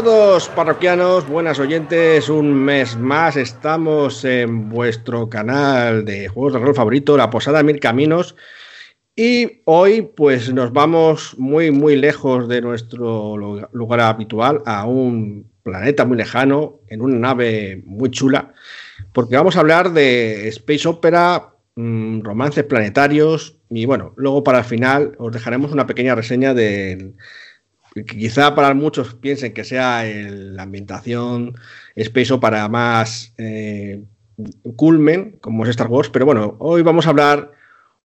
Todos parroquianos, buenas oyentes, un mes más estamos en vuestro canal de juegos de rol favorito, La Posada Mil Caminos, y hoy pues nos vamos muy muy lejos de nuestro lugar habitual a un planeta muy lejano, en una nave muy chula, porque vamos a hablar de Space Opera, mm, romances planetarios, y bueno, luego para el final os dejaremos una pequeña reseña del quizá para muchos piensen que sea la ambientación espeso para más eh, culmen, como es Star Wars, pero bueno, hoy vamos a hablar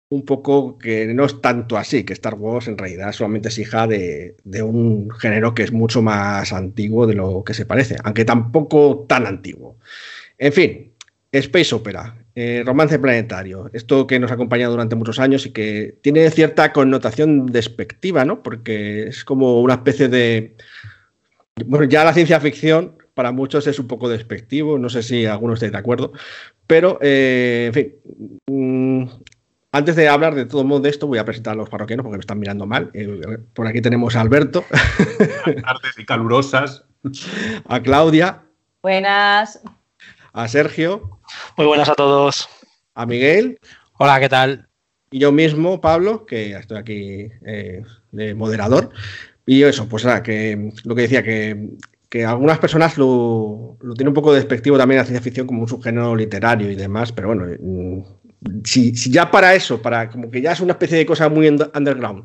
un poco que no es tanto así, que Star Wars en realidad solamente es hija de, de, un género que es mucho más antiguo de lo que se parece, aunque tampoco tan antiguo. En fin, Space Opera, eh, romance planetario, esto que nos ha acompañado durante muchos años y que tiene cierta connotación despectiva, ¿no? Porque es como una especie de... Bueno, ya la ciencia ficción para muchos es un poco despectivo, no sé si algunos estáis de acuerdo, pero, eh, en fin, mm, antes de hablar de todo modo de esto, voy a presentar a los parroquianos porque me están mirando mal. Eh, por aquí tenemos a Alberto. Tardes y calurosas. A Claudia. Buenas. A Sergio. Muy buenas a todos. A Miguel. Hola, ¿qué tal? Y yo mismo, Pablo, que estoy aquí eh, de moderador. Y eso, pues nada, que lo que decía, que, algunas personas lo, lo, tienen un poco despectivo también a ciencia ficción como un subgénero literario y demás, pero bueno, mm, si, si, ya para eso, para como que ya es una especie de cosa muy underground,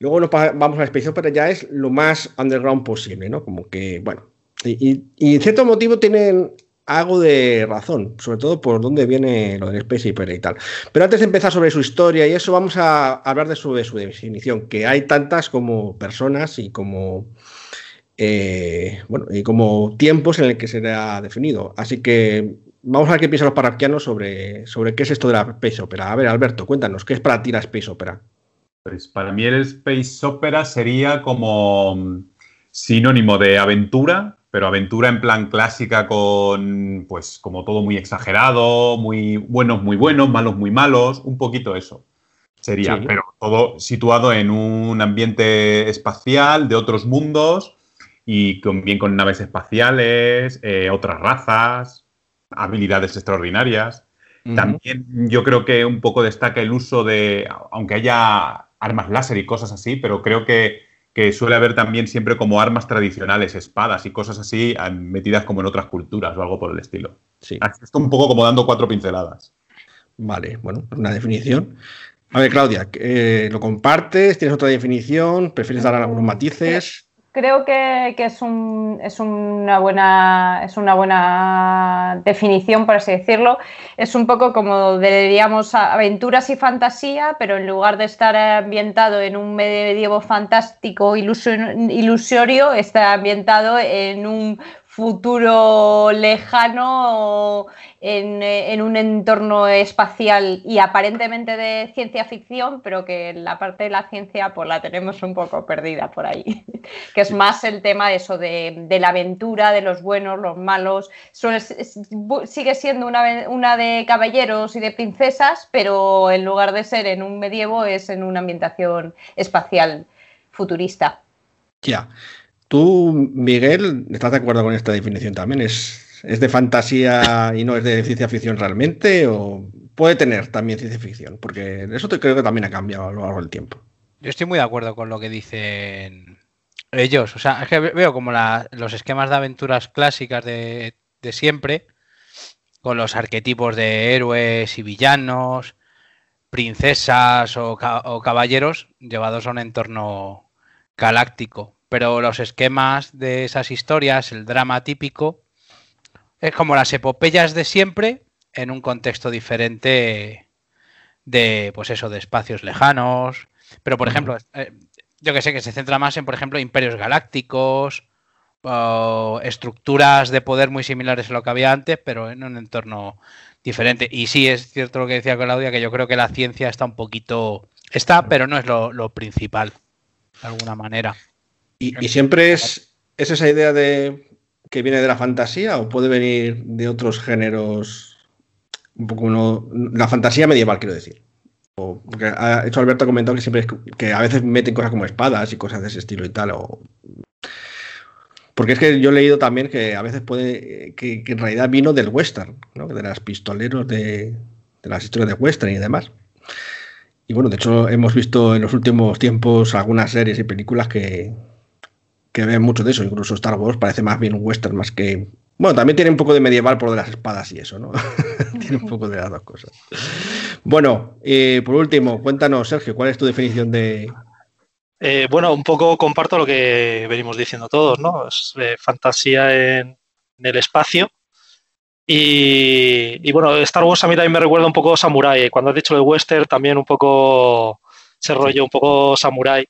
luego nos vamos a la especie, pero ya es lo más underground posible, ¿no? Como que, bueno, y, y en cierto motivo tienen algo de razón, sobre todo por dónde viene lo del Space Hyper y tal. Pero antes de empezar sobre su historia y eso, vamos a hablar de su, de su definición, que hay tantas como personas y como, eh, bueno, y como tiempos en el que se ha definido. Así que vamos a ver qué piensan los parroquianos sobre, sobre qué es esto de la Space Opera. A ver, Alberto, cuéntanos, ¿qué es para ti la Space Opera? Pues para mí el Space Opera sería como sinónimo de aventura, pero aventura en plan clásica con, pues, como todo muy exagerado, muy buenos, muy buenos, malos, muy malos, un poquito eso. Sería, pero todo situado en un ambiente espacial de otros mundos y con, bien con naves espaciales, eh, otras razas, habilidades extraordinarias. También yo creo que un poco destaca el uso de, aunque haya armas láser y cosas así, pero creo que que suele haber también siempre como armas tradicionales, espadas y cosas así metidas como en otras culturas o algo por el estilo. Sí. Esto un poco como dando cuatro pinceladas. Vale, bueno, una definición. A ver, Claudia, eh, ¿lo compartes? ¿Tienes otra definición? ¿Prefieres dar algunos matices? Creo que, es, una buena, es una buena definición, por así decirlo. Es un poco como diríamos aventuras y fantasía, pero en lugar de estar ambientado en un medievo fantástico ilusorio, está ambientado en un futuro lejano en, un entorno espacial y aparentemente de ciencia ficción, pero que la parte de la ciencia pues la tenemos un poco perdida por ahí, que es más el tema de eso, de, la aventura, de los buenos, los malos, sigue siendo una, una de caballeros y de princesas, pero en lugar de ser en un medievo es en una ambientación espacial futurista. Ya. ¿Tú, Miguel, estás de acuerdo con esta definición también? ¿Es, ¿Es de fantasía y no es de ciencia ficción realmente? ¿O puede tener también ciencia ficción? Porque eso te creo que también ha cambiado a lo largo del tiempo. Yo estoy muy de acuerdo con lo que dicen ellos. O sea, es que veo como los esquemas de aventuras clásicas de, siempre, con los arquetipos de héroes y villanos, princesas o, o caballeros, llevados a un entorno galáctico pero los esquemas de esas historias, el drama típico, es como las epopeyas de siempre en un contexto diferente de, pues eso, de espacios lejanos. Pero, por ejemplo, eh, yo que sé, que se centra más en, por ejemplo, imperios galácticos, o estructuras de poder muy similares a lo que había antes, pero en un entorno diferente. Y sí, es cierto lo que decía Claudia, que yo creo que la ciencia está un poquito... Está, pero no es lo, lo principal, de alguna manera. ¿Y, siempre es, esa idea de que viene de la fantasía o puede venir de otros géneros? Un poco uno, la fantasía medieval, quiero decir. O, porque ha hecho Alberto comentado que siempre que a veces meten cosas como espadas y cosas de ese estilo y tal. O, Porque es que yo he leído también que a veces puede. que, en realidad vino del western, ¿no? de las pistoleros de, de las historias de western y demás. Y bueno, de hecho, hemos visto en los últimos tiempos algunas series y películas que, que ven mucho de eso. Incluso Star Wars parece más bien un western más que. Bueno, también tiene un poco de medieval por de las espadas y eso, ¿no? tiene un poco de las dos cosas. Bueno, eh, por último, cuéntanos, Sergio, ¿cuál es tu definición de, eh, bueno, un poco comparto lo que venimos diciendo todos, ¿no? Es eh, fantasía en, el espacio. Y, bueno, Star Wars a mí también me recuerda un poco Samurai. Cuando has dicho de western, también un poco ese rollo, un poco Samurai.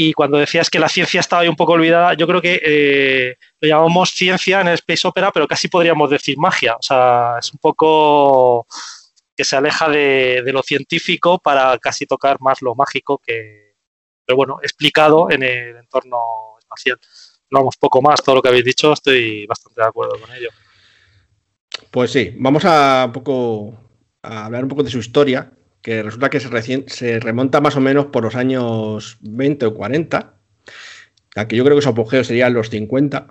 Y cuando decías que la ciencia estaba ahí un poco olvidada, yo creo que eh, lo llamamos ciencia en el Space Opera, pero casi podríamos decir magia. O sea, es un poco que se aleja de lo científico para casi tocar más lo mágico que, pero bueno, explicado en el entorno espacial. Vamos, poco más, todo lo que habéis dicho, estoy bastante de acuerdo con ello. Pues sí, vamos a, poco, a hablar un poco de su historia, que resulta que se, remonta más o menos por los años 20 o 40, que yo creo que su apogeo sería los 50.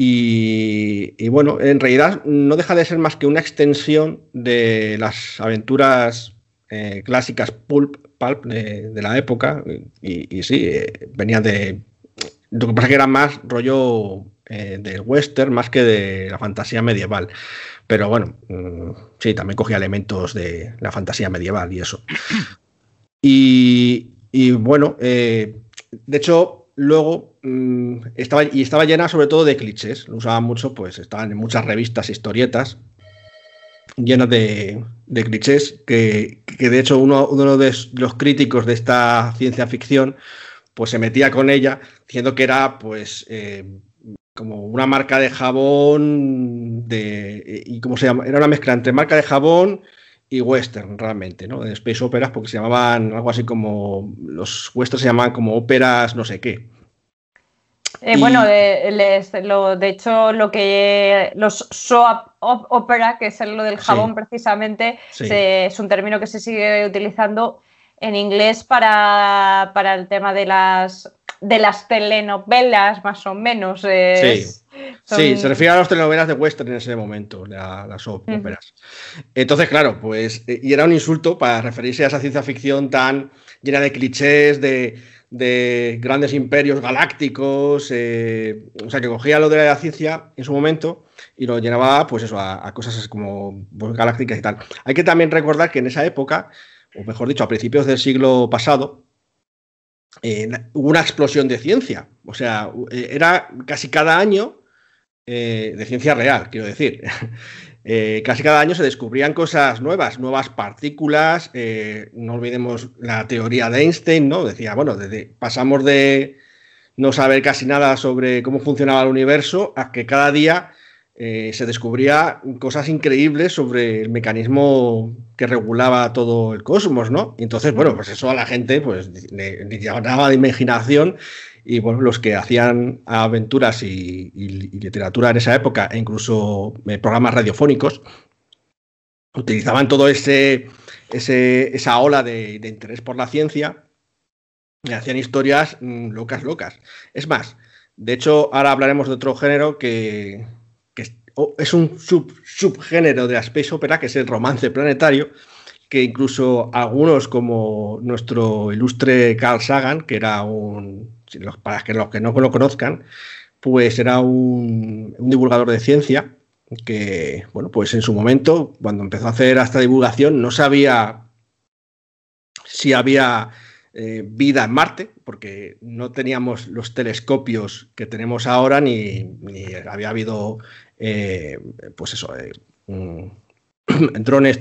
Y, bueno, en realidad no deja de ser más que una extensión de las aventuras eh, clásicas pulp pulp de, la época y, sí, eh, venía de... Lo que pasa es que era más rollo eh, del western más que de la fantasía medieval. Pero bueno, mm, sí, también cogía elementos de la fantasía medieval y eso. Y, bueno, eh, de hecho, luego mm, estaba, y estaba llena sobre todo de clichés. Lo usaban mucho, pues estaban en muchas revistas, historietas, llenas de, de clichés, que, de hecho uno, uno, de los críticos de esta ciencia ficción pues se metía con ella diciendo que era pues eh, como una marca de jabón de y cómo se llama era una mezcla entre marca de jabón y western realmente no de space operas porque se llamaban algo así como los westerns se llamaban como óperas no sé qué. Eh, bueno, de, lo, de hecho, lo que los soap opera, que es lo del jabón precisamente, es un término que se sigue utilizando en inglés para, el tema de las de las telenovelas, más o menos. sí. se refiere a las telenovelas de western en ese momento, las soap operas. Entonces, claro, pues, eh, y era un insulto para referirse a esa ciencia ficción tan llena de clichés, de de grandes imperios galácticos, eh, o sea, que cogía lo de la ciencia en su momento y lo llenaba, pues eso, a, cosas como pues, galácticas y tal. Hay que también recordar que en esa época, o mejor dicho, a principios del siglo pasado, eh, una explosión de ciencia. O sea, eh, era casi cada año de ciencia real, quiero decir. Eh, casi cada año se descubrían cosas nuevas, nuevas partículas. Eh, no olvidemos la teoría de Einstein, ¿no? Decía, bueno, pasamos de no saber casi nada sobre cómo funcionaba el universo a que cada día eh, se descubría cosas increíbles sobre el mecanismo que regulaba todo el cosmos, ¿no? Y entonces, bueno, pues eso a la gente pues, le, le llamaba de imaginación y bueno, los que hacían aventuras y, literatura en esa época, e incluso eh, programas radiofónicos, utilizaban todo ese, esa ola de, interés por la ciencia y hacían historias mm, locas, locas. Es más, de hecho, ahora hablaremos de otro género que, es un subgénero de la space opera, que es el romance planetario, que incluso algunos como nuestro ilustre Carl Sagan, que era un, para que los que no lo conozcan, pues era un, divulgador de ciencia que, bueno, pues en su momento, cuando empezó a hacer esta divulgación, no sabía si había eh, vida en Marte, porque no teníamos los telescopios que tenemos ahora, ni, había habido, eh, pues eso, eh, drones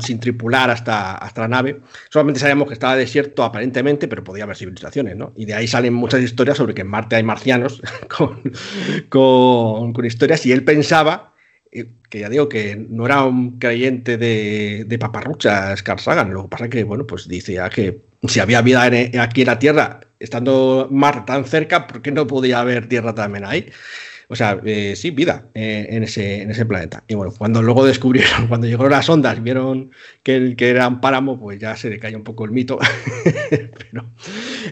sin tripular hasta, hasta la nave. Solamente sabíamos que estaba desierto aparentemente, pero podía haber civilizaciones, ¿no? Y de ahí salen muchas historias sobre que en Marte hay marcianos con, con, historias y él pensaba eh, que ya digo que no era un creyente de, de paparruchas Carl Sagan, lo que pasa es que, bueno, pues dice que si había vida aquí en la Tierra, estando Marte tan cerca, ¿por qué no podía haber Tierra también ahí? O sea, eh, sí, vida eh, en, ese, en ese planeta. Y bueno, cuando luego descubrieron, cuando llegaron las ondas, vieron que, que era un páramo, pues ya se le cayó un poco el mito. Pero,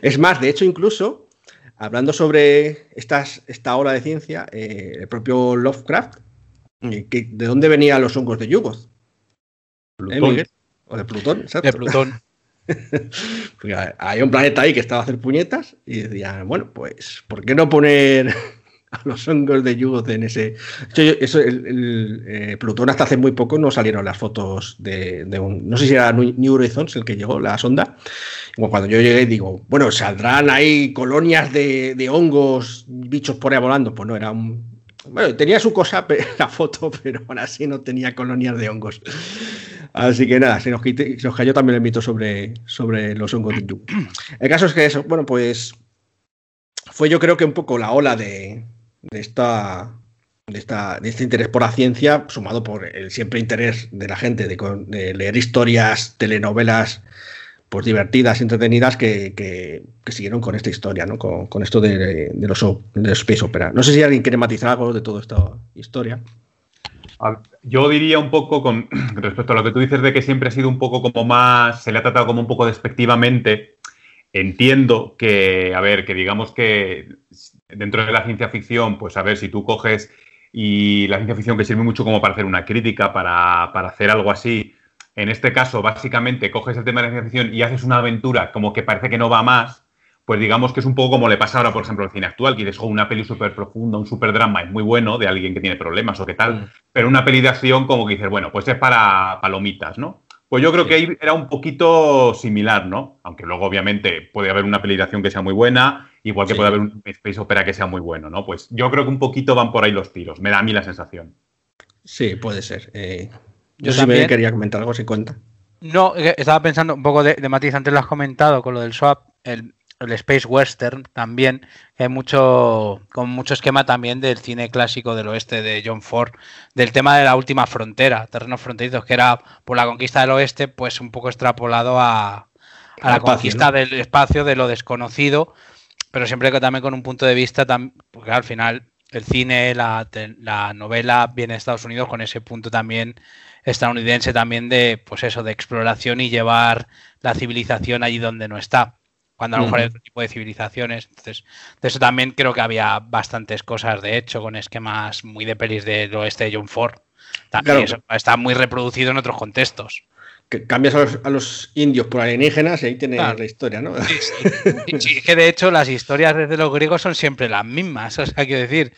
es más, de hecho, incluso hablando sobre estas, esta ola de ciencia, eh, el propio Lovecraft, que, ¿de dónde venían los hongos de? Plutón. O de Plutón, exacto. De Plutón. Porque hay un planeta ahí que estaba a hacer puñetas y decían, bueno, pues, ¿por qué no poner a los hongos de Yugoth en ese. Eso, el, eh, Plutón hasta hace muy poco no salieron las fotos de, de, un. No sé si era New Horizons el que llegó, la sonda. Cuando yo llegué, digo, bueno, saldrán ahí colonias de, de hongos, bichos por ahí volando. Pues no, era un. Bueno, tenía su cosa, la foto, pero aún así no tenía colonias de hongos. Así que nada, se nos, quite, se nos cayó también el mito sobre, sobre los hongos de Yugoth. El caso es que eso, bueno, pues fue yo creo que un poco la ola de, de esta, de, esta, de este interés por la ciencia, sumado por el siempre interés de la gente de, de leer historias, telenovelas, pues divertidas, entretenidas, que, que, que, siguieron con esta historia, ¿no? Con, con esto de, de, los, los Space Opera. No sé si alguien quiere matizar algo de toda esta historia. Yo diría un poco con respecto a lo que tú dices de que siempre ha sido un poco como más, se le ha tratado como un poco despectivamente. Entiendo que, a ver, que digamos que dentro de la ciencia ficción, pues a ver, si tú coges y la ciencia ficción que sirve mucho como para hacer una crítica, para, para, hacer algo así, en este caso, básicamente coges el tema de la ciencia ficción y haces una aventura como que parece que no va más, pues digamos que es un poco como le pasa ahora, por ejemplo, al cine actual, que dices, oh, una peli súper profunda, un súper drama, es muy bueno, de alguien que tiene problemas o qué tal, mm. pero una peli de acción como que dices, bueno, pues es para palomitas, ¿no? Pues yo creo sí. que ahí era un poquito similar, ¿no? Aunque luego, obviamente, puede haber una peli de acción que sea muy buena, igual que sí. puede haber un space opera que sea muy bueno, ¿no? Pues yo creo que un poquito van por ahí los tiros, me da a mí la sensación. Sí, puede ser. Eh, yo, yo también quería comentar algo, si cuenta. No, estaba pensando un poco de, de matiz, antes lo has comentado con lo del swap, el, el Space Western también, hay mucho, con mucho esquema también del cine clásico del oeste de John Ford, del tema de la última frontera, terrenos fronterizos, que era por la conquista del oeste, pues un poco extrapolado a, a la espacio, conquista ¿no? del espacio, de lo desconocido, pero siempre que también con un punto de vista, porque al final el cine, la, la novela viene de Estados Unidos con ese punto también estadounidense también de, pues eso, de exploración y llevar la civilización allí donde no está cuando a lo mejor hay otro tipo de civilizaciones. Entonces, de eso también creo que había bastantes cosas, de hecho, con esquemas muy de pelis del oeste de John Ford. También claro. eso está muy reproducido en otros contextos. Que cambias a los, a los, indios por alienígenas y ahí tienes la historia, ¿no? Sí, sí. sí, que de hecho las historias desde los griegos son siempre las mismas. O sea, quiero decir,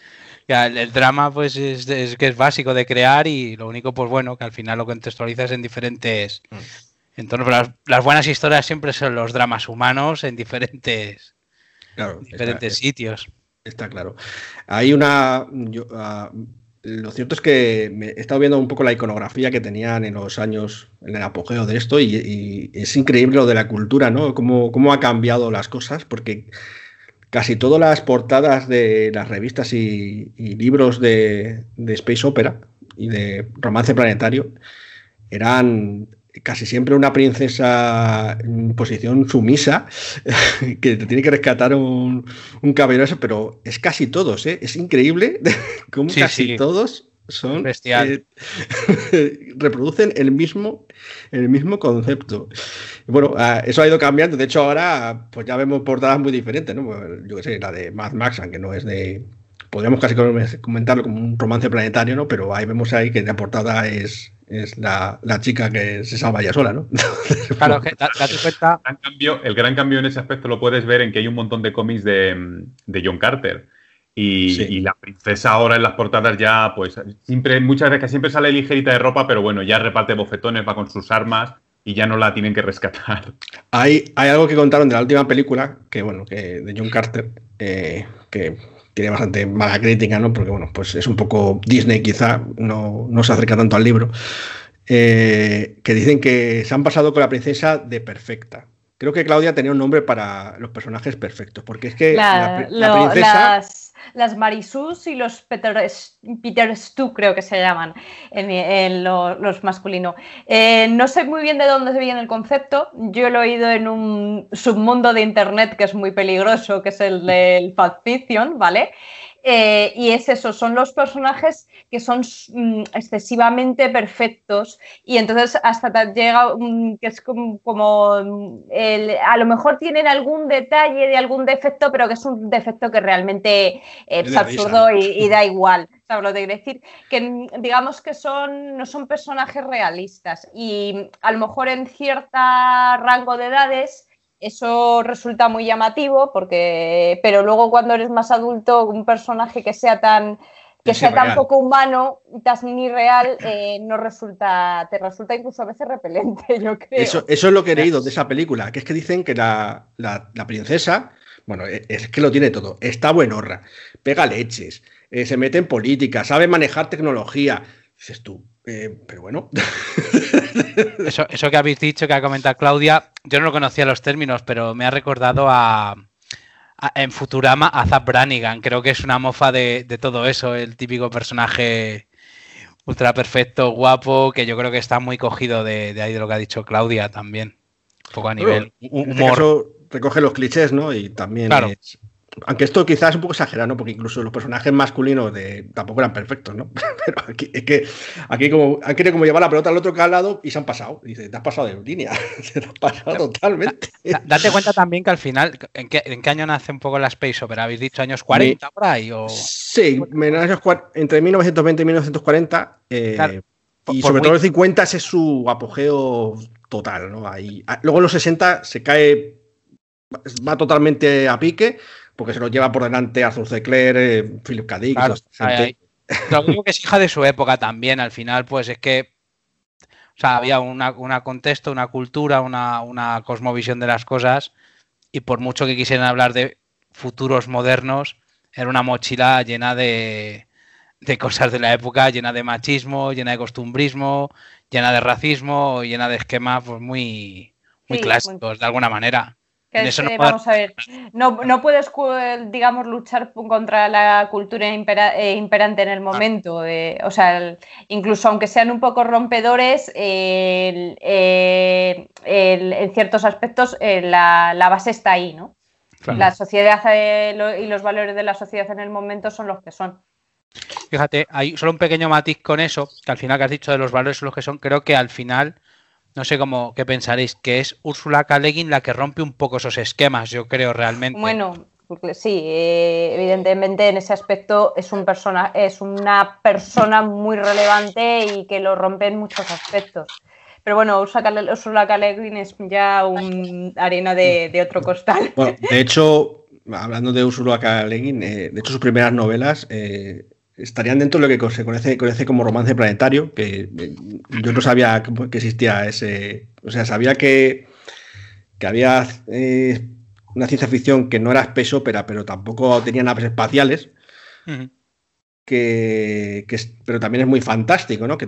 que el, el drama pues es, es, que es básico de crear y lo único, pues bueno, que al final lo contextualizas en diferentes... Mm entonces, las, las, buenas historias siempre son los dramas humanos en diferentes, claro, diferentes está, sitios. Está claro. Hay una. Yo, uh, lo cierto es que he estado viendo un poco la iconografía que tenían en los años, en el apogeo de esto, y, es increíble lo de la cultura, ¿no? Cómo, cómo ha cambiado las cosas, porque casi todas las portadas de las revistas y, libros de Space Opera y de romance planetario eran casi siempre una princesa en posición sumisa que te tiene que rescatar un, un caballero, pero es casi todos, ¿eh? es increíble como sí, casi sí. todos son eh, reproducen el mismo el mismo concepto. Bueno uh, eso ha ido cambiando. De hecho ahora pues ya vemos portadas muy diferentes no pues, yo qué sé la de Mad Max aunque no es de podríamos casi comentarlo como un romance planetario no pero ahí vemos ahí que la portada es es la, la, chica que se salva ya sola, ¿no? Claro, que date cuenta. El gran, cambio, el gran cambio en ese aspecto lo puedes ver en que hay un montón de cómics de, de John Carter. Y, sí. y, la princesa ahora en las portadas ya, pues, siempre, muchas veces siempre sale ligerita de ropa, pero bueno, ya reparte bofetones, va con sus armas y ya no la tienen que rescatar. Hay, hay algo que contaron de la última película, que bueno, que de John Carter, eh, que tiene bastante mala crítica, ¿no? Porque, bueno, pues es un poco Disney quizá, no, no se acerca tanto al libro, eh, que dicen que se han pasado con la princesa de perfecta. Creo que Claudia tenía un nombre para los personajes perfectos, porque es que la, la, la princesa... Las, las Marisús y los Peter, Peter Stu, creo que se llaman en, en lo, los masculinos. Eh, no sé muy bien de dónde se viene el concepto. Yo lo he oído en un submundo de internet que es muy peligroso, que es el del fact fiction, ¿vale? Eh, y es eso, son los personajes que son mm, excesivamente perfectos y entonces hasta llega que es como, a lo mejor tienen algún detalle de algún defecto, pero que es un defecto que realmente es absurdo y, da igual. ¿Sabes lo de decir? Que digamos que son, no son personajes realistas y a lo mejor en cierto rango de edades eso resulta muy llamativo, porque, pero luego cuando eres más adulto, un personaje que sea tan que sea tan poco humano, tan ni real, eh, no resulta, te resulta incluso a veces repelente, yo creo. Eso, eso es lo que he leído de esa película, que es que dicen que la, princesa, bueno, e, es que lo tiene todo, está buenorra, pega leches, eh, se mete en política, sabe manejar tecnología. Dices tú, eh, pero bueno. Eso, eso que habéis dicho, que ha comentado Claudia, yo no lo conocía los términos, pero me ha recordado a, en Futurama a Zap Brannigan. Creo que es una mofa de, todo eso, el típico personaje ultra perfecto, guapo, que yo creo que está muy cogido de, ahí de lo que ha dicho Claudia también. Un poco a nivel este humor. recoge los clichés, ¿no? Y también es, aunque esto quizás es un poco exagerado, ¿no? Porque incluso los personajes masculinos de, tampoco eran perfectos, ¿no? Pero aquí, es que aquí como, han querido como llevar la pelota al otro lado y se han pasado. Dice, te has pasado de línea. te has pasado totalmente. date cuenta también que al final, ¿en qué, ¿en qué, año nace un poco la Space Opera? ¿Habéis dicho años 40 por ahí? O... Sí, entre 1920 y 1940. Eh, y sobre todo en los 50 ese es su apogeo total, ¿no? Ahí, ah, luego en los 60 se cae, va totalmente a pique porque se lo lleva por delante Arthur C. Clarke, eh, Philip K. Dick. Lo digo que es hija de su época también, al final, pues es que o sea, había un contexto, una cultura, una, cosmovisión de las cosas, y por mucho que quisieran hablar de futuros modernos, era una mochila llena de, de cosas de la época, llena de machismo, llena de costumbrismo, llena de racismo, llena de esquemas pues, muy, muy clásicos, de alguna manera no vamos a ver, no, puedes, digamos, luchar contra la cultura eh, imperante en el momento. o sea, incluso aunque sean un poco rompedores, en ciertos aspectos eh, la, base está ahí, ¿no? La sociedad y los valores de la sociedad en el momento son los que son. Fíjate, hay solo un pequeño matiz con eso, que al final que has dicho de los valores son los que son, creo que al final no sé cómo qué pensaréis, que es Úrsula K. la que rompe un poco esos esquemas, yo creo realmente. Bueno, sí, eh, evidentemente en ese aspecto es, un persona, es una persona muy relevante y que lo rompe en muchos aspectos. Pero bueno, Úrsula K. es ya un arena de, otro costal. de hecho, hablando de Úrsula K. eh, de hecho sus primeras novelas eh, estarían dentro de lo que se conoce, como romance planetario, que eh, yo no sabía que existía ese. O sea, sabía que, que había eh, una ciencia ficción que no era space opera, pero tampoco tenía naves espaciales. que, pero también es muy fantástico, ¿no? Que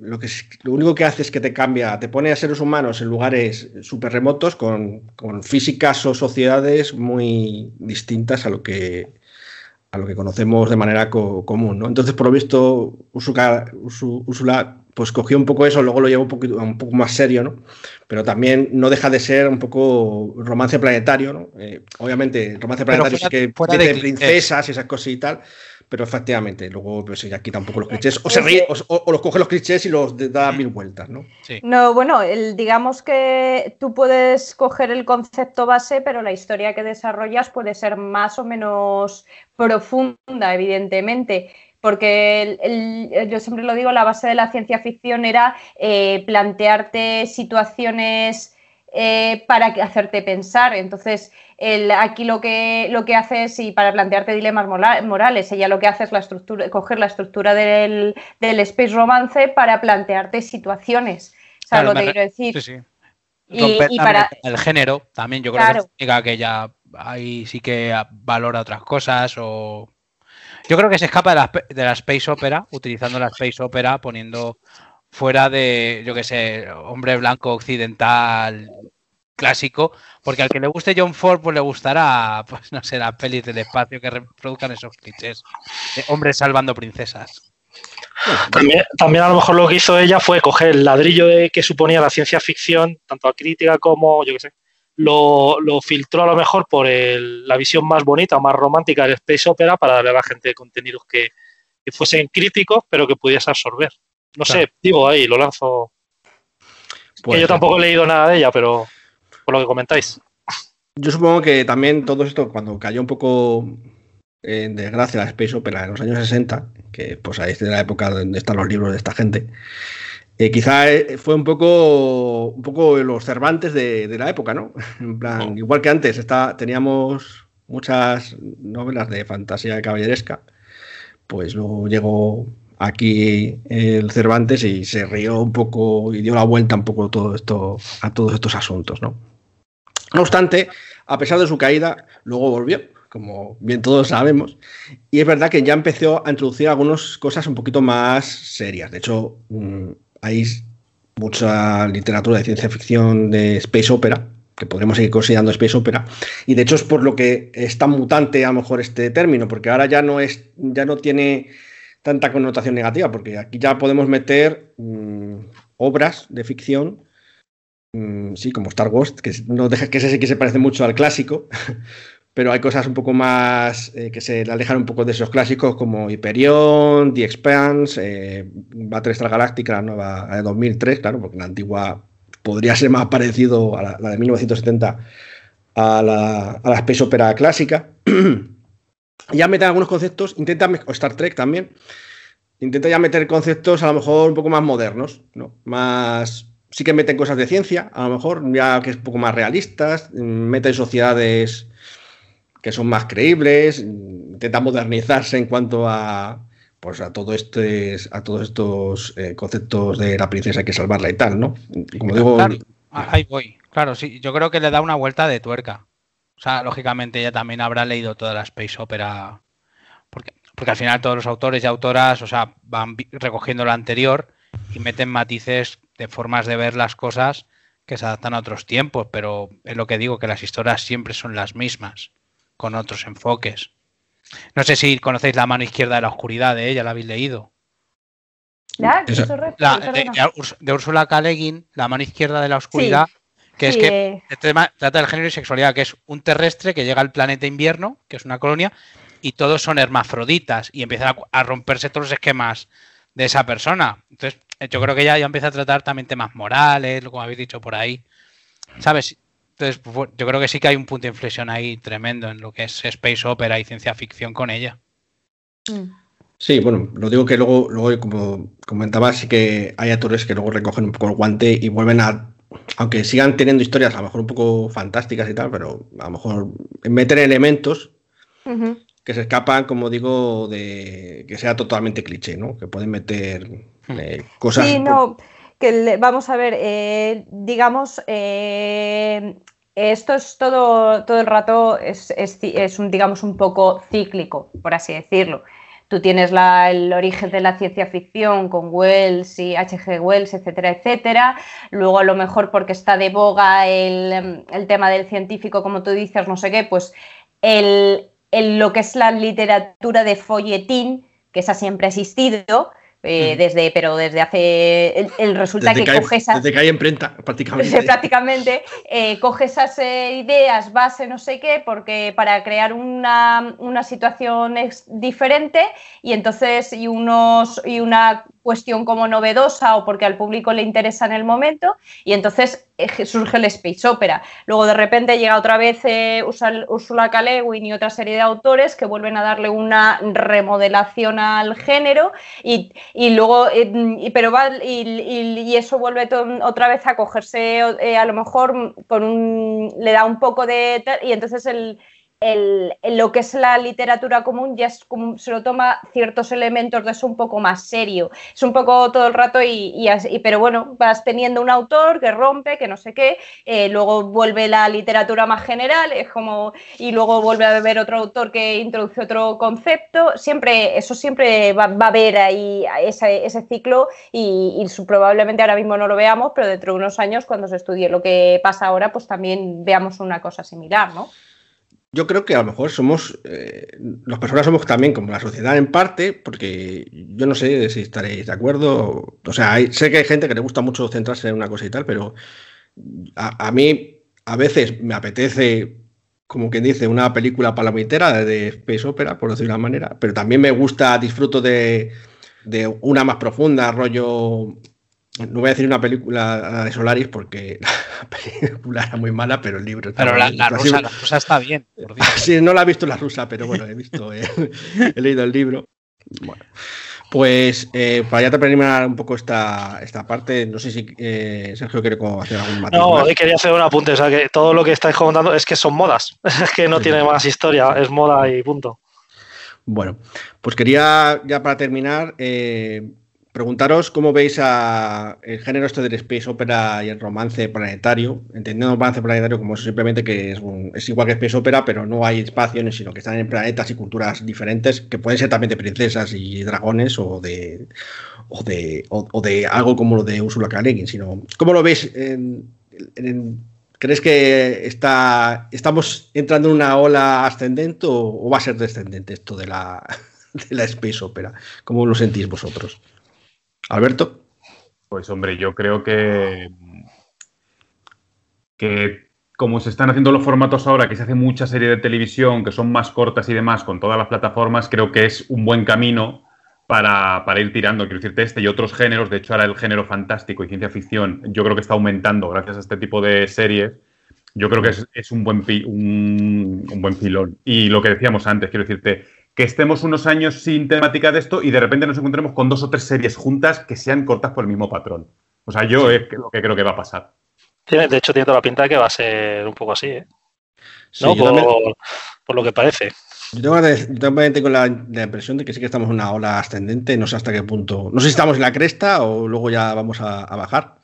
lo, que lo único que hace es que te cambia, te pone a seres humanos en lugares súper remotos con, con físicas o sociedades muy distintas a lo que a lo que conocemos de manera común. ¿no? Entonces, por lo visto, Úrsula pues cogió un poco eso, luego lo llevó un, poquito, un poco más serio, ¿no? Pero también no deja de ser un poco romance planetario, ¿no? Eh, obviamente, romance planetario es que tiene de princesas y esas cosas y tal, pero efectivamente, luego pues ya quita un poco los clichés, o se ríe, o, los coge los clichés y los da mil vueltas, ¿no? No, bueno, el, digamos que tú puedes coger el concepto base, pero la historia que desarrollas puede ser más o menos profunda, evidentemente porque yo siempre lo digo, la base de la ciencia ficción era eh, plantearte situaciones eh, para hacerte pensar. Entonces, aquí lo que, lo que hace es, y para plantearte dilemas morales, ella lo que hace es la estructura, coger la estructura del, space romance para plantearte situaciones. ¿Sabes lo que quiero decir? Sí, sí. Y, para... el género también yo creo que que ella ahí sí que valora otras cosas o yo creo que se escapa de la, de la space opera utilizando la space opera poniendo fuera de, yo qué sé, hombre blanco occidental clásico, porque al que le guste John Ford, pues le gustará, pues no sé, las pelis del espacio que reproduzcan esos clichés de hombres salvando princesas. También, también a lo mejor lo que hizo ella fue coger el ladrillo de que suponía la ciencia ficción, tanto a crítica como, yo qué sé, lo, filtró a lo mejor por la visión más bonita, más romántica del Space Opera para darle a la gente contenidos que, fuesen críticos, pero que pudiese absorber. No sé, digo ahí, lo lanzo. que yo tampoco he leído nada de ella, pero por lo que comentáis. Yo supongo que también todo esto, cuando cayó un poco en desgracia la Space Opera en los años 60, que pues ahí es de la época donde están los libros de esta gente, eh, quizá eh, fue un poco, un poco los Cervantes de, la época, ¿no? En plan, igual que antes está, teníamos muchas novelas de fantasía caballeresca, pues luego llegó aquí el Cervantes y se rió un poco y dio la vuelta un poco todo esto, a todos estos asuntos, ¿no? No obstante, a pesar de su caída, luego volvió, como bien todos sabemos, y es verdad que ya empezó a introducir algunas cosas un poquito más serias. De hecho, mm, hay mucha literatura de ciencia ficción de space opera, que podremos seguir considerando space opera, y de hecho es por lo que es tan mutante a lo mejor este término, porque ahora ya no es, ya no tiene tanta connotación negativa, porque aquí ya podemos meter mm, obras de ficción, mm, sí, como Star Wars, que no deja que ese sí que se parece mucho al clásico, pero hay cosas un poco más eh, que se alejan un poco de esos clásicos como Hyperion, The Expanse, eh, Battlestar Galactica, la nueva de 2003, claro, porque la antigua podría ser más parecido a la, de 1970 a la, a la Space Opera clásica. ya meten algunos conceptos, intenta, o Star Trek también, intenta ya meter conceptos a lo mejor un poco más modernos, ¿no? Más, sí que meten cosas de ciencia, a lo mejor ya que es un poco más realistas, meten sociedades que son más creíbles, intenta modernizarse en cuanto a pues a todo este, a todos estos eh, conceptos de la princesa hay que salvarla y tal, ¿no? Como digo, ahí voy. Claro, sí, yo creo que le da una vuelta de tuerca. O sea, lógicamente ella también habrá leído toda la space opera porque porque al final todos los autores y autoras, o sea, van recogiendo lo anterior y meten matices de formas de ver las cosas que se adaptan a otros tiempos, pero es lo que digo, que las historias siempre son las mismas con otros enfoques. No sé si conocéis La mano izquierda de la oscuridad de ella, la habéis leído. La, de, Úrsula K. La mano izquierda de la oscuridad, que es que trata del género y sexualidad, que es un terrestre que llega al planeta invierno, que es una colonia, y todos son hermafroditas y empiezan a, romperse todos los esquemas de esa persona. Entonces, yo creo que ella ya empieza a tratar también temas morales, como habéis dicho por ahí. ¿Sabes? Entonces, pues, yo creo que sí que hay un punto de inflexión ahí tremendo en lo que es space opera y ciencia ficción con ella. Mm. Sí, bueno, lo digo que luego, luego como comentaba, sí que hay autores que luego recogen un poco el guante y vuelven a, aunque sigan teniendo historias a lo mejor un poco fantásticas y tal, pero a lo mejor meten elementos que se escapan, como digo, de que sea totalmente cliché, ¿no? Que pueden meter. Eh, cosas. Sí, no vamos a ver, eh, digamos, eh, esto es todo, todo el rato, es, un, digamos, un poco cíclico, por así decirlo. Tú tienes el origen de la ciencia ficción con Wells y H.G. Wells, etcétera, etcétera. Luego, a lo mejor porque está de boga el, tema del científico, como tú dices, no sé qué, pues el, lo que es la literatura de folletín, que esa siempre ha existido, eh, desde, pero desde hace. El, resulta que, coge esas. Desde que hay imprenta, prácticamente. prácticamente, eh, coge esas eh, ideas, base, no sé qué, porque para crear una, una situación diferente y entonces y unos y una cuestión como novedosa o porque al público le interesa en el momento y entonces surge el space opera. Luego de repente llega otra vez eh, Ursula K. y otra serie de autores que vuelven a darle una remodelación al género y, luego, eh, pero va, y, eso vuelve otra vez a cogerse a lo mejor con un, le da un poco de... y entonces el lo que es la literatura común ya es como, se lo toma ciertos elementos de eso un poco más serio. Es un poco todo el rato y, pero bueno, vas teniendo un autor que rompe, que no sé qué, eh, luego vuelve la literatura más general, es como, y luego vuelve a haber otro autor que introduce otro concepto. Siempre, eso siempre va, a haber ahí ese, ciclo y probablemente ahora mismo no lo veamos, pero dentro de unos años, cuando se estudie lo que pasa ahora, pues también veamos una cosa similar, ¿no? Yo creo que a lo mejor somos, eh, las personas somos también como la sociedad en parte, porque yo no sé si estaréis de acuerdo. O sea, sé que hay gente que le gusta mucho centrarse en una cosa y tal, pero a, mí a veces me apetece, como quien dice, una película palomitera de Space Opera, por decirlo de una manera, pero también me gusta, disfruto de, de una más profunda, rollo no voy a decir una película de Solaris porque la película era muy mala, pero el libro está Pero la, la, rusa, la, rusa, está bien. Sí, no la he visto la rusa, pero bueno, he visto, eh, he leído el libro. Bueno, pues eh, para ya terminar un poco esta, esta parte, no sé si eh, Sergio quiere hacer algún matiz No, quería hacer un apunte, o sea que todo lo que estáis comentando es que son modas, es que no tiene más historia, es moda y punto. Bueno, pues quería ya para terminar preguntaros cómo veis a el género este del space opera y el romance planetario, entendiendo el romance planetario como simplemente que es, igual que space opera, pero no hay espacio, sino que están en planetas y culturas diferentes, que pueden ser también de princesas y dragones o de o de, o, de algo como lo de Ursula K. sino ¿cómo lo veis? ¿Crees que está, estamos entrando en una ola ascendente o, va a ser descendente esto de la, de la space opera? ¿Cómo lo sentís vosotros? Alberto. Pues hombre, yo creo que, que como se están haciendo los formatos ahora, que se hace mucha serie de televisión, que son más cortas y demás, con todas las plataformas, creo que es un buen camino para, ir tirando. Quiero decirte, este y otros géneros, de hecho ahora el género fantástico y ciencia ficción, yo creo que está aumentando gracias a este tipo de series. Yo creo que es, un, buen un, un buen pilón. Y lo que decíamos antes, quiero decirte, que estemos unos años sin temática de esto y de repente nos encontremos con dos o tres series juntas que sean cortas por el mismo patrón. O sea, yo es lo que creo que va a pasar. de hecho, tiene toda la pinta de que va a ser un poco así, ¿eh? ¿No? Por, lo que parece. Yo también tengo la, impresión de que sí que estamos en una ola ascendente, no sé hasta qué punto. No sé si estamos en la cresta o luego ya vamos a, a bajar.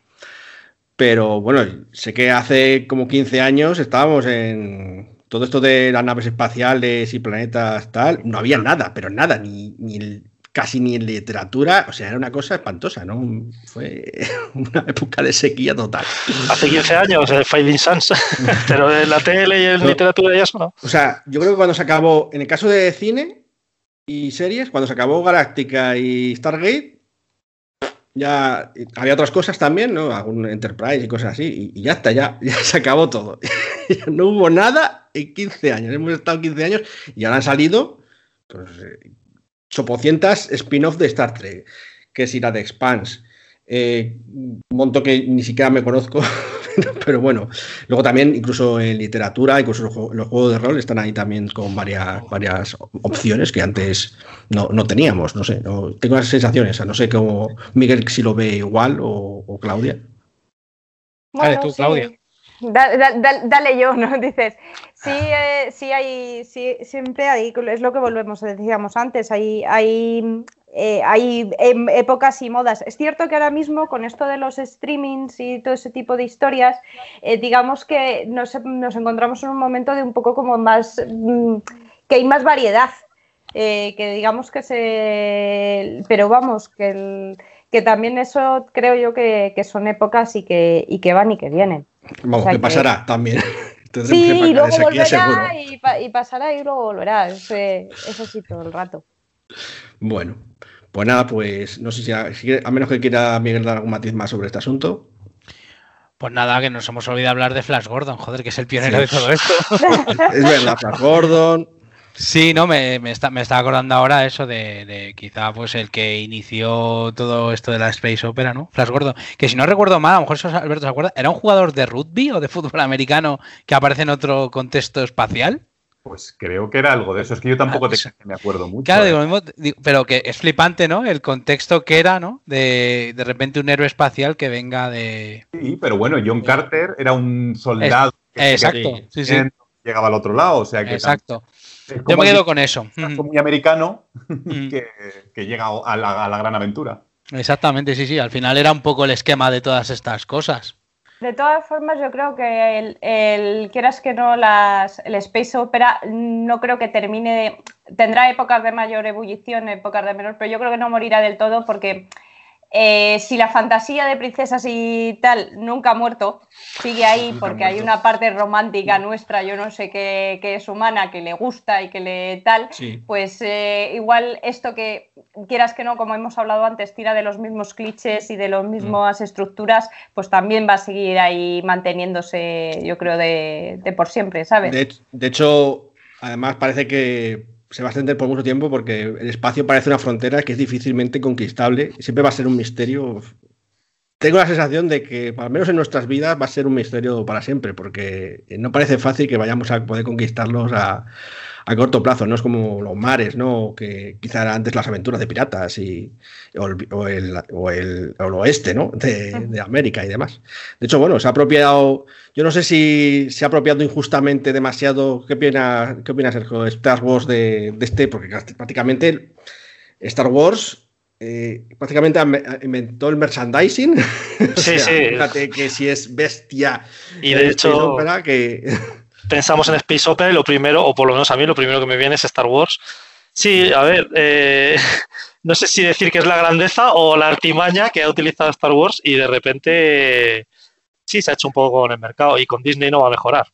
Pero bueno, sé que hace como 15 años estábamos en, todo esto de las naves espaciales y planetas tal, no había nada, pero nada, ni, ni casi ni en literatura, o sea, era una cosa espantosa, ¿no? Fue una época de sequía total. Hace 15 años, el Finding Suns, pero en la tele y en literatura y eso, ¿no? O sea, yo creo que cuando se acabó, en el caso de cine y series, cuando se acabó Galáctica y Stargate, ya había otras cosas también, ¿no? Algún Enterprise y cosas así, y, ya está, ya, ya se acabó todo. no hubo nada en 15 años. Hemos estado 15 años y ahora han salido pues, eh, chopocientas spin-off de Star Trek, que es ir a The Expanse. Eh, un montón que ni siquiera me conozco, pero bueno. Luego también, incluso en literatura, incluso los, juegos de rol están ahí también con varias, varias opciones que antes no, teníamos. No sé, no, tengo las sensaciones. no sé cómo Miguel si lo ve igual o, Claudia. vale, tú, Claudia dale yo, ¿no? Dices, sí, eh, sí hay, sí, siempre hay, es lo que volvemos, decíamos antes, hay, hay, eh, hay em, épocas y modas. Es cierto que ahora mismo con esto de los streamings y todo ese tipo de historias, eh, digamos que nos, encontramos en un momento de un poco como más, mm, que hay más variedad, que digamos que se, pero vamos, que que también eso creo yo que, son épocas y que, y que van y que vienen. Vamos, que pasará también. sí, y luego volverá y, pasará y luego volverá. Eso, sí, todo el rato. Bueno, pues nada, pues no sé si a, menos que quiera Miguel dar algún matiz más sobre este asunto. Pues nada, que nos hemos olvidado hablar de Flash Gordon, joder, que es el pionero de todo esto. es verdad, Flash Gordon, Sí, no, me, me, está, me estaba acordando ahora eso de, quizá pues el que inició todo esto de la Space Opera, ¿no? Flash Gordon. Que si no recuerdo mal, a lo mejor eso Alberto se acuerda, ¿era un jugador de rugby o de fútbol americano que aparece en otro contexto espacial? Pues creo que era algo de eso, es que yo tampoco ah, me acuerdo mucho. Claro, ¿eh? digo, pero que es flipante, ¿no? El contexto que era, ¿no? De, de repente un héroe espacial que venga de... Sí, pero bueno, John Carter era un soldado. exacto, sí, sí. Llegaba al otro lado, o sea que... Exacto. Yo me quedo con eso. Muy americano que, llega a la, gran aventura. Exactamente, sí, sí. Al final era un poco el esquema de todas estas cosas. De todas formas, yo creo que el, quieras que no, las, el Space Opera no creo que termine. tendrá épocas de mayor ebullición, épocas de menor, pero yo creo que no morirá del todo porque eh, si la fantasía de princesas y tal nunca ha muerto, sigue ahí porque hay una parte romántica nuestra, yo no sé qué, es humana, que le gusta y que le tal, pues eh, igual esto que quieras que no, como hemos hablado antes, tira de los mismos clichés y de las mismas mm. estructuras, pues también va a seguir ahí manteniéndose, yo creo, de, por siempre, ¿sabes? de hecho, además parece que se va a extender por mucho tiempo porque el espacio parece una frontera que es difícilmente conquistable. Siempre va a ser un misterio. Tengo la sensación de que, al menos en nuestras vidas, va a ser un misterio para siempre, porque no parece fácil que vayamos a poder conquistarlos a, a corto plazo, no es como los mares, ¿no? Que quizá eran antes las aventuras de piratas y, o, el, o, el, oeste, ¿no? De, América y demás. De hecho, bueno, se ha apropiado, yo no sé si se ha apropiado injustamente demasiado, ¿qué opina, qué opina Sergio, Star Wars de, este? Porque prácticamente Star Wars eh, prácticamente inventó el merchandising. Sí, sí. Fíjate que si es bestia. Y de hecho, que pensamos en Space Opera y lo primero, o por lo menos a mí, lo primero que me viene es Star Wars. Sí, a ver, eh, no sé si decir que es la grandeza o la artimaña que ha utilizado Star Wars y de repente sí se ha hecho un poco con el mercado y con Disney no va a mejorar.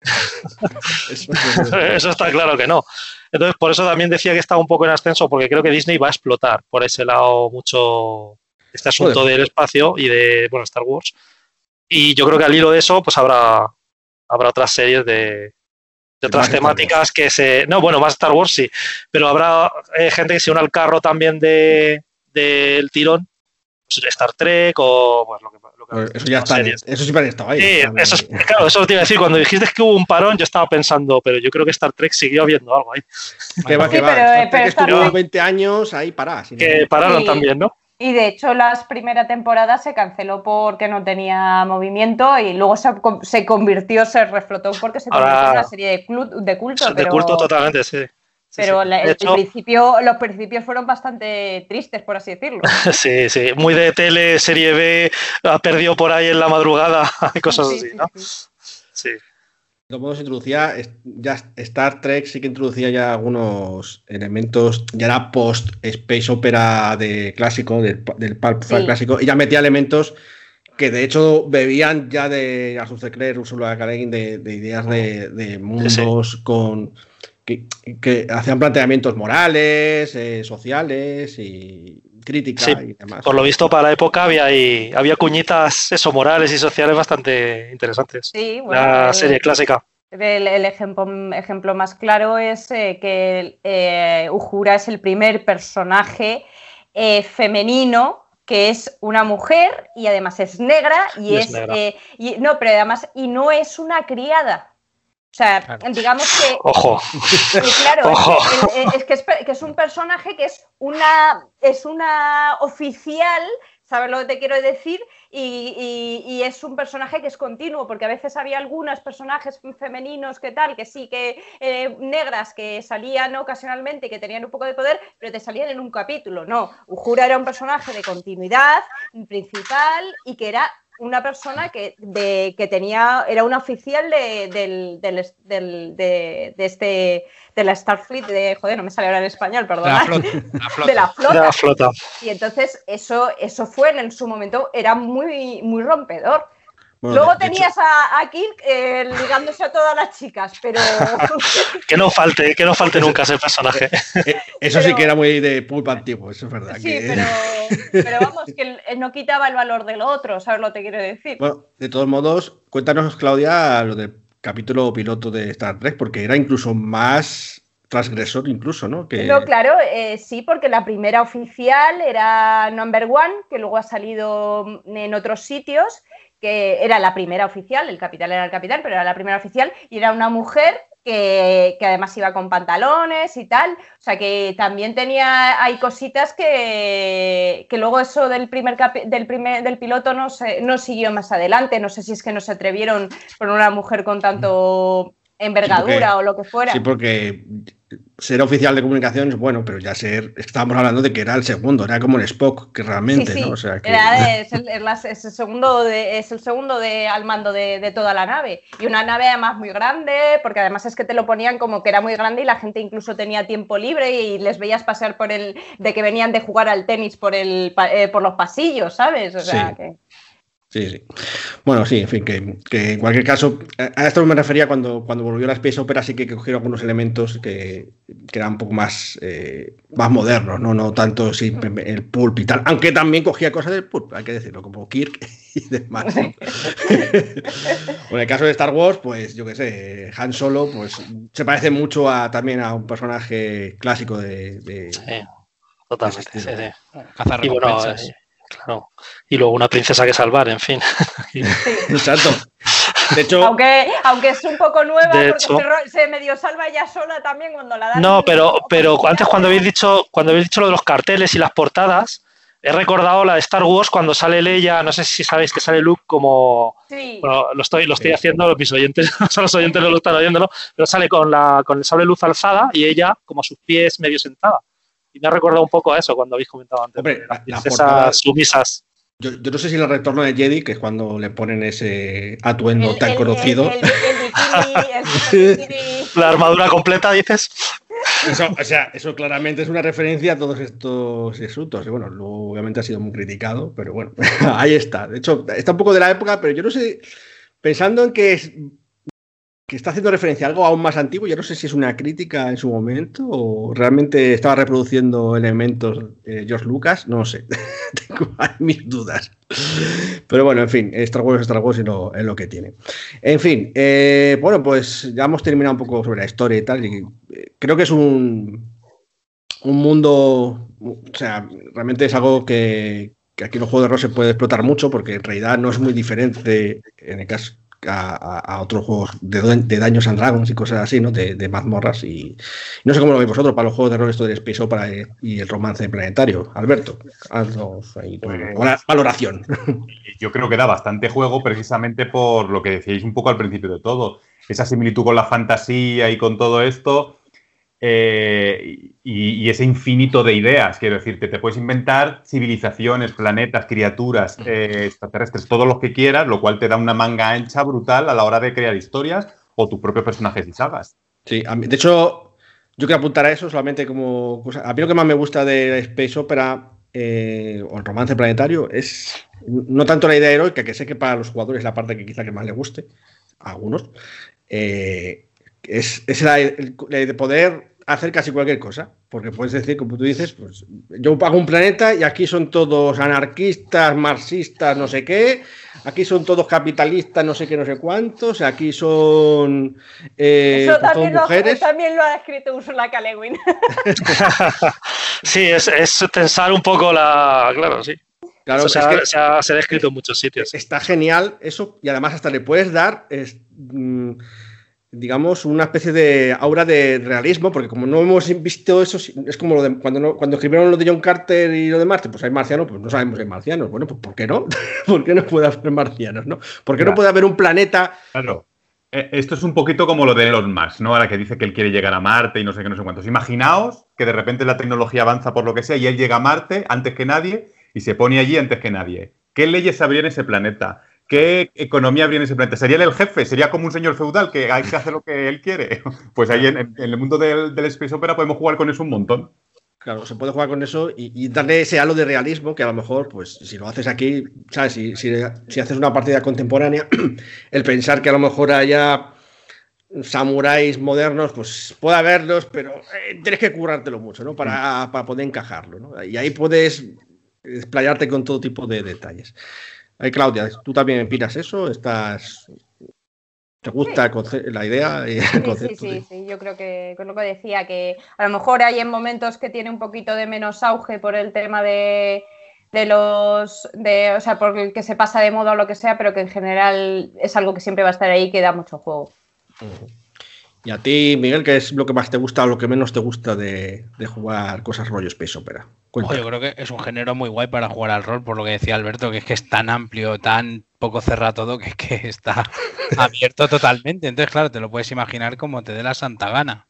eso, está claro que no. Entonces, por eso también decía que estaba un poco en ascenso, porque creo que Disney va a explotar por ese lado mucho este asunto del espacio y de, bueno, Star Wars. Y yo creo que al hilo de eso, pues habrá, habrá otras series de, otras temáticas que se... No, bueno, más Star Wars sí, pero habrá eh, gente que se une al carro también del de, tirón, pues, Star Trek o pues, lo que... Pues eso ya está, eso siempre ha estado ahí. Sí, eso claro, eso te iba a decir, cuando dijiste que hubo un parón, yo estaba pensando, pero yo creo que Star Trek siguió habiendo algo ahí. Que va, que va. Pero, Star Trek estuvo 20 años ahí para. Que pararon también, ¿no? Y de hecho, la primera temporada se canceló porque no tenía movimiento y luego se, convirtió, se reflotó porque se convirtió en una serie de, culto. De culto totalmente, sí. Pero el principio, los principios fueron bastante tristes, por así decirlo. Sí, sí, muy de tele, serie B, ha perdido por ahí en la madrugada y cosas así, ¿no? Sí de modos introducía, ya Star Trek sí que introducía ya algunos elementos, ya era post Space Opera de clásico, del, del pulp clásico, y ya metía elementos que de hecho bebían ya de Arthur C. Clarke, Ursula K. de, de, ideas de, mundos con que, hacían planteamientos morales, eh, sociales y crítica y demás. Por lo visto, para la época había, había cuñitas eso, morales y sociales bastante interesantes. Sí, la serie clásica. El, ejemplo, ejemplo, más claro es eh, que eh, Uhura es el primer personaje eh, femenino que es una mujer y además es negra y, es, y, no, pero además y no es una criada. O sea, digamos que. Ojo. claro, Es, que es, un personaje que es una, es una oficial, ¿sabes lo que te quiero decir? Y, es un personaje que es continuo, porque a veces había algunos personajes femeninos que tal, que sí, que eh, negras, que salían ocasionalmente, que tenían un poco de poder, pero te salían en un capítulo. No, Ujura era un personaje de continuidad principal y que era una persona que, de, que tenía, era una oficial de, del, del, de, de, este, de la Starfleet, de, joder, no me sale ahora en español, perdón. De la flota. Y entonces eso, eso fue en su momento, era muy, muy rompedor. Luego tenías a, a Kirk eh, ligándose a todas las chicas, pero. que no falte, que no falte nunca ese personaje. Eh, eh, eso sí que era muy de pulpa antiguo, eso es verdad. Sí, pero, vamos, que no quitaba el valor del otro, ¿sabes lo que quiero decir? Bueno, de todos modos, cuéntanos, Claudia, lo del capítulo piloto de Star Trek, porque era incluso más transgresor incluso, ¿no? Que... No, claro, sí, porque la primera oficial era Number One, que luego ha salido en otros sitios, que era la primera oficial, el capitán era el capitán, pero era la primera oficial y era una mujer que, además iba con pantalones y tal. O sea que también tenía, hay cositas que, que luego eso del primer, del primer del piloto no, se, no siguió más adelante. No sé si es que no se atrevieron con una mujer con tanto envergadura o lo que fuera. Sí, porque ser oficial de comunicaciones, bueno, pero ya ser, estábamos hablando de que era el segundo, era como el Spock, que realmente, Sí, sí, ¿no? O sea, que, era- es, el, es segundo, de, es el segundo de, al mando de, de toda la nave. Y una nave además muy grande, porque además es que te lo ponían como que era muy grande y la gente incluso tenía tiempo libre y les veías pasear por el, de que venían de jugar al tenis por, el, eh, por los pasillos, ¿sabes? O sea, Sí. que... Sí, sí. Bueno, sí, en fin, que, que en cualquier caso, a esto me refería cuando, cuando volvió la Space Opera, sí que cogieron algunos elementos que, que eran un poco más, eh, más modernos, ¿no? No tanto sí, el pulp y tal, aunque también cogía cosas del pulp, hay que decirlo, como Kirk y demás. ¿no? en el caso de Star Wars, pues yo qué sé, Han Solo, pues se parece mucho a, también a un personaje clásico de... de- Sí, totalmente. Ese sí, sí. Cazar Y bueno, claro. Y luego una princesa que salvar, en fin. Exacto. De hecho, Aunque, aunque es un poco nueva, porque hecho- se, medio salva ella sola también cuando la dan. No, pero, pero antes cuando habéis dicho, cuando habéis dicho lo de los carteles y las portadas, he recordado la de Star Wars cuando sale Leia, no sé si sabéis que sale Luke como Sí. bueno, lo estoy, lo estoy Sí. haciendo, mis oyentes, los oyentes no lo están oyéndolo, pero sale con la, con el sable luz alzada y ella como a sus pies medio sentada. Y me ha recordado un poco a eso cuando habéis comentado antes. Hombre, las la portada- sumisas. Yo, yo no sé si el retorno de Jedi, que es cuando le ponen ese atuendo El- tan el- conocido. El, el, el bikini, el super bikini. La armadura completa, dices. Eso, o sea, eso claramente es una referencia a todos estos asuntos. Y bueno, luego obviamente ha sido muy criticado, pero bueno, ahí está. De hecho, está un poco de la época, pero yo no sé, pensando en que, es- que está haciendo referencia a algo aún más antiguo, yo no sé si es una crítica en su momento o realmente estaba reproduciendo elementos eh, George Lucas, no sé. Tengo mis dudas. Pero bueno, en fin, Star Wars es Star Wars y lo, es lo que tiene. En fin, eh, bueno, pues ya hemos terminado un poco sobre la historia y tal. Y eh, creo que es un, un mundo, o sea, realmente es algo que, que aquí en los juegos de rol se puede explotar mucho porque en realidad no es muy diferente en el caso a, a- otros juegos de, de Daños and Dragons y cosas así, ¿no? De, de mazmorras y no sé cómo lo veis vosotros para los juegos de rol esto del Space Opera y- y el romance planetario. Alberto, haznos ahí tu Pues- valoración. yo creo que da bastante juego precisamente por lo que decíais un poco al principio de todo. Esa similitud con la fantasía y con todo esto. Eh, y, y ese infinito de ideas, quiero decirte, te puedes inventar civilizaciones, planetas, criaturas, eh, extraterrestres, todo lo que quieras, lo cual te da una manga ancha brutal a la hora de crear historias o tus propios personajes y sagas. Sí, a mí- de hecho, yo quiero apuntar a eso solamente como cosa. A mí lo que más me gusta de la Space Opera eh, o el romance planetario es no tanto la idea heroica, que sé que para los jugadores es la parte que quizá que más le guste, a algunos, eh, es, es la, el- de poder hacer casi cualquier cosa. Porque puedes decir, como tú dices, pues yo pago un planeta y aquí son todos anarquistas, marxistas, no sé qué. Aquí son todos capitalistas, no sé qué, no sé cuántos. Aquí son eh, Eso pues, todos también lo, mujeres. también lo ha escrito Ursula K. Le Guin. Sí, es, es tensar un poco la. Claro, sí. Claro, Eso se, es ha, que se ha- se ha descrito en muchos sitios. está genial eso y además hasta le puedes dar, es, mm, digamos, una especie de aura de realismo, porque como no hemos visto eso, es como lo de, cuando, no- cuando escribieron lo de John Carter y lo de Marte, pues hay marcianos, pues no sabemos si hay marcianos. Bueno, pues ¿por qué no? ¿Por qué no puede haber marcianos, no? ¿Por qué no puede haber un planeta? Claro. Eh, Esto es un poquito como lo de Elon Musk, ¿no? Ahora que dice que él quiere llegar a Marte y no sé qué, no sé cuántos. Imaginaos que de repente la tecnología avanza por lo que sea y él llega a Marte antes que nadie y se pone allí antes que nadie. ¿Qué leyes habría en ese planeta? ¿Qué economía habría en ese planeta? ¿Sería él el jefe? ¿Sería como un señor feudal que hay que hacer lo que él quiere? Pues ahí en, en el mundo del, del Space Opera podemos jugar con eso un montón. Claro, se puede jugar con eso y, y darle ese halo de realismo que a lo mejor, pues, si lo haces aquí, ¿sabes? Si, si- si haces una partida contemporánea, el pensar que a lo mejor haya samuráis modernos, pues puede haberlos, pero eh, tienes que currártelo mucho, ¿no? Para, para poder encajarlo, ¿no? Y ahí puedes explayarte con todo tipo de detalles. Eh, Claudia, ¿tú también opinas eso? ¿Estás... ¿Te gusta la idea y el Sí, sí, concepto? sí, de- sí, yo creo que con lo que decía, que a lo mejor hay en momentos que tiene un poquito de menos auge por el tema de, de los, de, o sea, por el que se pasa de moda o lo que sea, pero que en general es algo que siempre va a estar ahí y que da mucho juego. Y a ti, Miguel, ¿qué es lo que más te gusta o lo que menos te gusta de, de jugar cosas rollo Space Opera? Ojo, yo creo que es un género muy guay para jugar al rol, por lo que decía Alberto, que es que es tan amplio, tan poco cerrado todo, que es que está abierto totalmente. Entonces, claro, te lo puedes imaginar como te dé la santa gana.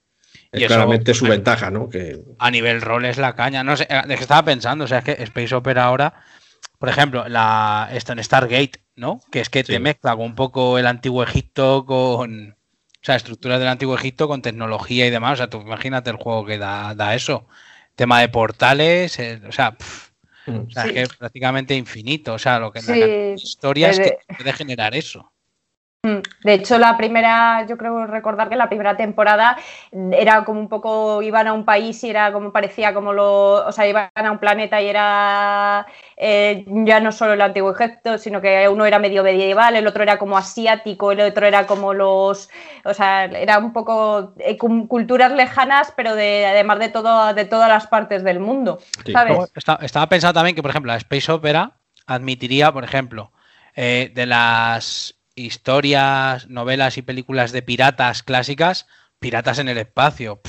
Es claramente su ventaja, ¿no? Que... A nivel rol es la caña. No sé, de que estaba pensando, o sea, es que Space Opera ahora, por ejemplo, la, esto en Stargate, ¿no? Que es que te mezcla un poco el antiguo Egipto con. O sea, estructuras del antiguo Egipto con tecnología y demás. O sea, tú imagínate el juego que da, da eso. Tema de portales, eh, o sea, mm. o sea es que prácticamente infinito. O sea, lo que la historia es que puede generar eso. Mm. De hecho, la primera, yo creo recordar que la primera temporada era como un poco, iban a un país y era como parecía como lo, o sea, iban a un planeta y era eh, ya no solo el antiguo Egipto, sino que uno era medio medieval, el otro era como asiático, el otro era como los, o sea, era un poco eh, culturas lejanas, pero de, además de todo, de todas las partes del mundo, ¿sabes? estaba pensando también que, por ejemplo, la Space Opera admitiría, por ejemplo, eh, de las historias, novelas y películas de piratas clásicas, piratas en el espacio.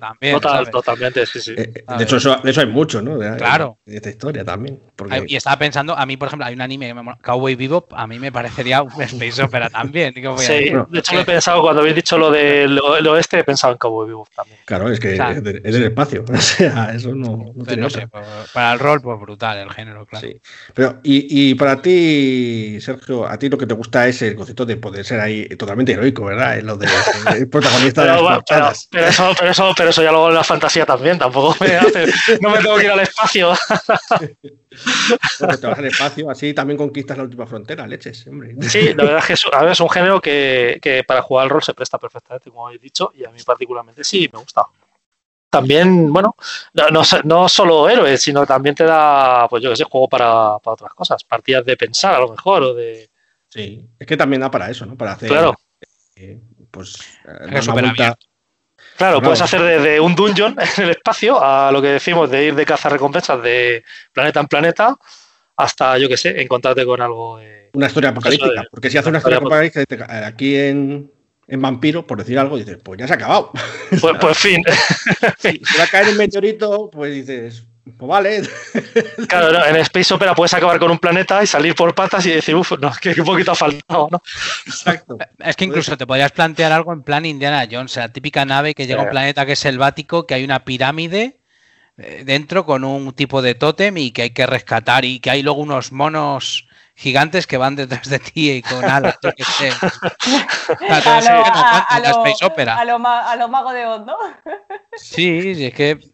también. totalmente, sí, sí. Eh, de, hecho, eso, de, eso, hay mucho, ¿no? claro. De esta historia también. Y estaba pensando, a mí, por ejemplo, hay un anime, Cowboy Bebop, a mí me parecería un space opera también. sí, de hecho lo he pensado, cuando habéis dicho lo del oeste, he pensado en Cowboy Bebop también. Claro, es que es, del espacio. O sea, eso no, tiene sé, Para el rol, pues brutal, el género, claro. Sí. Pero, y, y, para ti, Sergio, a ti lo que te gusta es el concepto de poder ser ahí totalmente heroico, ¿verdad? Lo de, protagonista de las pero, eso, pero, eso, pero eso ya luego en la fantasía también, tampoco me hace, no me tengo que ir al espacio. Porque te vas al espacio, así también conquistas la última frontera, leches, hombre. Sí, la verdad es que es, a ver, es un género que, que, para jugar al rol se presta perfectamente, como habéis dicho, y a mí particularmente sí, me gusta. También, bueno, no, no, solo héroes, sino también te da, pues yo qué sé, juego para, para, otras cosas, partidas de pensar a lo mejor, o de... Sí, es que también da para eso, ¿no? Para hacer... Claro. Eh, pues... Eh, vuelta, Claro, puedes hacer desde un dungeon en el espacio a lo que decimos de ir de caza recompensas de planeta en planeta hasta, yo qué sé, encontrarte con algo. una historia apocalíptica. porque si haces una historia apocalíptica aquí en, en Vampiro, por decir algo, dices, pues ya se ha acabado. Pues, pues fin. si va a caer un meteorito, pues dices, pues vale. Claro, en Space Opera puedes acabar con un planeta y salir por patas y decir, uff, no, que un poquito ha faltado, ¿no? Exacto. Es que incluso te podrías plantear algo en plan Indiana Jones, la típica nave que llega a un planeta que es selvático, que hay una pirámide eh, dentro con un tipo de tótem y que hay que rescatar y que hay luego unos monos gigantes que van detrás de ti y con alas, yo que sé. a, lo, mago de Oz, ¿no? Sí, sí, es que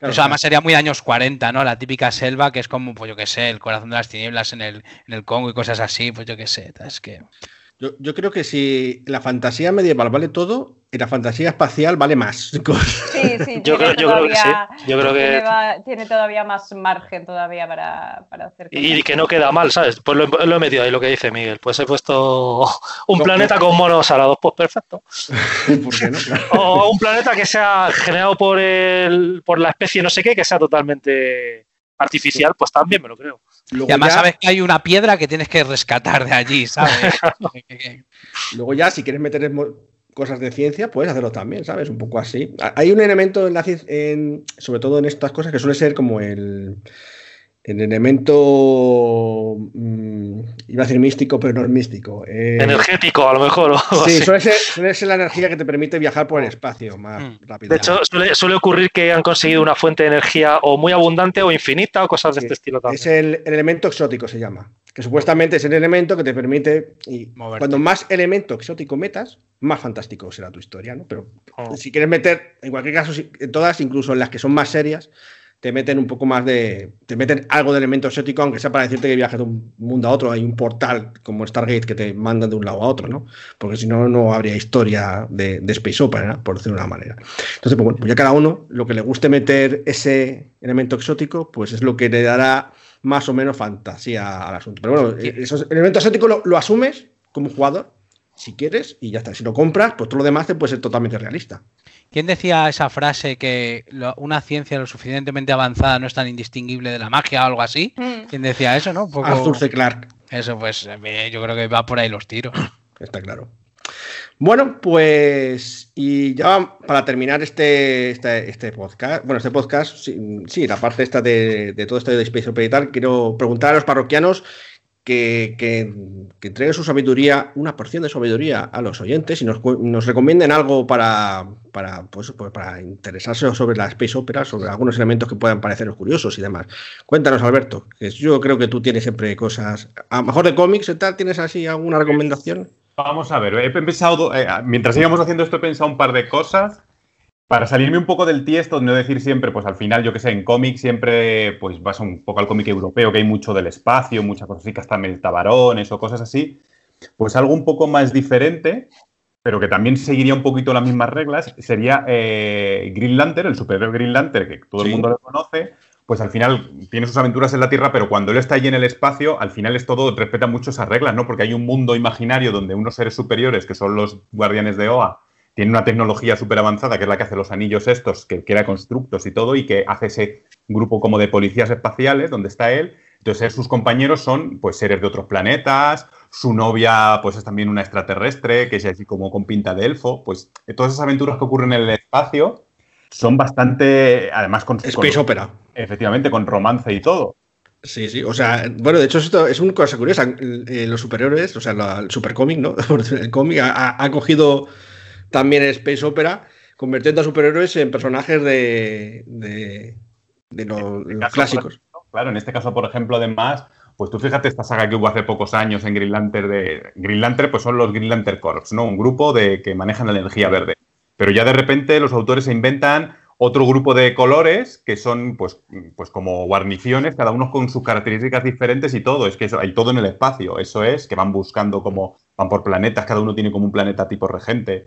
eso además sería muy años 40, ¿no? La típica selva que es como, pues yo qué sé, el corazón de las tinieblas en el, en el Congo y cosas así, pues yo qué sé. Es que... Yo, yo, creo que si la fantasía medieval vale todo, y la fantasía espacial vale más. Sí, sí, yo, creo, yo creo, que sí. Yo creo que tiene, todavía más margen todavía para, para hacer. Y, que no queda mal, ¿sabes? Pues lo, lo, he metido ahí lo que dice Miguel. Pues he puesto un planeta con monos alados, pues perfecto. ¿Por qué no? O un planeta que sea generado por el, por la especie no sé qué, que sea totalmente artificial, pues también me lo creo. y además sabes que hay una piedra que tienes que rescatar de allí, ¿sabes? Luego ya, si quieres meter cosas de ciencia, puedes hacerlo también, ¿sabes? Un poco así. Hay un elemento en la en, sobre todo en estas cosas, que suele ser como el, el elemento, mmm, iba a decir místico, pero no es místico. Eh, Energético, a lo mejor. sí, suele ser, la energía que te permite viajar por el espacio más mm. rápido. De hecho, suele, ocurrir que han conseguido una fuente de energía o muy abundante o infinita o cosas de este estilo también. Es el, elemento exótico, se llama. Que supuestamente es el elemento que te permite. Y cuando más elemento exótico metas, más fantástico será tu historia, ¿no? Pero oh. si quieres meter, en cualquier caso, en todas, incluso en las que son más serias, te meten un poco más de. Te meten algo de elemento exótico, aunque sea para decirte que viajes de un mundo a otro. Hay un portal como Stargate que te mandan de un lado a otro, ¿no? Porque si no, no habría historia de, Space Opera, por decirlo de una manera. Entonces, pues bueno, pues ya cada uno, lo que le guste meter ese elemento exótico, pues es lo que le dará más o menos fantasía al asunto. Pero bueno, esos elementos exóticos lo, lo asumes como jugador, si quieres, y ya está. Si lo compras, pues todo lo demás te puede ser totalmente realista. ¿Quién decía esa frase que una ciencia lo suficientemente avanzada no es tan indistinguible de la magia o algo así? Mm. ¿Quién decía eso, no? Arthur C. Clarke. Eso, pues eh, yo creo que va por ahí los tiros. Está claro. Bueno, pues y ya para terminar este, este, este podcast, bueno, este podcast, sí, la parte esta de, todo esto de Space Opera y tal, quiero preguntar a los parroquianos que, que, entregue su sabiduría, una porción de sabiduría a los oyentes y nos, nos recomienden algo para, para, pues, pues, para interesarse sobre la Space Opera, sobre algunos elementos que puedan pareceros curiosos y demás. Cuéntanos, Alberto, que yo creo que tú tienes siempre cosas, a lo mejor de cómics y tal, ¿tienes así alguna recomendación? Vamos a ver, he pensado, eh, mientras íbamos haciendo esto, he pensado un par de cosas. Para salirme un poco del tiesto, no decir siempre, pues al final, yo que sé, en cómics siempre pues vas un poco al cómic europeo, que hay mucho del espacio, muchas cositas también tabarones o cosas así. Pues algo un poco más diferente, pero que también seguiría un poquito las mismas reglas, sería eh, Green Lantern, el superhéroe Green Lantern, que todo el mundo lo conoce, pues al final tiene sus aventuras en la Tierra, pero cuando él está allí en el espacio, al final es todo, respeta mucho esas reglas, ¿no? Porque hay un mundo imaginario donde unos seres superiores, que son los guardianes de Oa, tienen una tecnología súper avanzada, que es la que hace los anillos estos, que crea constructos y todo, y que hace ese grupo como de policías espaciales, donde está él. Entonces, sus compañeros son, pues, seres de otros planetas, su novia, pues, es también una extraterrestre, que es así como con pinta de elfo. Pues, todas esas aventuras que ocurren en el espacio son bastante, además, con... Space Opera. Efectivamente, con romance y todo. Sí, sí, o sea, bueno, de hecho esto es una cosa curiosa. Eh, los superiores, o sea, el supercómic, ¿no? El cómic ha, cogido también Space Opera, convirtiendo a superhéroes en personajes de, de, los, este clásicos. claro, en este caso, por ejemplo, además, pues tú fíjate esta saga que hubo hace pocos años en Green Lantern de Green Lantern, pues son los Green Lantern Corps, ¿no? Un grupo de que manejan la energía verde. Pero ya de repente los autores se inventan otro grupo de colores que son pues, pues como guarniciones, cada uno con sus características diferentes y todo. Es que eso, hay todo en el espacio. Eso es que van buscando como, van por planetas, cada uno tiene como un planeta tipo regente.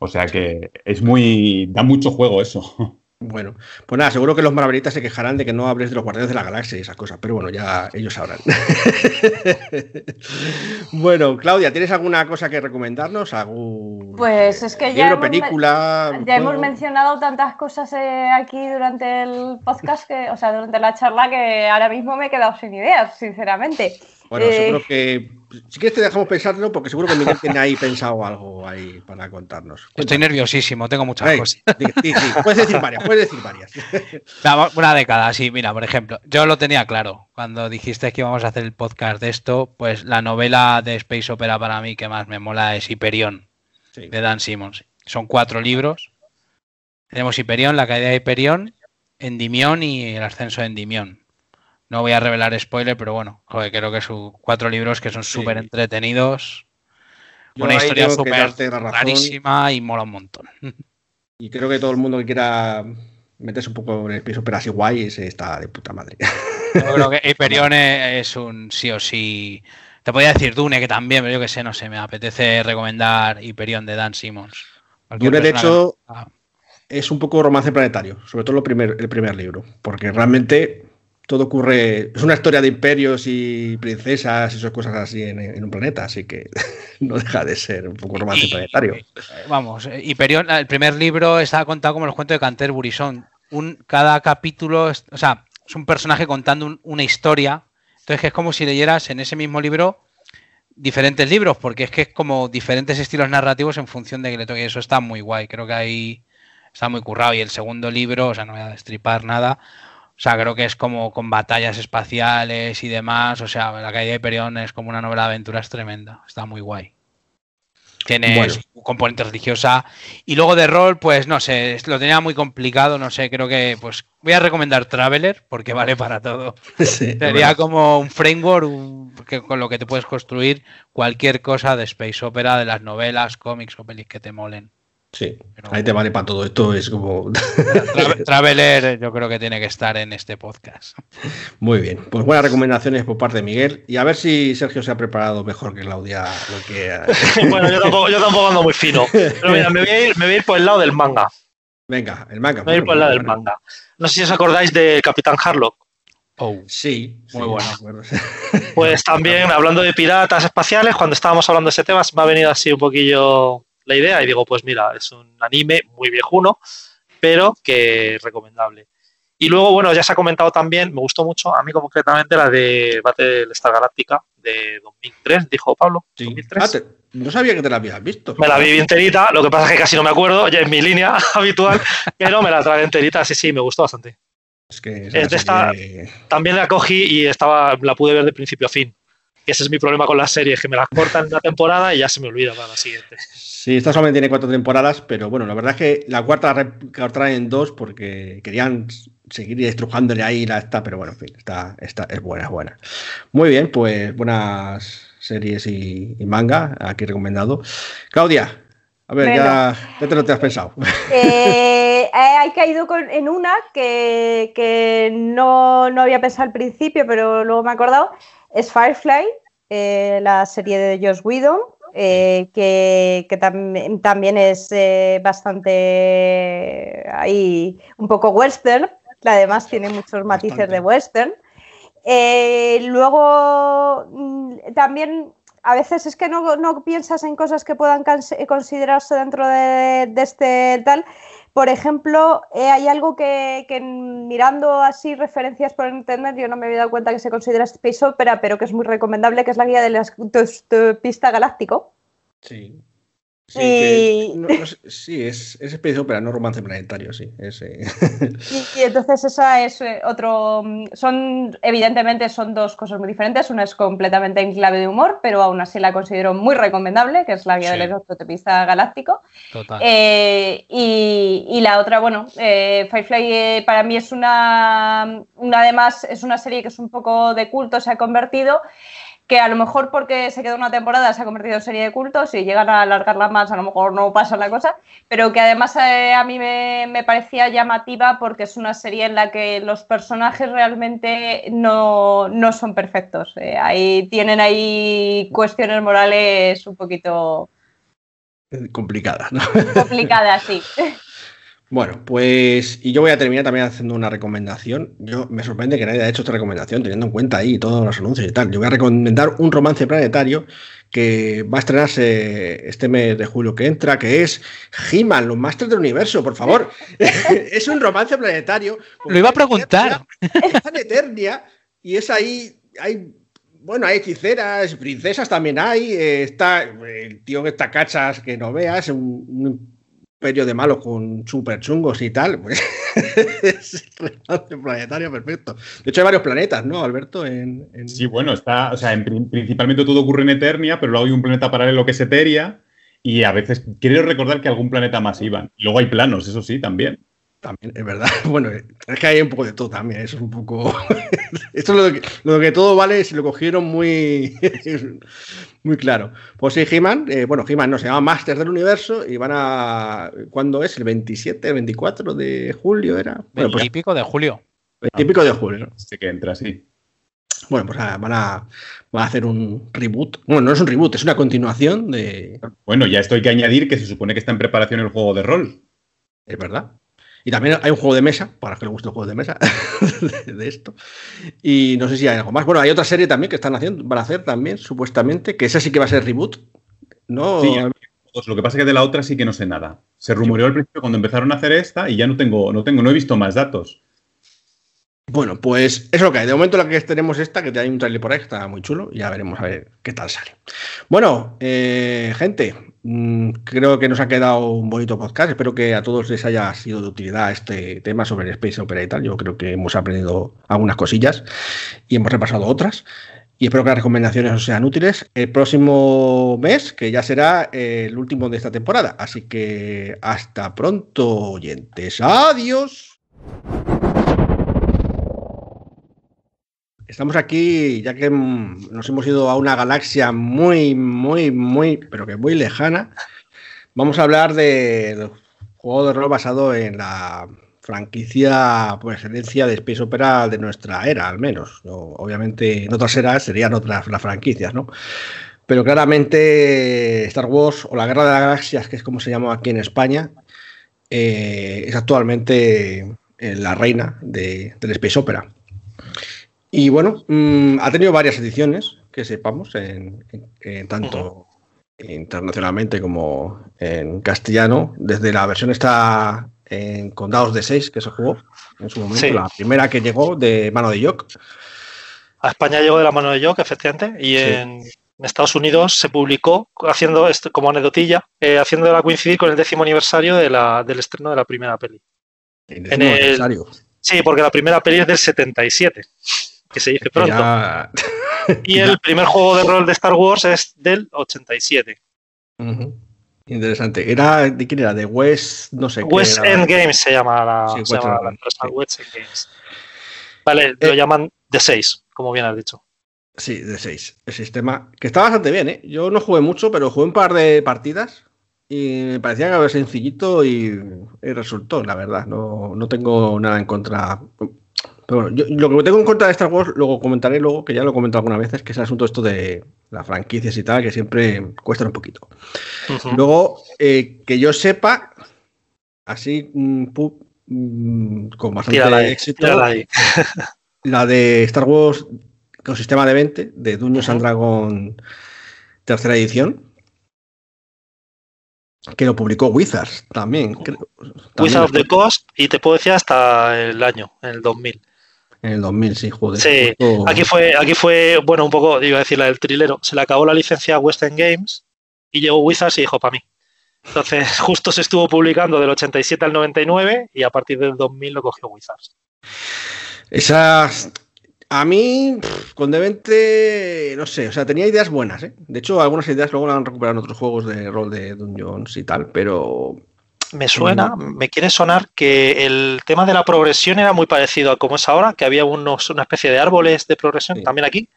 O sea que es muy, da mucho juego eso. Bueno, pues nada, seguro que los maravilitas se quejarán de que no hables de los guardianes de la galaxia y esas cosas, pero bueno, ya ellos sabrán. bueno, Claudia, ¿tienes alguna cosa que recomendarnos? ¿Algún pues es que ya libro, película? ya hemos mencionado tantas cosas eh, aquí durante el podcast, que, o sea, durante la charla, que ahora mismo me he quedado sin ideas, sinceramente. Bueno, seguro eh, que si quieres te dejamos pensarlo porque seguro que Miguel tiene ahí pensado algo ahí para contarnos. Estoy nerviosísimo, tengo muchas cosas. Sí, sí, puedes decir varias, puedes decir varias. Una década, sí, mira, por ejemplo, yo lo tenía claro. Cuando dijiste que íbamos a hacer el podcast de esto, pues la novela de Space Opera para mí que más me mola es Hyperion, de Dan Simmons. Son cuatro libros. Tenemos Hyperion, la caída de Hyperion, Endymion y el ascenso de Endymion. No voy a revelar spoiler, pero bueno, creo que son cuatro libros que son súper entretenidos. una historia súper rarísima y mola un montón. Y creo que todo el mundo que quiera meterse un poco en el piso, pero así guay, está de puta madre. Yo creo que Hyperion es un sí o sí. Te podría decir Dune, que también, pero yo que sé, no sé, me apetece recomendar Hyperion de Dan Simmons. Dune, de hecho, es un poco romance planetario, sobre todo primer, el primer libro, porque realmente todo ocurre. Es una historia de imperios y princesas y esas cosas así en, un planeta, así que no deja de ser un poco romance planetario. Vamos, Hyperion, el primer libro está contado como los cuentos de Canterbury. Son un, cada capítulo, o sea, es un personaje contando una historia. Entonces, es como si leyeras en ese mismo libro diferentes libros, porque es que es como diferentes estilos narrativos en función de que le toque. Eso está muy guay. Creo que ahí está muy currado. Y el segundo libro, o sea, no voy a destripar nada o sea, creo que es como con batallas espaciales y demás. O sea, La caída de Hyperion es como una novela de aventuras tremenda. Está muy guay. Tiene un componente religiosa. Y luego de rol, pues no sé, lo tenía muy complicado, no sé, creo que pues voy a recomendar Traveler porque vale para todo. Sería como un framework que, con lo que te puedes construir cualquier cosa de Space Opera, de las novelas, cómics o pelis que te molen. Sí, ahí te vale para todo. Esto es como. Traveler, yo creo que tiene que estar en este podcast. Muy bien, pues buenas recomendaciones por parte de Miguel. Y a ver si Sergio se ha preparado mejor que Claudia. Lo que... bueno, yo tampoco, ando muy fino. Pero mira, me voy, a ir, me voy a ir por el lado del manga. Venga, el manga. Me voy a ir por el lado del manga. No sé si os acordáis de Capitán Harlock. Oh, sí, muy bueno. Pues también, hablando de piratas espaciales, cuando estábamos hablando de ese tema, me ha venido así un poquillo la idea y digo, pues mira, es un anime muy viejuno, pero que recomendable. Y luego, bueno, ya se ha comentado también, me gustó mucho, a mí concretamente la de Battlestar Galáctica de 2003, dijo Pablo. Sí. Ah, no sabía que te la habías visto. Me la vi enterita, lo que pasa es que casi no me acuerdo, ya es mi línea habitual, pero me la trae enterita, sí, sí, me gustó bastante. Es que es de esta, también la cogí y estaba, la pude ver de principio a fin. ese es mi problema con las series, que me las cortan una temporada y ya se me olvida para la siguiente. Sí, esta solamente tiene cuatro temporadas, pero bueno, la verdad es que la cuarta la traen en dos porque querían seguir estrujándole ahí la esta, pero bueno, en fin, está, está, es buena, es buena. Muy bien, pues buenas series y, manga aquí recomendado. Claudia, a ver, ya, te lo te has pensado. Eh, he caído en una que, no, había pensado al principio, pero luego me he acordado. Es Firefly, eh, la serie de Josh Whedon. Eh, que, también es eh, bastante ahí un poco western, además tiene muchos matices de western. Eh, luego mm, también a veces es que no, piensas en cosas que puedan considerarse dentro de, este tal. Por ejemplo, hay algo que, mirando así referencias por internet yo no me había dado cuenta que se considera space opera, pero que es muy recomendable, que es la guía del pista galáctico. Sí. Sí, sí es, es especie de no romance planetario, sí. Eh. y, entonces esa es eh, otro. Mm, son, evidentemente, son dos cosas muy diferentes. Una es completamente en clave de humor, pero aún así la considero muy recomendable, que es la guía del autopista galáctico. Total. Eh, y, la otra, bueno, Firefly para mí es una, una. Además, es una serie que es un poco de culto, se ha convertido que a lo mejor porque se quedó una temporada se ha convertido en serie de cultos y llegan a alargarla más, a lo mejor no pasa la cosa, pero que además eh, a mí me, parecía llamativa porque es una serie en la que los personajes realmente no, son perfectos. Eh, ahí tienen ahí cuestiones morales un poquito complicadas, ¿no? Complicadas, sí. Bueno, pues y yo voy a terminar también haciendo una recomendación. Yo me sorprende que nadie haya hecho esta recomendación teniendo en cuenta ahí todos los anuncios y tal. Yo voy a recomendar un romance planetario que va a estrenarse este mes de julio que entra, que es He-Man, los Masters del Universo, por favor. es un romance planetario. Lo iba a preguntar. Está en Eternia y es ahí, hay bueno, hay hechiceras, princesas también hay. Eh, está el tío que está cachas que no veas, un, un periodo de malos con super chungos y tal, pues es el planetario perfecto. De hecho, hay varios planetas, ¿no, Alberto? En, Sí, bueno, está, o sea, principalmente todo ocurre en Eternia, pero luego hay un planeta paralelo que es Eteria, y a veces quiero recordar que algún planeta más iban. Luego hay planos, eso sí, también. También, es verdad. Bueno, es que hay un poco de todo también. Eso es un poco. Esto es lo que, lo que todo vale si lo cogieron muy, muy claro. Pues sí, He-Man, eh, bueno, He-Man no se llama Masters del Universo y van a. ¿Cuándo es? ¿El 27, el 24 de julio era? Bueno, pues, típico de julio. El típico de julio, ¿no? Sí que entra, sí. Bueno, pues van a, van a hacer un reboot. Bueno, no es un reboot, es una continuación de. Bueno, ya esto hay que añadir que se supone que está en preparación el juego de rol. Es verdad. Y también hay un juego de mesa, para que le guste el juego de mesa, de, esto. Y no sé si hay algo más. Bueno, hay otra serie también que están haciendo, van a hacer también, supuestamente, que esa sí que va a ser reboot. ¿no? Sí, lo que pasa es que de la otra sí que no sé nada. Se rumoreó al principio cuando empezaron a hacer esta y ya no tengo, no tengo, no he visto más datos. Bueno, pues es lo que hay. De momento la que tenemos esta, que hay un trailer por ahí, que está muy chulo. Ya veremos a ver qué tal sale. Bueno, eh, gente, mm, creo que nos ha quedado un bonito podcast. Espero que a todos les haya sido de utilidad este tema sobre el Space Opera y tal. Yo creo que hemos aprendido algunas cosillas y hemos repasado otras. Y espero que las recomendaciones os sean útiles. El próximo mes, que ya será el último de esta temporada. Así que hasta pronto, oyentes. Adiós. Estamos aquí, ya que nos hemos ido a una galaxia muy, muy, muy, pero que muy lejana. Vamos a hablar del juego de rol basado en la franquicia por excelencia de Space Opera de nuestra era, al menos. Obviamente en otras eras serían otras las franquicias, ¿no? Pero claramente Star Wars o la Guerra de las Galaxias, que es como se llama aquí en España, eh, es actualmente eh, la reina de, del Space Opera. Y bueno, mm, ha tenido varias ediciones, que sepamos, en, tanto internacionalmente como en castellano. Desde la versión está en Condados de 6, que se jugó en su momento, la primera que llegó de mano de Yock. A España llegó de la mano de Yock, efectivamente, y en Estados Unidos se publicó haciendo esto como anedotilla, eh, haciéndola coincidir con el décimo aniversario de la, del estreno de la primera peli. en el, sí, porque la primera peli es del 77 que se dice pronto. Y el primer juego de rol de Star Wars es del 87. Interesante. ¿Era de quién era? De West, no sé West qué. End Games se llama la, Sí, se West llama la empresa, sí. West End Games. Vale, lo Eh, llaman de 6, como bien has dicho. Sí, de 6. El sistema. Que está bastante bien, ¿eh? Yo no jugué mucho, pero jugué un par de partidas. Y me parecía que era sencillito y, y resultó, la verdad. No, no tengo nada en contra. Pero bueno, yo, lo que tengo en contra de Star Wars, luego comentaré luego, que ya lo he comentado algunas veces, que es el asunto esto de las franquicias y tal, que siempre cuestan un poquito. Luego, eh, que yo sepa, así mm, mm, con bastante Tírala éxito, ahí. la de Star Wars con sistema de 20, de and Dragon tercera edición, que lo publicó Wizards también. creo. También Wizard of the Coast y te puedo decir hasta el año, el 2000. En el 2000, sí, joder. Sí, justo- Aquí fue, aquí fue, bueno, un poco, iba a decir la del trilero, se le acabó la licencia a Western Games y llegó Wizards y dijo, para mí. Entonces, justo se estuvo publicando del 87 al 99 y a partir del 2000 lo cogió Wizards. Esas. A mí, con D20, no sé, o sea, tenía ideas buenas, ¿eh? De hecho, algunas ideas luego las han recuperado en otros juegos de rol de Dungeons y tal, pero Me suena, me quiere sonar que el tema de la progresión era muy parecido a como es ahora, que había unos, una especie de árboles de progresión Sí. también aquí.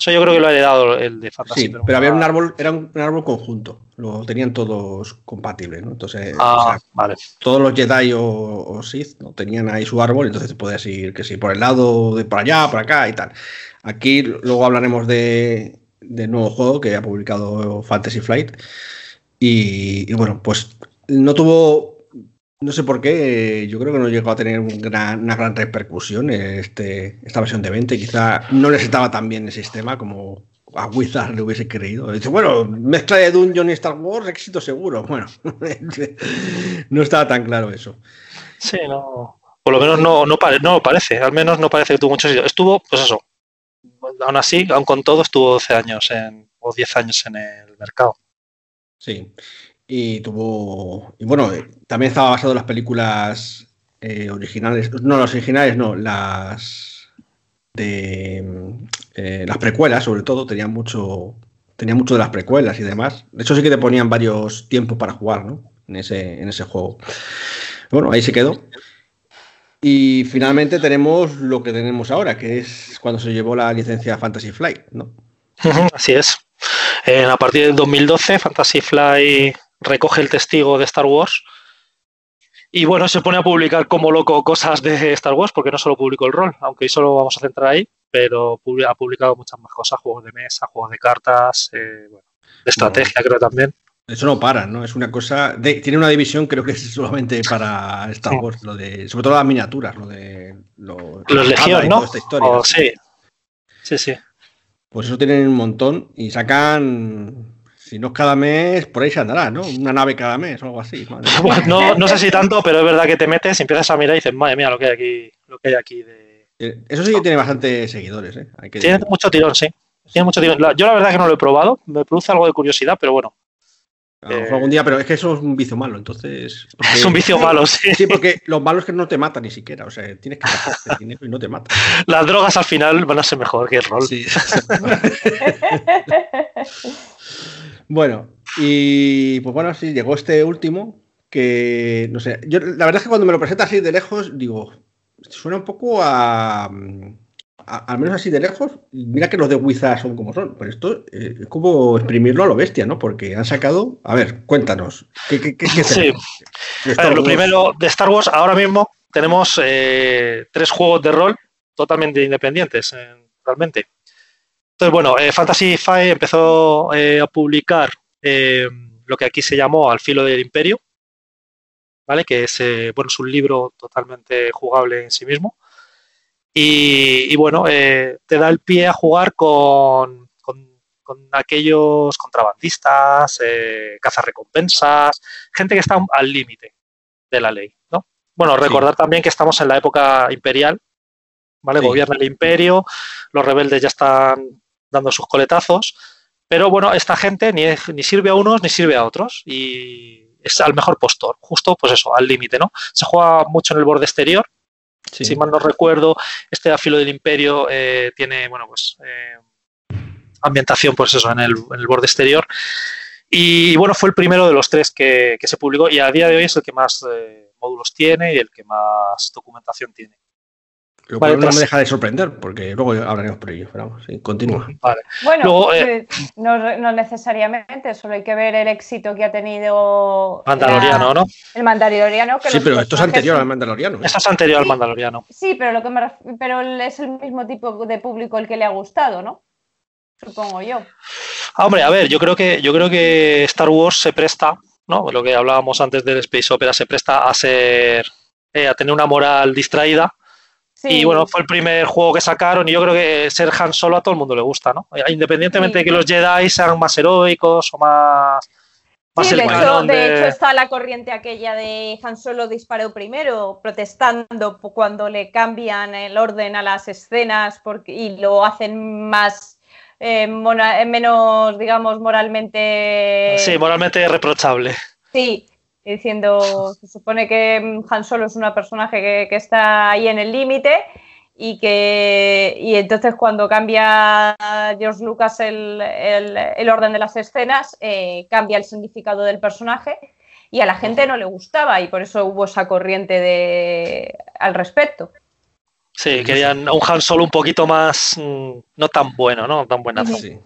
Eso yo creo que lo ha heredado el de Fantasy. sí, pero había un árbol, era un, un árbol conjunto, lo tenían todos compatibles, ¿no? Entonces, o Ah, sea, vale. todos los Jedi o, o Sith ¿no? tenían ahí su árbol, entonces podías ir que sí, por el lado de por allá, por acá y tal. Aquí luego hablaremos de, del nuevo juego que ha publicado Fantasy Flight. Y, y bueno, pues no tuvo, no sé por qué, yo creo que no llegó a tener un gran- una gran repercusión este, esta versión de 20. Quizá no les estaba tan bien el sistema como a Wizard le hubiese creído. Dice, bueno, mezcla de Dungeon y Star Wars, éxito seguro. Bueno, no estaba tan claro eso. Sí, no. Por lo menos no, no, pare- no parece, al menos no parece que tuvo mucho éxito. Estuvo, pues eso, aún así, aún con todo, estuvo 12 años en, o 10 años en el mercado. Sí. Y tuvo. Y bueno, eh, también estaba basado en las películas eh, originales. No, las originales, no, las. de. eh, las precuelas, sobre todo, tenían mucho. Tenía mucho de las precuelas y demás. De hecho, sí que te ponían varios tiempos para jugar, ¿no? En ese, en ese juego. Bueno, ahí se quedó. Y finalmente tenemos lo que tenemos ahora, que es cuando se llevó la licencia Fantasy Flight, ¿no? Así es. A partir del 2012, Fantasy Fly recoge el testigo de Star Wars y bueno, se pone a publicar como loco cosas de Star Wars, porque no solo publicó el rol, aunque hoy solo vamos a centrar ahí, pero ha publicado muchas más cosas, juegos de mesa, juegos de cartas, eh, bueno, de estrategia creo también. Eso no para, ¿no? Es una cosa. de- tiene una división, creo que es solamente para Star Sí. Wars, lo de. Sobre todo las miniaturas, lo de. Lo, Los y ¿no? esta historia. O- sí, sí, sí. Pues eso tienen un montón y sacan. Si no es cada mes, por ahí se andará, ¿no? Una nave cada mes o algo así. madre no, no sé si tanto, pero es verdad que te metes y empiezas a mirar y dices, madre mía, lo que hay aquí, lo que hay aquí de, Eh, Eso sí que tiene bastantes seguidores, ¿eh? Hay que Tiene mucho tirón, sí. Tiene mucho tirón. Yo la verdad que no lo he probado, me produce algo de curiosidad, pero bueno, A lo mejor algún día, pero es que eso es un vicio malo, entonces. porque- es un vicio malo, sí. Sí, porque los malos es que no te matan ni siquiera. O sea, tienes que gastarte dinero y no te matan. Las drogas al final van a ser mejor que el rol. Sí. Bueno, y pues bueno, sí, llegó este último que, no sé, yo la verdad es que cuando me lo presenta así de lejos, digo, suena un poco a, a- al menos así de lejos, mira que los de Wizard son como son, pero esto eh, es como exprimirlo a lo bestia, ¿no? Porque han sacado, a ver, cuéntanos, ¿qué, qué, qué, qué Sí. A ver, lo primero de Star Wars, ahora mismo tenemos eh, tres juegos de rol totalmente independientes, eh, realmente. Entonces, bueno, eh, Fantasy Five empezó eh, a publicar eh, lo que aquí se llamó Al filo del imperio, ¿vale? Que es, bueno, es un libro totalmente jugable en sí mismo. Y, y bueno, te da el pie a jugar con, con- con aquellos contrabandistas, cazarrecompensas, gente que está al límite de la ley, ¿no? Bueno, recordar también que estamos en la época imperial, ¿vale? Sí. Gobierna el imperio, los rebeldes ya están dando sus coletazos, pero bueno, esta gente ni, ni sirve a unos ni sirve a otros y es al mejor postor, justo pues eso, al límite, ¿no? Se juega mucho en el borde exterior, Sí. si mal no recuerdo, este afilo del imperio eh, tiene, bueno, pues eh, ambientación, pues eso, en el, en el borde exterior. Y bueno, fue el primero de los tres que, que se publicó y a día de hoy es el que más eh, módulos tiene y el que más documentación tiene. Lo Vale, cual no tras- me deja de sorprender, porque luego hablaremos por ello. Pero vamos, sí, continúa. Vale. Bueno, Luego, eh, pues, no, no necesariamente, solo hay que ver el éxito que ha tenido Mandaloriano, la- ¿no? el Mandaloriano. Que Sí, pero esto es anterior son- al Mandaloriano. ¿eh? Esto es anterior al Sí. Mandaloriano. Sí, pero lo que me ref- pero es el mismo tipo de público el que le ha gustado, ¿no? Supongo yo. Ah, hombre, a ver, yo creo que yo creo que Star Wars se presta, ¿no? Lo que hablábamos antes del Space Opera se presta a ser eh, a tener una moral distraída. Sí, Y bueno, fue el primer juego que sacaron y yo creo que ser Han Solo a todo el mundo le gusta, ¿no? Eh, Independientemente Sí. de que los Jedi sean más heroicos o más, más Sí, el de hecho, canon de de- hecho está la corriente aquella de Han Solo disparó primero, protestando cuando le cambian el orden a las escenas porque, y lo hacen más, eh, mona- eh, menos, digamos, moralmente... Sí, moralmente reprochable. Sí, diciendo, se supone que mm, Han Solo es una personaje que, que está ahí en el límite y que y entonces cuando cambia George Lucas el, el- el orden de las escenas, eh, cambia el significado del personaje y a la gente no le gustaba y por eso hubo esa corriente de, al respecto. Sí, querían un Han Solo un poquito más mm, no tan bueno, ¿no? Tan buenazo. Sí.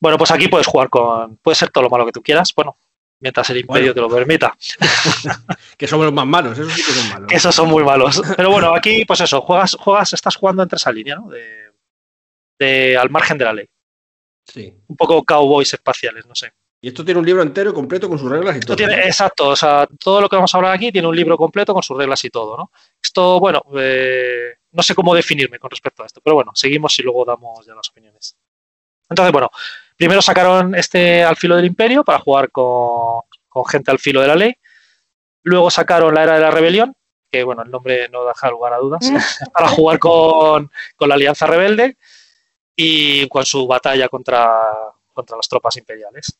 Bueno, pues aquí puedes jugar con. Puede ser todo lo malo que tú quieras, bueno, mientras el Imperio Bueno. te lo permita. Que somos los más malos, esos sí que son malos. Esos son muy malos. Pero bueno, aquí, pues eso, juegas, juegas, estás jugando entre esa línea, ¿no? De, de al margen de la ley. Sí. Un poco cowboys espaciales, no sé. Y esto tiene un libro entero completo con sus reglas y Esto todo. tiene, ¿no? exacto, o sea, todo lo que vamos a hablar aquí tiene un libro completo con sus reglas y todo, ¿no? Esto, bueno, eh, no sé cómo definirme con respecto a esto, pero bueno, seguimos y luego damos ya las opiniones. Entonces, bueno, primero sacaron este al filo del imperio para jugar con, con gente al filo de la ley. Luego sacaron la era de la rebelión, que bueno, el nombre no deja lugar a dudas, para jugar con, con la alianza rebelde y con su batalla contra, contra las tropas imperiales.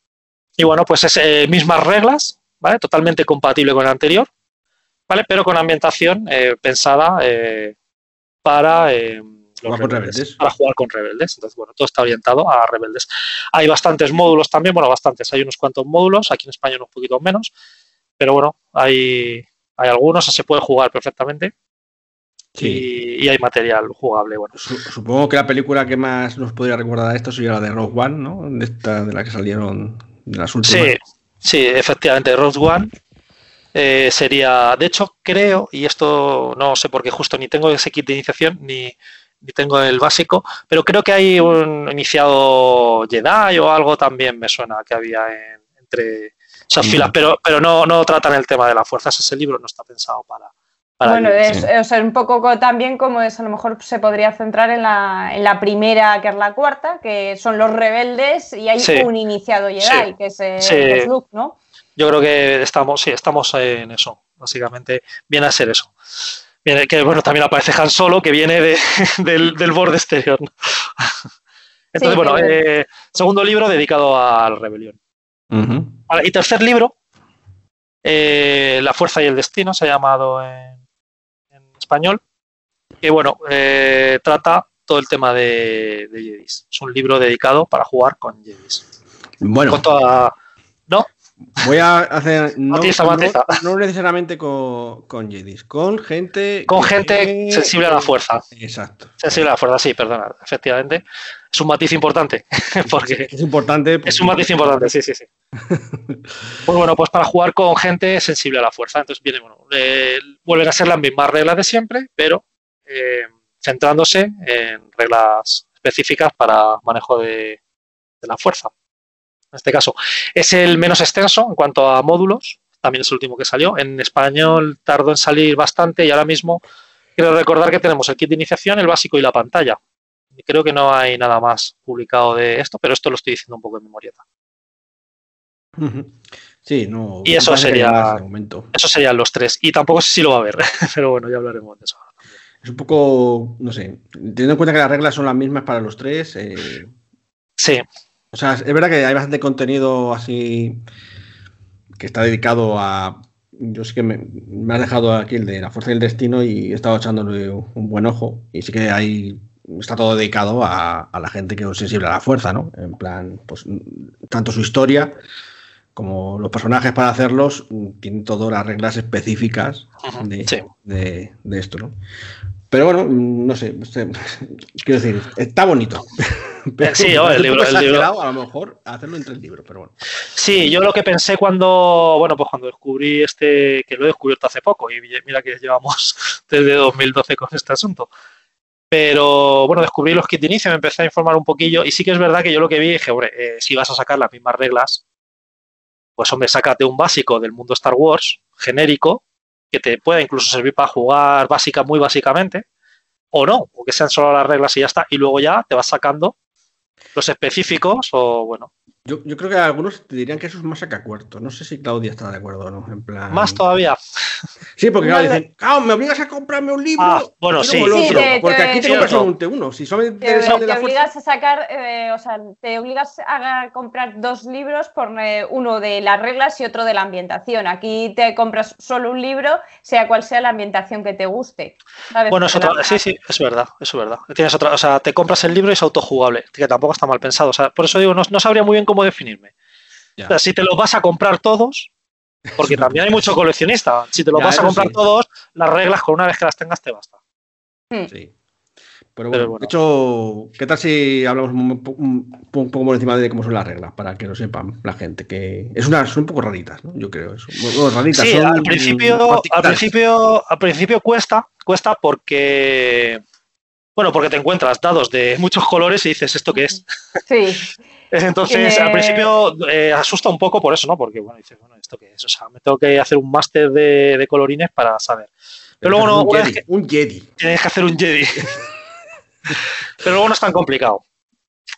Y bueno, pues es eh, mismas reglas, ¿vale? Totalmente compatible con el anterior, ¿vale? Pero con ambientación eh, pensada eh, para los rebeldes. Para jugar con rebeldes. Entonces, bueno, todo está orientado a rebeldes. Hay bastantes módulos también, bueno, bastantes, hay unos cuantos módulos, aquí en España unos poquitos menos, pero bueno, hay, hay algunos, se puede jugar perfectamente Sí. y, y hay material jugable, bueno. Su- Supongo que la película que más nos podría recordar a esto sería la de Rogue One, ¿no? De, esta, de la que salieron de las últimas. Sí, sí, efectivamente, Rogue One eh, sería, de hecho, creo, y esto no sé porque justo ni tengo ese kit de iniciación ni, ni tengo el básico, pero creo que hay un iniciado Jedi o algo también me suena que había en- entre esas Mm. filas, pero, pero no, no tratan el tema de las fuerzas, ese libro no está pensado para... para Bueno, es, sí. o sea, un poco co- también como es, a lo mejor se podría centrar en la, en la primera, que es la cuarta, que son los rebeldes, y hay Sí. un iniciado Jedi, Sí. que es, eh, es Luke, ¿no? Yo creo que estamos, sí, estamos en eso, básicamente viene a ser eso. Que bueno, también aparece Han Solo, que viene de- del, del borde exterior. ¿no? Entonces, Sí, bueno, pero- eh, segundo libro dedicado a la rebelión. Y tercer libro, eh, La fuerza y el destino, se ha llamado en, en español, que bueno, eh, trata todo el tema de, de Jedis. Es un libro dedicado para jugar con Jedis. Bueno, Con toda... ¿No? Voy a hacer. No, Matiza, no- matiza. no necesariamente con, con Jedis, con gente. Con que- gente sensible a la fuerza. Exacto. Sensible a la fuerza, sí, perdona, efectivamente. Es un matiz importante, porque Es importante. es un matiz importante, sí, sí, sí. Pues bueno, pues para jugar con gente sensible a la fuerza. Entonces viene, bueno, eh, vuelven a ser las mismas reglas de siempre, pero eh, centrándose en reglas específicas para manejo de, de la fuerza. En este caso, es el menos extenso en cuanto a módulos, también es el último que salió. En español tardó en salir bastante y ahora mismo quiero recordar que tenemos el kit de iniciación, el básico y la pantalla. Creo que no hay nada más publicado de esto, pero esto lo estoy diciendo un poco en memorieta. Sí, no. Y eso sería-. Esos serían los tres. Y tampoco sé si lo va a ver, pero bueno, ya hablaremos de eso. Es un poco. No sé. Teniendo en cuenta que las reglas son las mismas para los tres. eh, Sí, O sea, es verdad que hay bastante contenido así que está dedicado a. Yo sí que me, me has dejado aquí el de la fuerza del destino y he estado echándole un buen ojo. Y sí que hay está todo dedicado a, la gente que es sensible a la fuerza, ¿no? En plan, pues tanto su historia como los personajes para hacerlos tienen todas las reglas específicas de, de, esto, ¿no? Pero bueno, no sé, quiero decir, está bonito. sí, el libro, el libro. A lo mejor hacerlo entre el libro, pero bueno. Sí, yo lo que pensé cuando, bueno, pues cuando descubrí este, que lo he descubierto hace poco, y mira que llevamos desde 2012 con este asunto. Pero bueno, descubrí los kits de inicio, me empecé a informar un poquillo, y sí que es verdad que yo lo que vi dije, hombre, eh, si vas a sacar las mismas reglas, pues hombre, sácate un básico del mundo Star Wars, genérico, que te pueda incluso servir para jugar básica, muy básicamente, o no, o que sean solo las reglas y ya está, y luego ya te vas sacando los específicos o bueno. Yo, yo, creo que algunos te dirían que eso es más sacacuerto. No sé si Claudia está de acuerdo o no. En plan... Más todavía. Sí, porque claro, dicen, claro, me obligas a comprarme un libro. Ah, bueno, sí. porque aquí te compras solamente uno. Si son te, te obligas a sacar, eh, o sea, te obligas a comprar dos libros por eh, uno de las reglas y otro de la ambientación. Aquí te compras solo un libro, sea cual sea la ambientación que te guste. Bueno, eso sí, sí, es verdad, eso es verdad. Tienes otra, o sea, te compras el libro y es autojugable, que tampoco está mal pensado. O sea, por eso digo, no, no sabría muy bien cómo cómo definirme. si te los vas a comprar todos, porque también hay mucho coleccionista, si te los vas a comprar todos, las reglas con una vez que las tengas te basta. Hmm. Sí. Pero bueno, de hecho, ¿qué tal si hablamos un, poco por encima de cómo son las reglas? Para que lo sepan la gente, que es una, son un poco raritas, ¿no? Yo creo. raritas, sí, al, principio, al, principio, al principio cuesta, cuesta porque, bueno, porque te encuentras dados de muchos colores y dices, ¿esto qué es? Sí. Entonces, al principio eh, asusta un poco por eso, ¿no? Porque, bueno, dices, bueno, ¿esto qué es? O sea, me tengo que hacer un máster de, colorines para saber. Pero, luego no. Un Jedi, un Jedi. Tienes que hacer un Jedi. Pero luego no es tan complicado.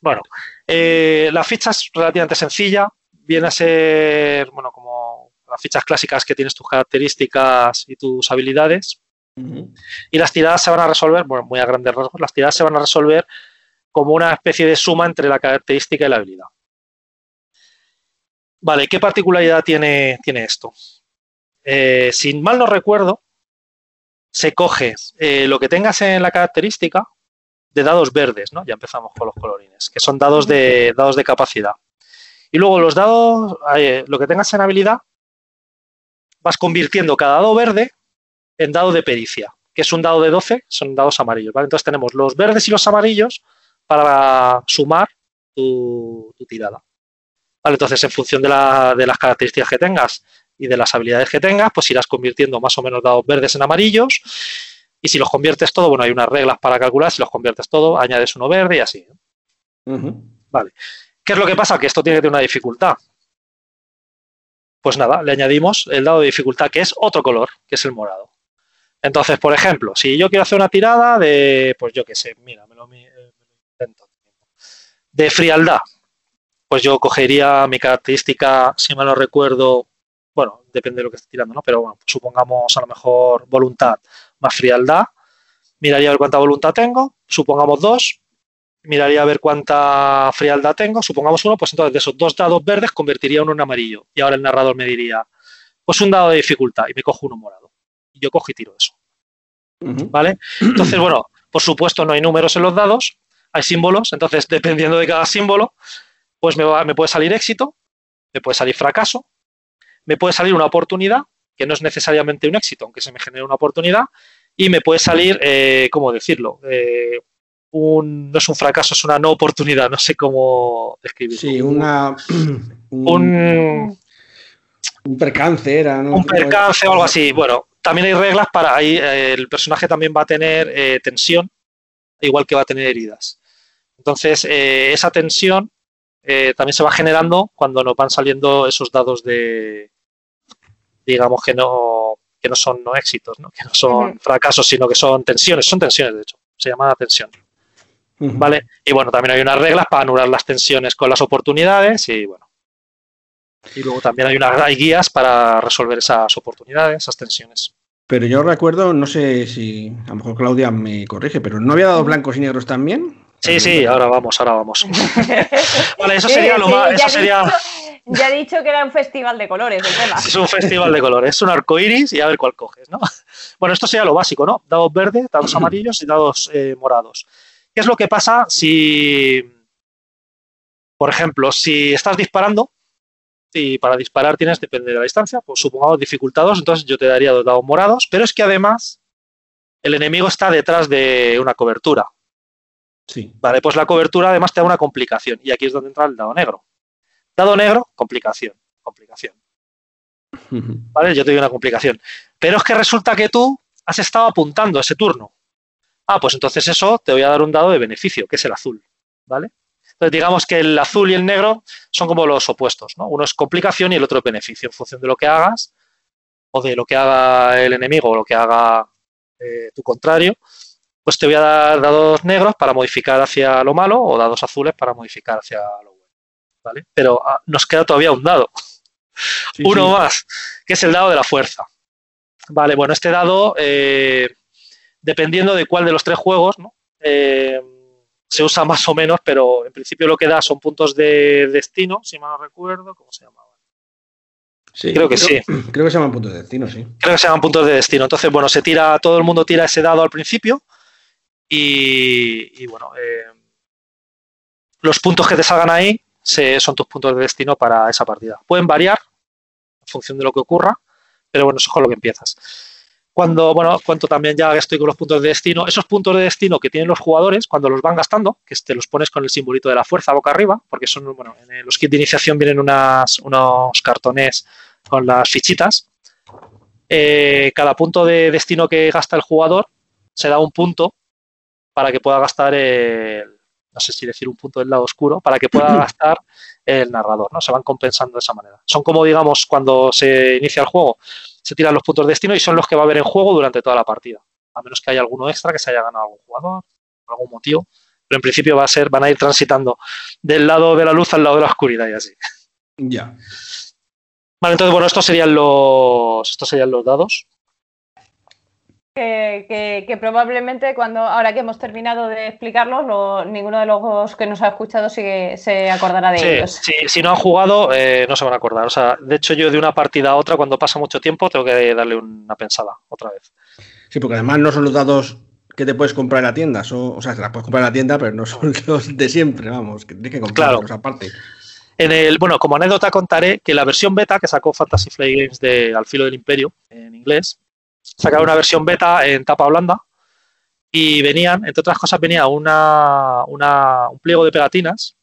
Bueno, eh, la ficha es relativamente sencilla. Viene a ser, bueno, como las fichas clásicas que tienes tus características y tus habilidades. Y las tiradas se van a resolver, bueno, muy a grandes rasgos, las tiradas se van a resolver como una especie de suma entre la característica y la habilidad. Vale, ¿qué particularidad tiene, tiene esto? Eh, si mal no recuerdo, se coge eh, lo que tengas en la característica de dados verdes, ¿no? Ya empezamos con los colorines, que son dados de, dados de capacidad. Y luego los dados, eh, lo que tengas en habilidad, vas convirtiendo cada dado verde en dado de pericia, que es un dado de 12, son dados amarillos, ¿vale? Entonces tenemos los verdes y los amarillos para sumar tu, tirada. Vale, entonces, en función de, las características que tengas y de las habilidades que tengas, pues irás convirtiendo más o menos dados verdes en amarillos. Y si los conviertes todo, bueno, hay unas reglas para calcular. Si los conviertes todo, añades uno verde y así. Vale. ¿Qué es lo que pasa? Que esto tiene que tener una dificultad. Pues nada, le añadimos el dado de dificultad que es otro color, que es el morado. Entonces, por ejemplo, si yo quiero hacer una tirada de, pues yo qué sé, mira, me lo, de frialdad, pues yo cogería mi característica, si mal no recuerdo, bueno, depende de lo que esté tirando, ¿no? Pero bueno, supongamos a lo mejor voluntad más frialdad, miraría a ver cuánta voluntad tengo, supongamos dos, miraría a ver cuánta frialdad tengo, supongamos uno, pues entonces de esos dos dados verdes convertiría uno en amarillo. Y ahora el narrador me diría, pues un dado de dificultad y me cojo uno morado. Y yo cojo y tiro eso. ¿Vale? Entonces, bueno, por supuesto no hay números en los dados, hay símbolos, entonces dependiendo de cada símbolo, pues me, me puede salir éxito, me puede salir fracaso, me puede salir una oportunidad, que no es necesariamente un éxito, aunque se me genere una oportunidad, y me puede salir, eh, ¿cómo decirlo? Eh, un, no es un fracaso, es una no oportunidad, no sé cómo describirlo. Sí, una... Un, un, percance era, ¿no? Un percance o algo así. Bueno, también hay reglas para ahí, eh, el personaje también va a tener tensión, igual que va a tener heridas. Entonces, eh, esa tensión eh, también se va generando cuando nos van saliendo esos dados de, digamos, que no, que no son no éxitos, ¿no? que no son fracasos, sino que son tensiones. Son tensiones, de hecho. Se llama tensión. ¿Vale? Y bueno, también hay unas reglas para anular las tensiones con las oportunidades y bueno. Y luego también hay unas hay guías para resolver esas oportunidades, esas tensiones. Pero yo recuerdo, no sé si a lo mejor Claudia me corrige, pero ¿no había dado blancos y negros también? Sí, sí, ahora vamos, ahora vamos. vale, eso sería lo más. Eso sería... ya he dicho que era un festival de colores el tema. Es un festival de colores, es un arco iris y a ver cuál coges, ¿no? Bueno, esto sería lo básico, ¿no? Dados verdes, dados amarillos y dados eh, morados. ¿Qué es lo que pasa si, por ejemplo, si estás disparando y para disparar tienes, depende de la distancia, pues supongamos dificultados, entonces yo te daría dos dados morados, pero es que además el enemigo está detrás de una cobertura. Sí. Vale, pues la cobertura además te da una complicación y aquí es donde entra el dado negro. Dado negro, complicación, complicación. ¿Vale? Yo te doy una complicación. Pero es que resulta que tú has estado apuntando ese turno. Ah, pues entonces eso te voy a dar un dado de beneficio, que es el azul. ¿Vale? Entonces digamos que el azul y el negro son como los opuestos, ¿no? Uno es complicación y el otro es beneficio. En función de lo que hagas, o de lo que haga el enemigo, o lo que haga eh, tu contrario, pues te voy a dar dados negros para modificar hacia lo malo o dados azules para modificar hacia lo bueno. ¿Vale? Pero ah, nos queda todavía un dado. Sí, Uno sí. más, que es el dado de la fuerza. Vale, bueno, este dado, eh, dependiendo de cuál de los tres juegos, ¿no? Eh, se usa más o menos, pero en principio lo que da son puntos de destino, si mal no recuerdo, ¿cómo se llamaba? Sí, Creo que sí. Creo que se llaman puntos de destino, sí. Creo que se llaman puntos de destino. Entonces, bueno, se tira, todo el mundo tira ese dado al principio y, y, bueno, eh, los puntos que te salgan ahí se- son tus puntos de destino para esa partida. Pueden variar en función de lo que ocurra, pero bueno, eso es con lo que empiezas. Cuando, bueno, cuento también ya que estoy con los puntos de destino, esos puntos de destino que tienen los jugadores, cuando los van gastando, que te los pones con el simbolito de la fuerza boca arriba, porque son, bueno, en los kits de iniciación vienen unas, unos cartones con las fichitas, eh, cada punto de destino que gasta el jugador se da un punto para que pueda gastar el, no sé si decir un punto del lado oscuro, para que pueda gastar el narrador, ¿no? Se van compensando de esa manera. Son como, digamos, cuando se inicia el juego, se tiran los puntos de destino y son los que va a haber en juego durante toda la partida. A menos que haya alguno extra que se haya ganado algún jugador, por algún motivo. Pero en principio va a ser, van a ir transitando del lado de la luz al lado de la oscuridad y así. Ya. Vale, entonces, bueno, estos serían los, estos serían los dados. Que, que- que probablemente cuando, ahora que hemos terminado de explicarlos, lo- ninguno de los que nos ha escuchado sigue, se acordará de Sí, ellos. sí, si no han jugado, eh, no se van a acordar. O sea, de hecho, yo de una partida a otra, cuando pasa mucho tiempo, tengo que darle una pensada otra vez. Sí, porque además no son los dados que te puedes comprar en la tienda. Son, o sea, te las puedes comprar en la tienda, pero no son los de siempre, vamos. Que tienes que comprarlos Claro. aparte. En el, bueno, como anécdota contaré que la versión beta que sacó Fantasy Flight Games de Al filo del imperio en inglés, sacaron una versión beta en tapa blanda y venían, entre otras cosas, venía una, una- un pliego de pegatinas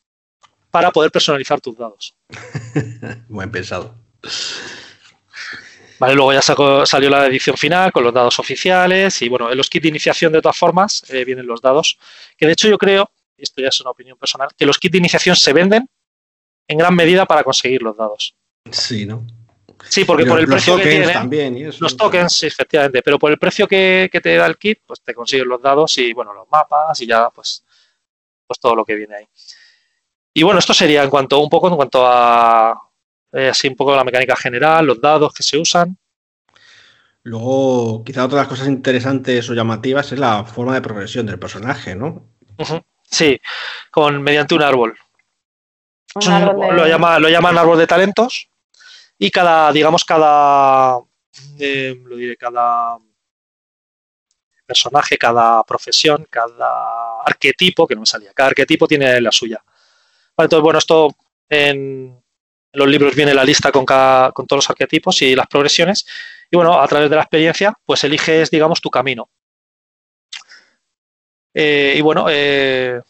para poder personalizar tus dados. Buen pensado. Vale, luego ya sacó- salió la edición final con los dados oficiales y bueno, en los kits de iniciación de todas formas eh, vienen los dados, que de hecho yo creo, y esto ya es una opinión personal, que los kits de iniciación se venden en gran medida para conseguir los dados. Sí, ¿no? Sí, porque por el los precio que tokens tiene, también y eso. los tokens, sí, efectivamente, pero por el precio que, que te da el kit, pues te consigues los dados y bueno, los mapas y ya pues, pues todo lo que viene ahí. Y bueno, esto sería en cuanto un poco en cuanto a eh, así un poco la mecánica general, los dados que se usan. Luego, quizá otra de las cosas interesantes o llamativas es la forma de progresión del personaje, ¿no? Sí, con mediante un árbol. Un Es un- árbol de- lo, llama- lo llaman árbol de talentos y cada, digamos, cada, eh, lo diré, cada personaje, cada profesión, cada arquetipo, que no me salía, cada arquetipo tiene la suya. Vale, entonces, bueno, esto en, en los libros viene la lista con, cada- con todos los arquetipos y las progresiones y bueno, a través de la experiencia, pues eliges, digamos, tu camino. Eh, y bueno, eh,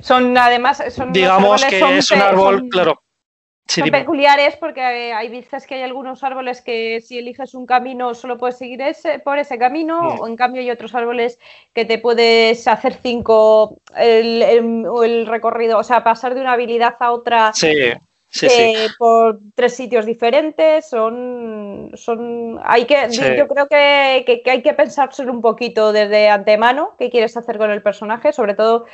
Son además, son digamos que son es un árbol, son- claro. Sí, son dime. peculiares porque eh, hay veces que hay algunos árboles que si eliges un camino solo puedes seguir ese, por ese camino, o en cambio hay otros árboles que te puedes hacer cinco el, el- o el recorrido, o sea, pasar de una habilidad a otra Sí, sí, sí. eh, por tres sitios diferentes. Son, son, hay que, yo creo que, que- que hay que pensárselo un poquito desde antemano qué quieres hacer con el personaje, sobre todo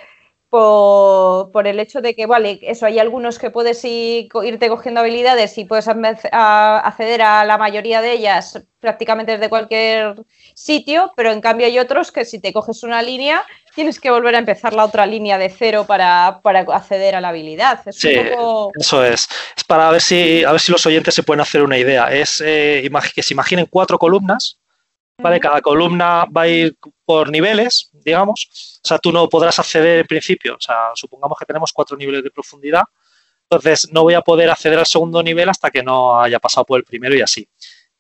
por, por el hecho de que, vale, eso, hay algunos que puedes ir- irte cogiendo habilidades y puedes acceder a la mayoría de ellas prácticamente desde cualquier sitio, pero en cambio hay otros que si te coges una línea tienes que volver a empezar la otra línea de cero para, para acceder a la habilidad. Es Sí, un poco... Eso es. Es para ver si, a ver si los oyentes se pueden hacer una idea. Es eh, que se imaginen cuatro columnas ¿vale? Cada columna va a ir por niveles, digamos. O sea, tú no podrás acceder en principio. O sea, supongamos que tenemos cuatro niveles de profundidad. Entonces, no voy a poder acceder al segundo nivel hasta que no haya pasado por el primero y así.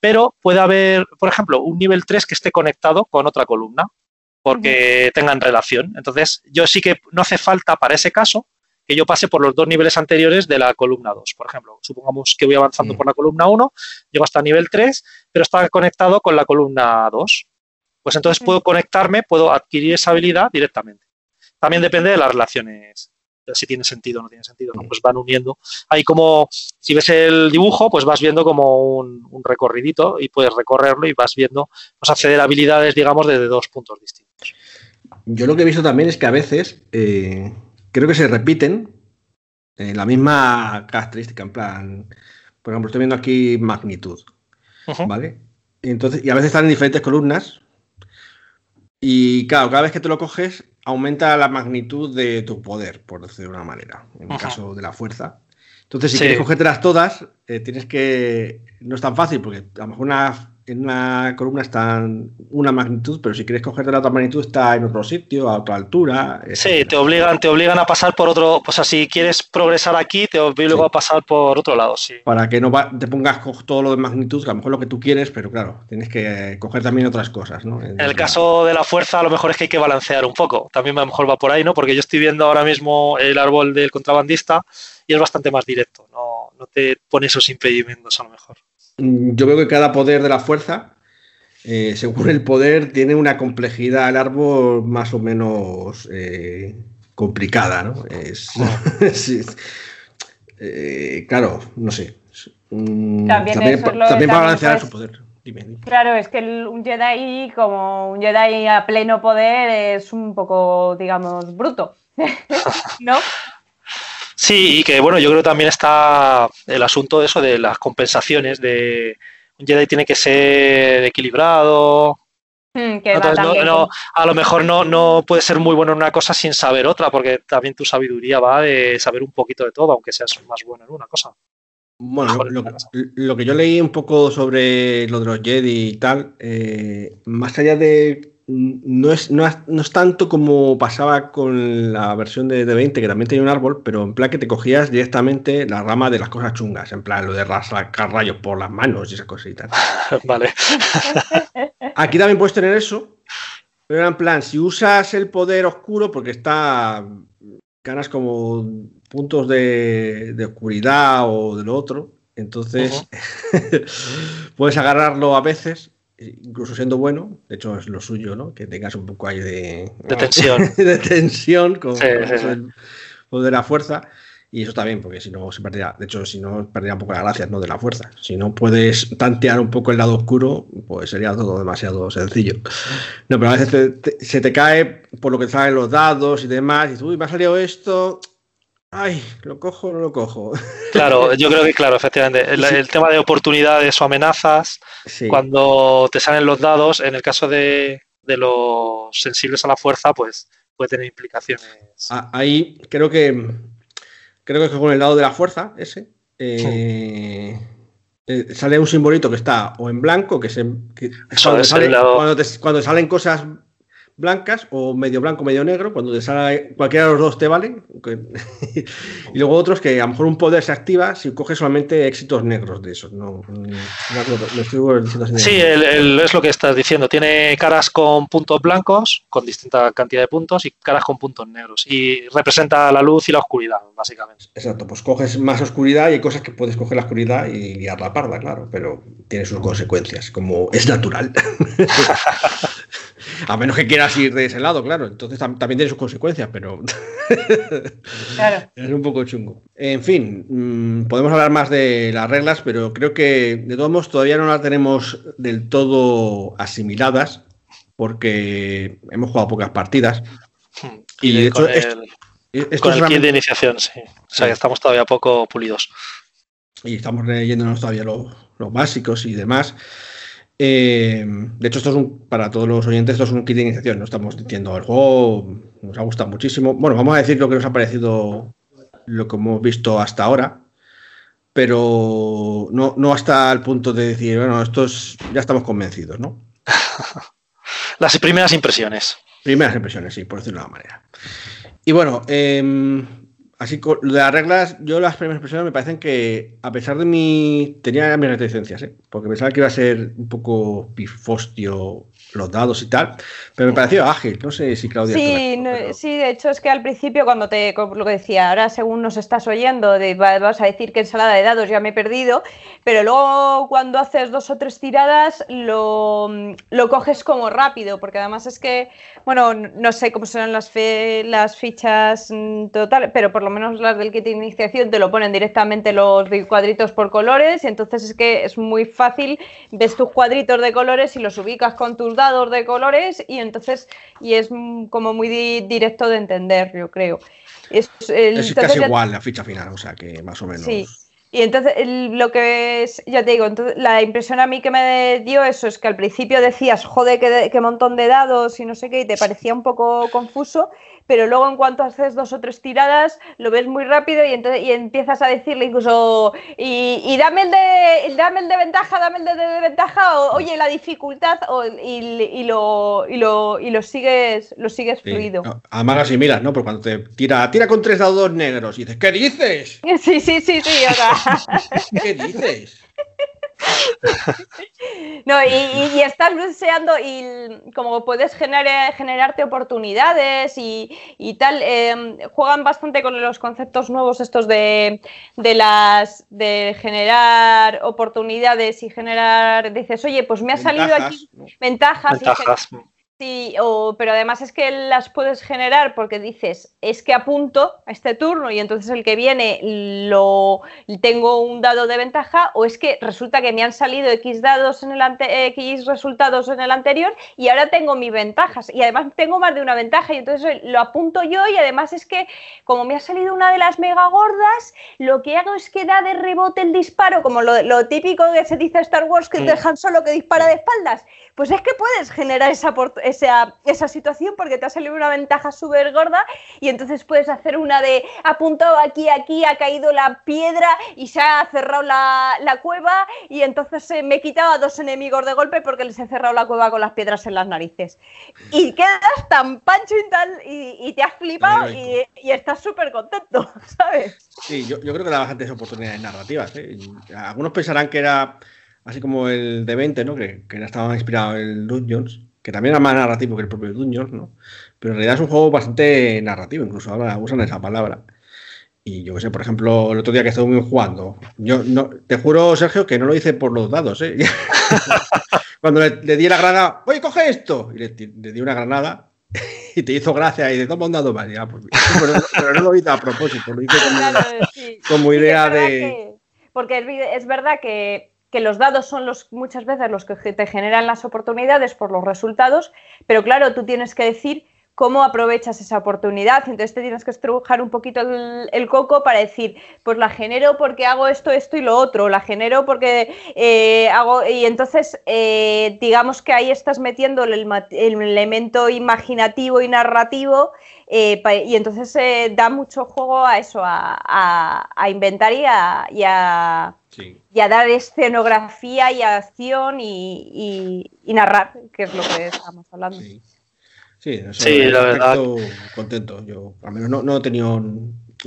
Pero puede haber, por ejemplo, un nivel 3 que esté conectado con otra columna porque tengan relación. Entonces, yo sí que no hace falta para ese caso que yo pase por los dos niveles anteriores de la columna 2. Por ejemplo, supongamos que voy avanzando por la columna 1, llego hasta nivel 3, pero está conectado con la columna 2. Pues entonces puedo conectarme, puedo adquirir esa habilidad directamente. También depende de las relaciones, si tiene sentido o no tiene sentido, ¿no? pues van uniendo. Ahí como, si ves el dibujo, pues vas viendo como un, recorridito y puedes recorrerlo y vas viendo, pues acceder a habilidades, digamos, desde dos puntos distintos. Yo lo que he visto también es que a veces eh, creo que se repiten eh, la misma característica, en plan, por ejemplo, estoy viendo aquí magnitud, ¿vale? Y, entonces, y a veces están en diferentes columnas y claro, cada vez que te lo coges aumenta la magnitud de tu poder, por decirlo de una manera, en el caso de la fuerza. Entonces, si quieres cogértelas todas, eh, tienes que... No es tan fácil porque a lo mejor una en una columna está en una magnitud, pero si quieres coger de la otra magnitud está en otro sitio, a otra altura. Sí, te obligan, te obligan a pasar por otro, o sea, si quieres progresar aquí, te obligan a pasar por otro lado, sí. Para que no te pongas con todo lo de magnitud, que a lo mejor lo que tú quieres, pero claro, tienes que coger también otras cosas, ¿no? En, el caso de la fuerza, a lo mejor es que hay que balancear un poco. También a lo mejor va por ahí, ¿no? Porque yo estoy viendo ahora mismo el árbol del contrabandista y es bastante más directo, no, no te pone esos impedimentos a lo mejor. Mm, yo veo que cada poder de la fuerza, eh, según el poder, tiene una complejidad al árbol más o menos eh, complicada, ¿no? Es, eh, claro, no sé. Mm, también, para balancear su poder. Claro, es que un Jedi, como un Jedi a pleno poder, es un poco, digamos, bruto. ¿No? Sí, y que bueno, yo creo que también está el asunto de eso de las compensaciones, de un Jedi tiene que ser equilibrado. Mm, a lo mejor no, no puede ser muy bueno en una cosa sin saber otra, porque también tu sabiduría va de saber un poquito de todo, aunque seas más bueno en una cosa. Bueno, lo, que yo leí un poco sobre lo de los Jedi y tal, eh, más allá de no es, no, es, tanto como pasaba con la versión de, 20, que también tenía un árbol, pero en plan que te cogías directamente la rama de las cosas chungas, en plan lo de rascar rayos por las manos y esas cositas. vale. Aquí también puedes tener eso, pero en plan, si usas el poder oscuro, porque está. ganas como puntos de, oscuridad o de lo otro, entonces puedes agarrarlo a veces incluso siendo bueno, de hecho es lo suyo, ¿no? Que tengas un poco ahí de, de tensión. de tensión con, el poder de la fuerza. Y eso también, porque si no se perdería, de hecho, si no perdería un poco la gracia ¿no? de la fuerza. Si no puedes tantear un poco el lado oscuro, pues sería todo demasiado sencillo. No, pero a veces se te cae por lo que salen los dados y demás, y dices, uy, me ha salido esto, Ay, ¿lo cojo o no lo cojo? Claro, yo creo que, claro, efectivamente. El, tema de oportunidades o amenazas, cuando te salen los dados, en el caso de, los sensibles a la fuerza, pues puede tener implicaciones. Ah, ahí creo que creo que con el dado de la fuerza, ese, eh, eh, sale un simbolito que está o en blanco, que, se, cuando salen cosas blancas o medio blanco, medio negro, cuando te sale cualquiera de los dos te valen. y luego otros que a lo mejor un poder se activa si coges solamente éxitos negros de esos. No, Sí, es lo que estás diciendo. Tiene caras con puntos blancos, con distinta cantidad de puntos, y caras con puntos negros. Y representa la luz y la oscuridad, básicamente. Exacto, pues coges más oscuridad y hay cosas que puedes coger la oscuridad y liar la parda, claro, pero tiene sus consecuencias, como es natural. A menos que quieras ir de ese lado, claro. Entonces también tiene sus consecuencias, pero es un poco chungo. En fin, mm, podemos hablar más de las reglas, pero creo que de todos modos todavía no las tenemos del todo asimiladas, porque hemos jugado pocas partidas. Hmm. Y, de hecho, con el kit de iniciación, sí. O sea, que estamos todavía poco pulidos. Y estamos leyéndonos todavía los básicos y demás. Eh, de hecho, esto es un, para todos los oyentes, esto es un kit de iniciación. No estamos diciendo el juego nos ha gustado muchísimo. Bueno, vamos a decir lo que nos ha parecido, lo que hemos visto hasta ahora, pero no, no hasta el punto de decir, bueno, estos ya estamos convencidos, ¿no? Las primeras impresiones. Primeras impresiones, sí, por decirlo de una manera. Y bueno, eh, Así que las reglas, yo las primeras impresiones me parecen que, a pesar de mi. tenía mis reticencias, ¿eh? porque pensaba que iba a ser un poco pifostio los dados y tal, pero me pareció ágil. No sé si Claudia. Sí, sí, de hecho es que al principio, cuando te. lo que decía, ahora según nos estás oyendo, de, vas a decir que ensalada de dados ya me he perdido, pero luego cuando haces dos o tres tiradas lo, lo coges como rápido, porque además es que, bueno, no sé cómo serán las, las fichas mm, total, pero por lo menos las del kit de iniciación te lo ponen directamente los cuadritos por colores y entonces es que es muy fácil, ves tus cuadritos de colores y los ubicas con tus dados de colores y entonces y es como muy directo de entender, yo creo. Es, casi igual la ficha final, o sea que más o menos. Sí. Y entonces lo que es, ya te digo, entonces, la impresión a mí que me dio eso es que al principio decías, joder, qué, qué montón de dados y no sé qué, y te parecía un poco confuso, pero luego en cuanto haces dos o tres tiradas lo ves muy rápido y, entonces, y empiezas a decirle incluso, y, dame, el de, dame el de ventaja, dame el de, de ventaja, o oye, la dificultad, y, lo, y, lo, y lo sigues, lo sigues fluido. Además así miras, ¿no? Porque cuando te tira, tira con tres dados negros y dices, ¿qué dices? Sí, sí, sí, sí. ¿Qué dices? no, y, estás deseando y como puedes generar, generarte oportunidades y, tal, em, juegan bastante con los conceptos nuevos estos de, de, las de generar oportunidades y generar, dices, oye, pues me ha salido aquí ventajas. ventajas. Sí, pero además es que las puedes generar porque dices, es que apunto a este turno y entonces el que viene lo tengo un dado de ventaja o es que resulta que me han salido X dados en el X resultados en el anterior y ahora tengo mis ventajas y además tengo más de una ventaja y entonces lo apunto yo y además es que como me ha salido una de las mega gordas, lo que hago es que da de rebote el disparo, como lo, típico que se dice Star Wars que dejan solo que dispara de espaldas, pues es que puedes generar esa esa, esa situación porque te ha salido una ventaja súper gorda y entonces puedes hacer una de apuntado aquí, aquí, ha caído la piedra y se ha cerrado la, la cueva y entonces me he quitado a dos enemigos de golpe porque les he cerrado la cueva con las piedras en las narices. Y quedas tan pancho y tal y, te has flipado y, y, estás súper contento, ¿sabes? Sí, yo, yo, creo que da bastantes oportunidades narrativas. ¿eh? Algunos pensarán que era así como el de 20, ¿no? Que, que estaba inspirado en Dungeons, que también era más narrativo que el propio Dungeons, ¿no? Pero en realidad es un juego bastante narrativo, incluso ahora usan esa palabra. Y yo qué sé, por ejemplo, el otro día que estuve jugando, yo no, te juro, Sergio, que no lo hice por los dados, ¿eh? Cuando le, di la granada, oye, coge esto, y le, di una granada y te hizo gracia y de toma un dado más, pues, pero, no lo hice a propósito, lo hice como, idea de... porque es verdad que que los dados son los, muchas veces los que te generan las oportunidades por los resultados, pero claro, tú tienes que decir cómo aprovechas esa oportunidad. Entonces te tienes que estrujar un poquito el, coco para decir, pues la genero porque hago esto, esto y lo otro, la genero porque eh, hago... Y entonces, eh, digamos que ahí estás metiendo el, elemento imaginativo y narrativo eh, y entonces da mucho juego a eso, a, inventar y a y a dar escenografía y acción y, narrar, que es lo que estamos hablando. Sí, sí, la verdad. Contento. Yo, al menos no, he tenido.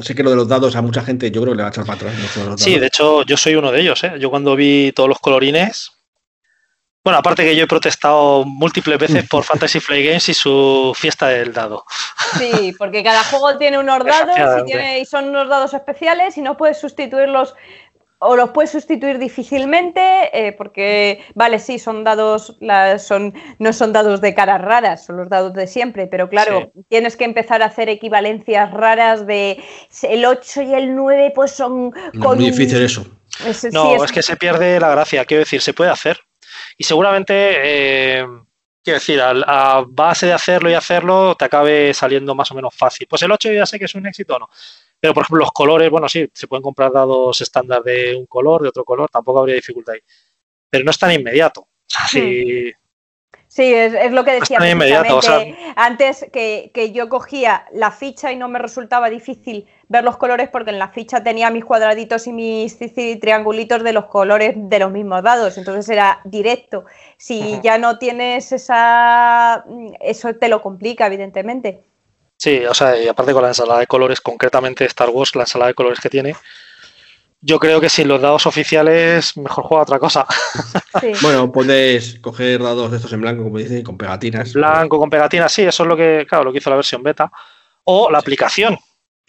Sé que lo de los dados a mucha gente yo creo que le va a echar para atrás. sí, de hecho, yo soy uno de ellos. ¿eh? Yo cuando vi todos los colorines. Bueno, aparte que yo he protestado múltiples veces por Fantasy Flight Games y su fiesta del dado. Sí, porque cada juego tiene unos dados y, tiene, y, son unos dados especiales y no puedes sustituirlos o los puedes sustituir difícilmente eh, porque, vale, sí, son dados, son, no son dados de caras raras, son los dados de siempre, pero claro, tienes que empezar a hacer equivalencias raras de el 8 y el 9, pues son... muy difícil eso. no, es... que se pierde la gracia, quiero decir, se puede hacer. Y seguramente, eh, quiero decir, a, base de hacerlo y hacerlo, te acabe saliendo más o menos fácil. Pues el 8 ya sé que es un éxito o no. Pero, por ejemplo, los colores, bueno, sí, se pueden comprar dados estándar de un color, de otro color, tampoco habría dificultad ahí. Pero no es tan inmediato. Sí. Sí, es, lo que decía inmediato, o sea- antes que, que yo cogía la ficha y no me resultaba difícil ver los colores porque en la ficha tenía mis cuadraditos y mis triangulitos de los colores de los mismos dados, entonces era directo. Si ya no tienes esa... eso te lo complica, evidentemente. Sí, o sea, y aparte con la ensalada de colores, concretamente Star Wars, la ensalada de colores que tiene, yo creo que sin los dados oficiales, mejor juega otra cosa. Sí. Bueno, puedes coger dados de estos en blanco, como dice, y con pegatinas. Blanco con pegatinas, sí, eso es lo que, claro, lo que hizo la versión beta. O la aplicación,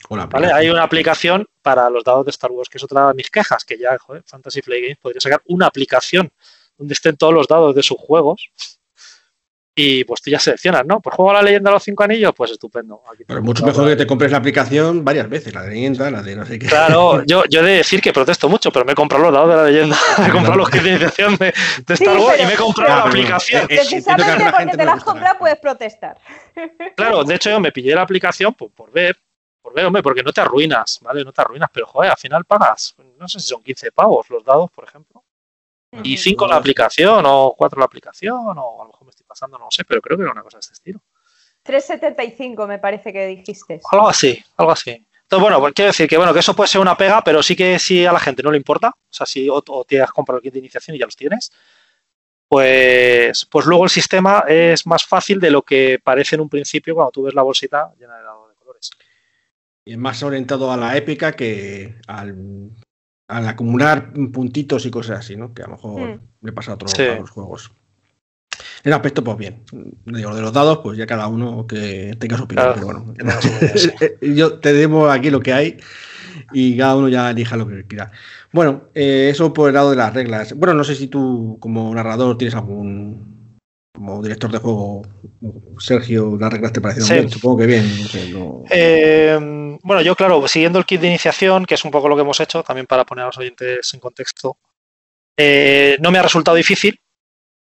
O la ¿vale? Hay una aplicación para los dados de Star Wars, que es otra de mis quejas, que ya, joder, Fantasy Flight Games podría sacar una aplicación donde estén todos los dados de sus juegos. Y pues tú ya seleccionas, ¿no? Pues juego a la leyenda de los cinco anillos, pues estupendo. Aquí Pero mucho mejor que te compres la aplicación varias veces, la de leyenda, la de no sé qué. Claro, yo, yo he de decir que protesto mucho, pero me he comprado los dados de la leyenda, me he comprado los kits de iniciación de, de Star Wars y me he comprado la aplicación. que Precisamente la porque gente te la has comprado puedes protestar. Claro, de hecho yo me pillé la aplicación por, por ver, por ver, hombre, porque no te arruinas, ¿vale? No te arruinas, pero joder, al final pagas, no sé si son 15 pavos los dados, por ejemplo, y 5 la aplicación, o 4 la aplicación, o a lo mejor pasando, no lo sé, pero creo que era una cosa de este estilo. 3,75 me parece que dijiste. Algo así, algo así. Entonces, bueno, pues quiero decir que bueno, que eso puede ser una pega, pero sí que si a la gente no le importa, o sea, si o, o te has comprado el kit de iniciación y ya los tienes, pues, pues luego el sistema es más fácil de lo que parece en un principio cuando tú ves la bolsita llena de dados de colores. Y es más orientado a la épica que al, al acumular puntitos y cosas así, ¿no? Que a lo mejor Mm. le pasa a otros Sí. juegos. En aspecto, pues bien. Digo, de los dados, pues ya cada uno que tenga su opinión. Claro, pero bueno, opinión, sí. yo te debo aquí lo que hay y cada uno ya elija lo que quiera. Bueno, eh, eso por el lado de las reglas. Bueno, no sé si tú como narrador tienes algún como director de juego, Sergio, las reglas te parecieron Sí. bien, supongo que bien. no sé, no- Eh, bueno, yo, claro, siguiendo el kit de iniciación, que es un poco lo que hemos hecho, también para poner a los oyentes en contexto, eh, no me ha resultado difícil,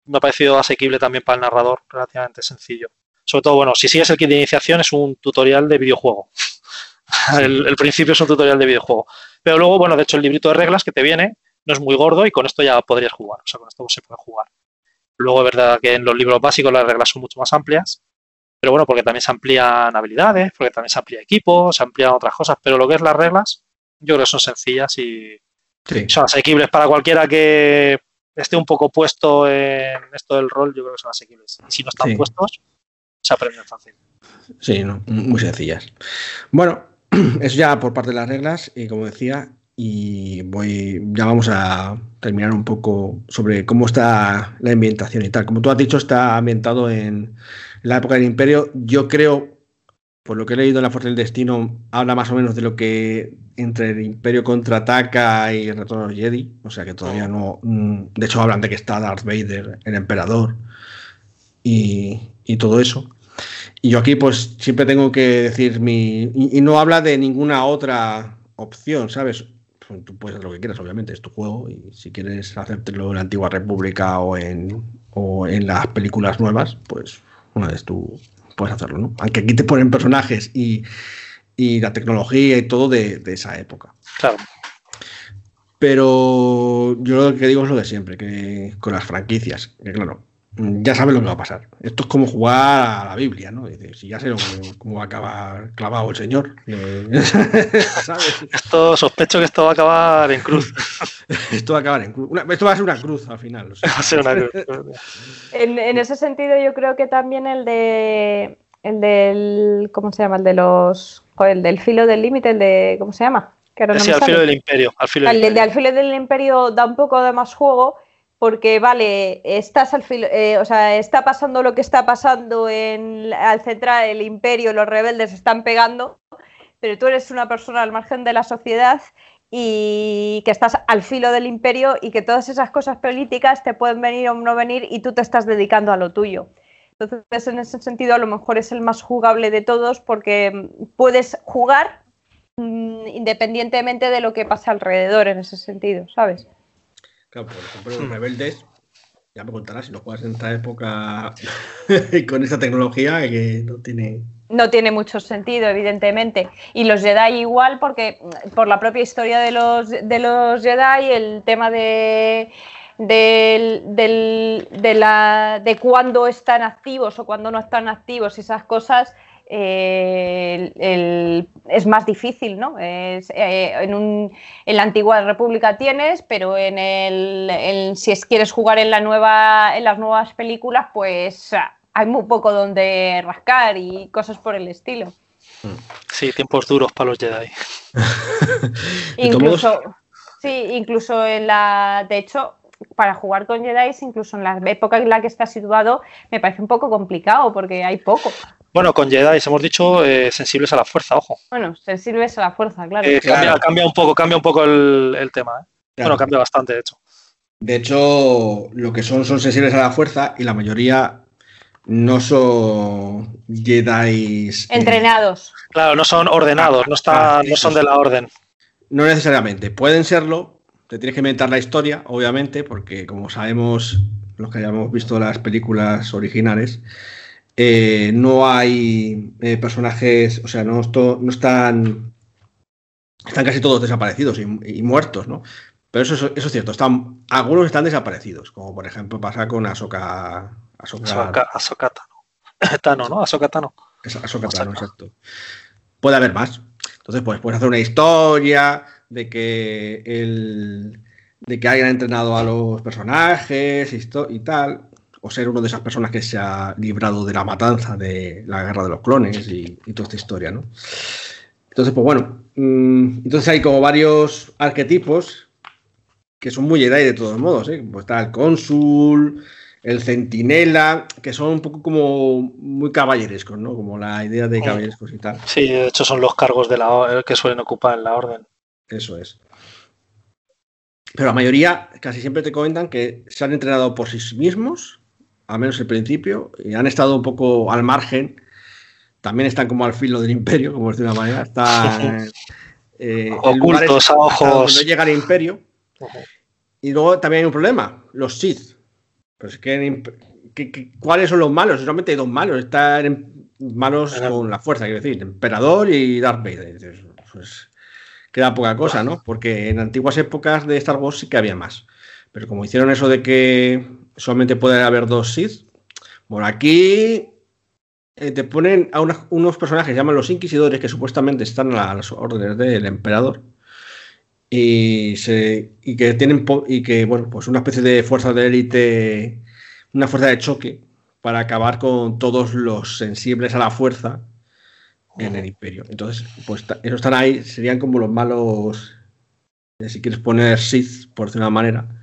me ha parecido asequible también para el narrador, relativamente sencillo. Sobre todo, bueno, si sigues el kit de iniciación es un tutorial de videojuego. El, el principio es un tutorial de videojuego. Pero luego, bueno, de hecho el librito de reglas que te viene no es muy gordo y con esto ya podrías jugar. O sea, con esto se puede jugar. Luego es verdad que en los libros básicos las reglas son mucho más amplias. Pero bueno, porque también se amplían habilidades, porque también se amplía equipo, se amplían otras cosas. Pero lo que es las reglas, yo creo que son sencillas y Sí. son asequibles para cualquiera que esté un poco puesto en esto del rol, yo creo que son asequibles. Y si no están Sí. puestos, se aprenden fácil. Sí, no, muy sencillas. Bueno, eso ya por parte de las reglas, y como decía, y voy, ya vamos a terminar un poco sobre cómo está la ambientación y tal. Como tú has dicho, está ambientado en la época del Imperio. Yo creo, por lo que he leído en La Fuerza del Destino, habla más o menos de lo que entre el Imperio contraataca y el retorno de Jedi. O sea que todavía no. mm, De hecho, hablan de que está Darth Vader, el emperador, y, y todo eso. Y yo aquí pues siempre tengo que decir mi... Y, y no habla de ninguna otra opción, ¿sabes? Pues, tú puedes hacer lo que quieras, obviamente, es tu juego y si quieres hacértelo en la antigua república o en, o en las películas nuevas, pues una vez tú puedes hacerlo, ¿no? Aunque aquí te ponen personajes y, y la tecnología y todo de, de esa época. Claro. Pero yo lo que digo es lo de siempre, que con las franquicias, que claro, ya sabes lo que va a pasar. Esto es como jugar a la Biblia, ¿no? Dices, si ya sé cómo, cómo va a acabar clavado el Señor. eh, ¿Sabes? Esto sospecho que esto va a acabar en cruz. Esto va a acabar en cruz. Una- esto va a ser una cruz al final. o sea. Va a ser una cruz. En, en ese sentido, yo creo que también el de. El del. ¿Cómo se llama? El de los. El del filo del límite, el de. ¿Cómo se llama? Que no Sí, al sale. filo del imperio. Al filo del El de, al filo del imperio da un poco de más juego porque, vale, estás al filo, eh, o sea, está pasando lo que está pasando en, al central, el imperio, los rebeldes están pegando, pero tú eres una persona al margen de la sociedad y que estás al filo del imperio y que todas esas cosas políticas te pueden venir o no venir y tú te estás dedicando a lo tuyo. Entonces, en ese sentido, a lo mejor es el más jugable de todos porque mm, puedes jugar mm, independientemente de lo que pasa alrededor en ese sentido, ¿sabes? Claro, por ejemplo, Hmm. los rebeldes, ya me contarás si lo juegas en esta época con esta tecnología que no tiene. No tiene mucho sentido, evidentemente. Y los Jedi igual, porque mm, por la propia historia de los, de los Jedi, el tema de del, del, de, la, de cuándo están activos o cuándo no están activos y esas cosas, eh, el, es más difícil, ¿no? Es, eh, en, un, en, la antigua república tienes, pero en el, si es, quieres jugar en, la nueva, en las nuevas películas, pues hay muy poco donde rascar y cosas por el estilo. Sí, tiempos duros para los Jedi. incluso, sí, incluso en la, de hecho, para jugar con Jedi, incluso en la época en la que está situado, me parece un poco complicado porque hay poco. Bueno, con Jedi hemos dicho eh, sensibles a la fuerza, ojo. Bueno, sensibles a la fuerza, claro. Eh, cambia, un poco, cambia un poco el, tema. ¿eh? Bueno, cambia bastante, de hecho. De hecho, lo que son son sensibles a la fuerza y la mayoría no son Jedi entrenados. Claro, no son ordenados, no, está, no son de la orden. No necesariamente, pueden serlo. Te tienes que inventar la historia, obviamente, porque como sabemos, los que hayamos visto las películas originales, eh, no hay eh, personajes, o sea, no, no, están. Están casi todos desaparecidos y, muertos, ¿no? Pero eso, eso, es cierto, están, algunos están desaparecidos, como por ejemplo pasa con Ahsoka. Ahsoka, Ahsoka Tano, ¿no? Ahsoka Tano. Ahsoka Tano, exacto. Puede haber más. Entonces, pues puedes hacer una historia de que el de que hayan entrenado a los personajes y, y tal o ser uno de esas personas que se ha librado de la matanza de la guerra de los clones y, toda esta historia, ¿no? Entonces, pues bueno, mm, entonces hay como varios arquetipos que son muy Jedi de todos modos, ¿eh? Pues está el cónsul, el centinela, que son un poco como muy caballerescos, ¿no? Como la idea de caballerescos y tal. Sí, de hecho son los cargos de la que suelen ocupar en la orden. Eso es. Pero la mayoría casi siempre te comentan que se han entrenado por sí mismos al menos el principio, y han estado un poco al margen. También están como al filo del imperio, como es de una manera. Están eh, ocultos a ojos. No llega al imperio. Y luego también hay un problema: los Sith. Pues que, ¿Cuáles son los malos? Solamente hay dos malos. Están malos con la fuerza, quiero decir, Emperador y Darth Vader. Pues queda poca cosa, ¿no? Porque en antiguas épocas de Star Wars sí que había más. Pero como hicieron eso de que solamente puede haber dos Sith. Bueno, aquí eh, te ponen a unos personajes que llaman los Inquisidores, que supuestamente están a las órdenes del emperador. Y, se, y que tienen y que bueno pues una especie de fuerza de élite una fuerza de choque para acabar con todos los sensibles a la fuerza en el imperio entonces pues esos están ahí serían como los malos eh, si quieres poner Sith por decir una manera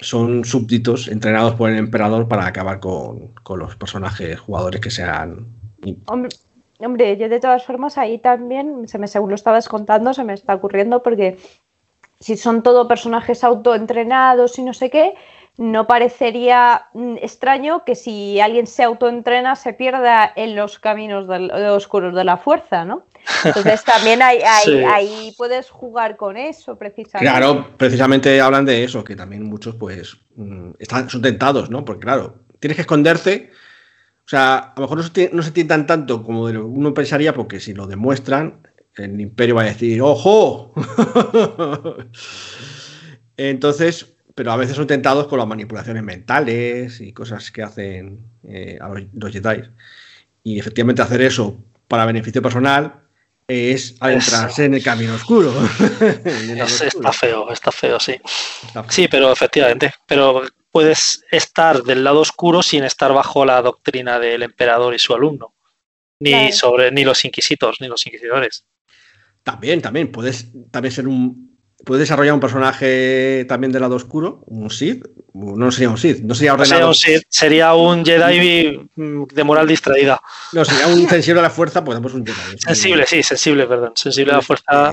son súbditos entrenados por el emperador para acabar con, los personajes jugadores que sean. Hombre, yo de todas formas ahí también, se me, según lo estabas contando, se me está ocurriendo porque si son todo personajes autoentrenados y no sé qué, no parecería mm, extraño que si alguien se autoentrena se pierda en los caminos oscuros de la fuerza, ¿no? Entonces también ahí puedes jugar con eso, precisamente. Claro, precisamente hablan de eso, que también muchos pues mm, están, son tentados, ¿no? Porque claro, tienes que esconderte. O sea, a lo mejor no se, no se tientan tanto como uno pensaría, porque si lo demuestran, el imperio va a decir, ¡ojo! Entonces, pero a veces son tentados con las manipulaciones mentales y cosas que hacen eh, a los, Jedi. Y efectivamente hacer eso para beneficio personal es adentrarse en el camino oscuro. Está feo, está feo, sí. Sí, pero efectivamente. Pero puedes estar del lado oscuro sin estar bajo la doctrina del emperador y su alumno. Ni sobre ni los inquisitos, ni los inquisidores. También, también. Puedes también ser un, puede desarrollar un personaje también del lado oscuro, un Sith. No sería un Sith, no sería ordenado. sería un Jedi de moral distraída. No, sería un sensible a la fuerza, pues un Jedi. Sensible, sí, sensible, perdón. Sensible a la fuerza.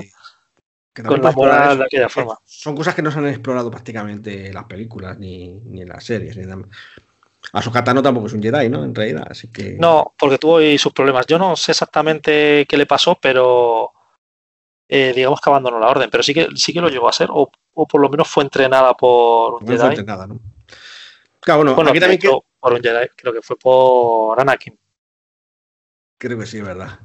con la moral de aquella forma. Son cosas que no se han explorado prácticamente en las películas ni, en las series. Ni nada. Ahsoka tampoco es un Jedi, ¿no? En realidad, así que... No, porque tuvo sus problemas. Yo no sé exactamente qué le pasó, pero eh, digamos que abandonó la orden, pero sí que sí que lo llegó a ser, o, por lo menos fue entrenada por un Jedi. Fue entrenada, ¿no? Claro, bueno, aquí también por un Jedi, creo que fue por Anakin. Creo que sí, es verdad.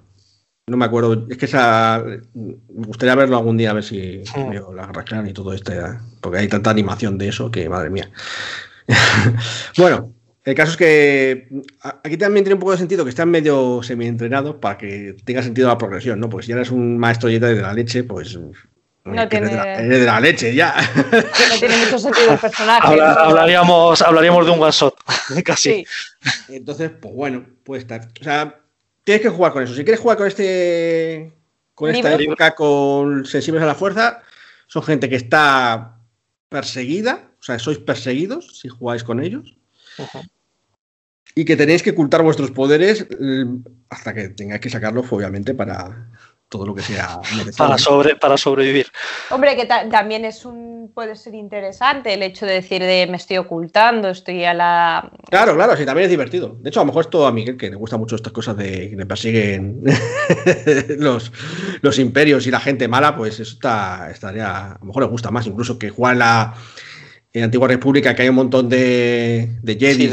No me acuerdo. Es que esa. Me gustaría verlo algún día, a ver si veo la Guerra y todo esto. Porque hay tanta animación de eso que, madre mía. bueno, el caso es que aquí también tiene un poco de sentido que están medio semi-entrenados para que tenga sentido la progresión, ¿no? Porque si ya eres un maestro de la leche, pues no tiene... de, la, leche, ya. No tiene mucho sentido el personaje. hablaríamos, hablaríamos de un one shot, casi. Entonces, pues bueno, puede estar. O sea, tienes que jugar con eso. Si quieres jugar con este. Con esta época, con sensibles a la fuerza, son gente que está perseguida. O sea, sois perseguidos si jugáis con ellos. Y que tenéis que ocultar vuestros poderes eh, hasta que tengáis que sacarlos, obviamente, para, todo lo que sea Para, sobre, para sobrevivir. Hombre, que también es un puede ser interesante el hecho de decir de me estoy ocultando, estoy a la. Claro, claro, sí, también es divertido. De hecho, a lo mejor esto a Miguel, que le gusta mucho estas cosas de que le persiguen los, los imperios y la gente mala, pues eso está, estaría. A lo mejor le gusta más, incluso que jugar la en Antigua República que hay un montón de, de Jedi,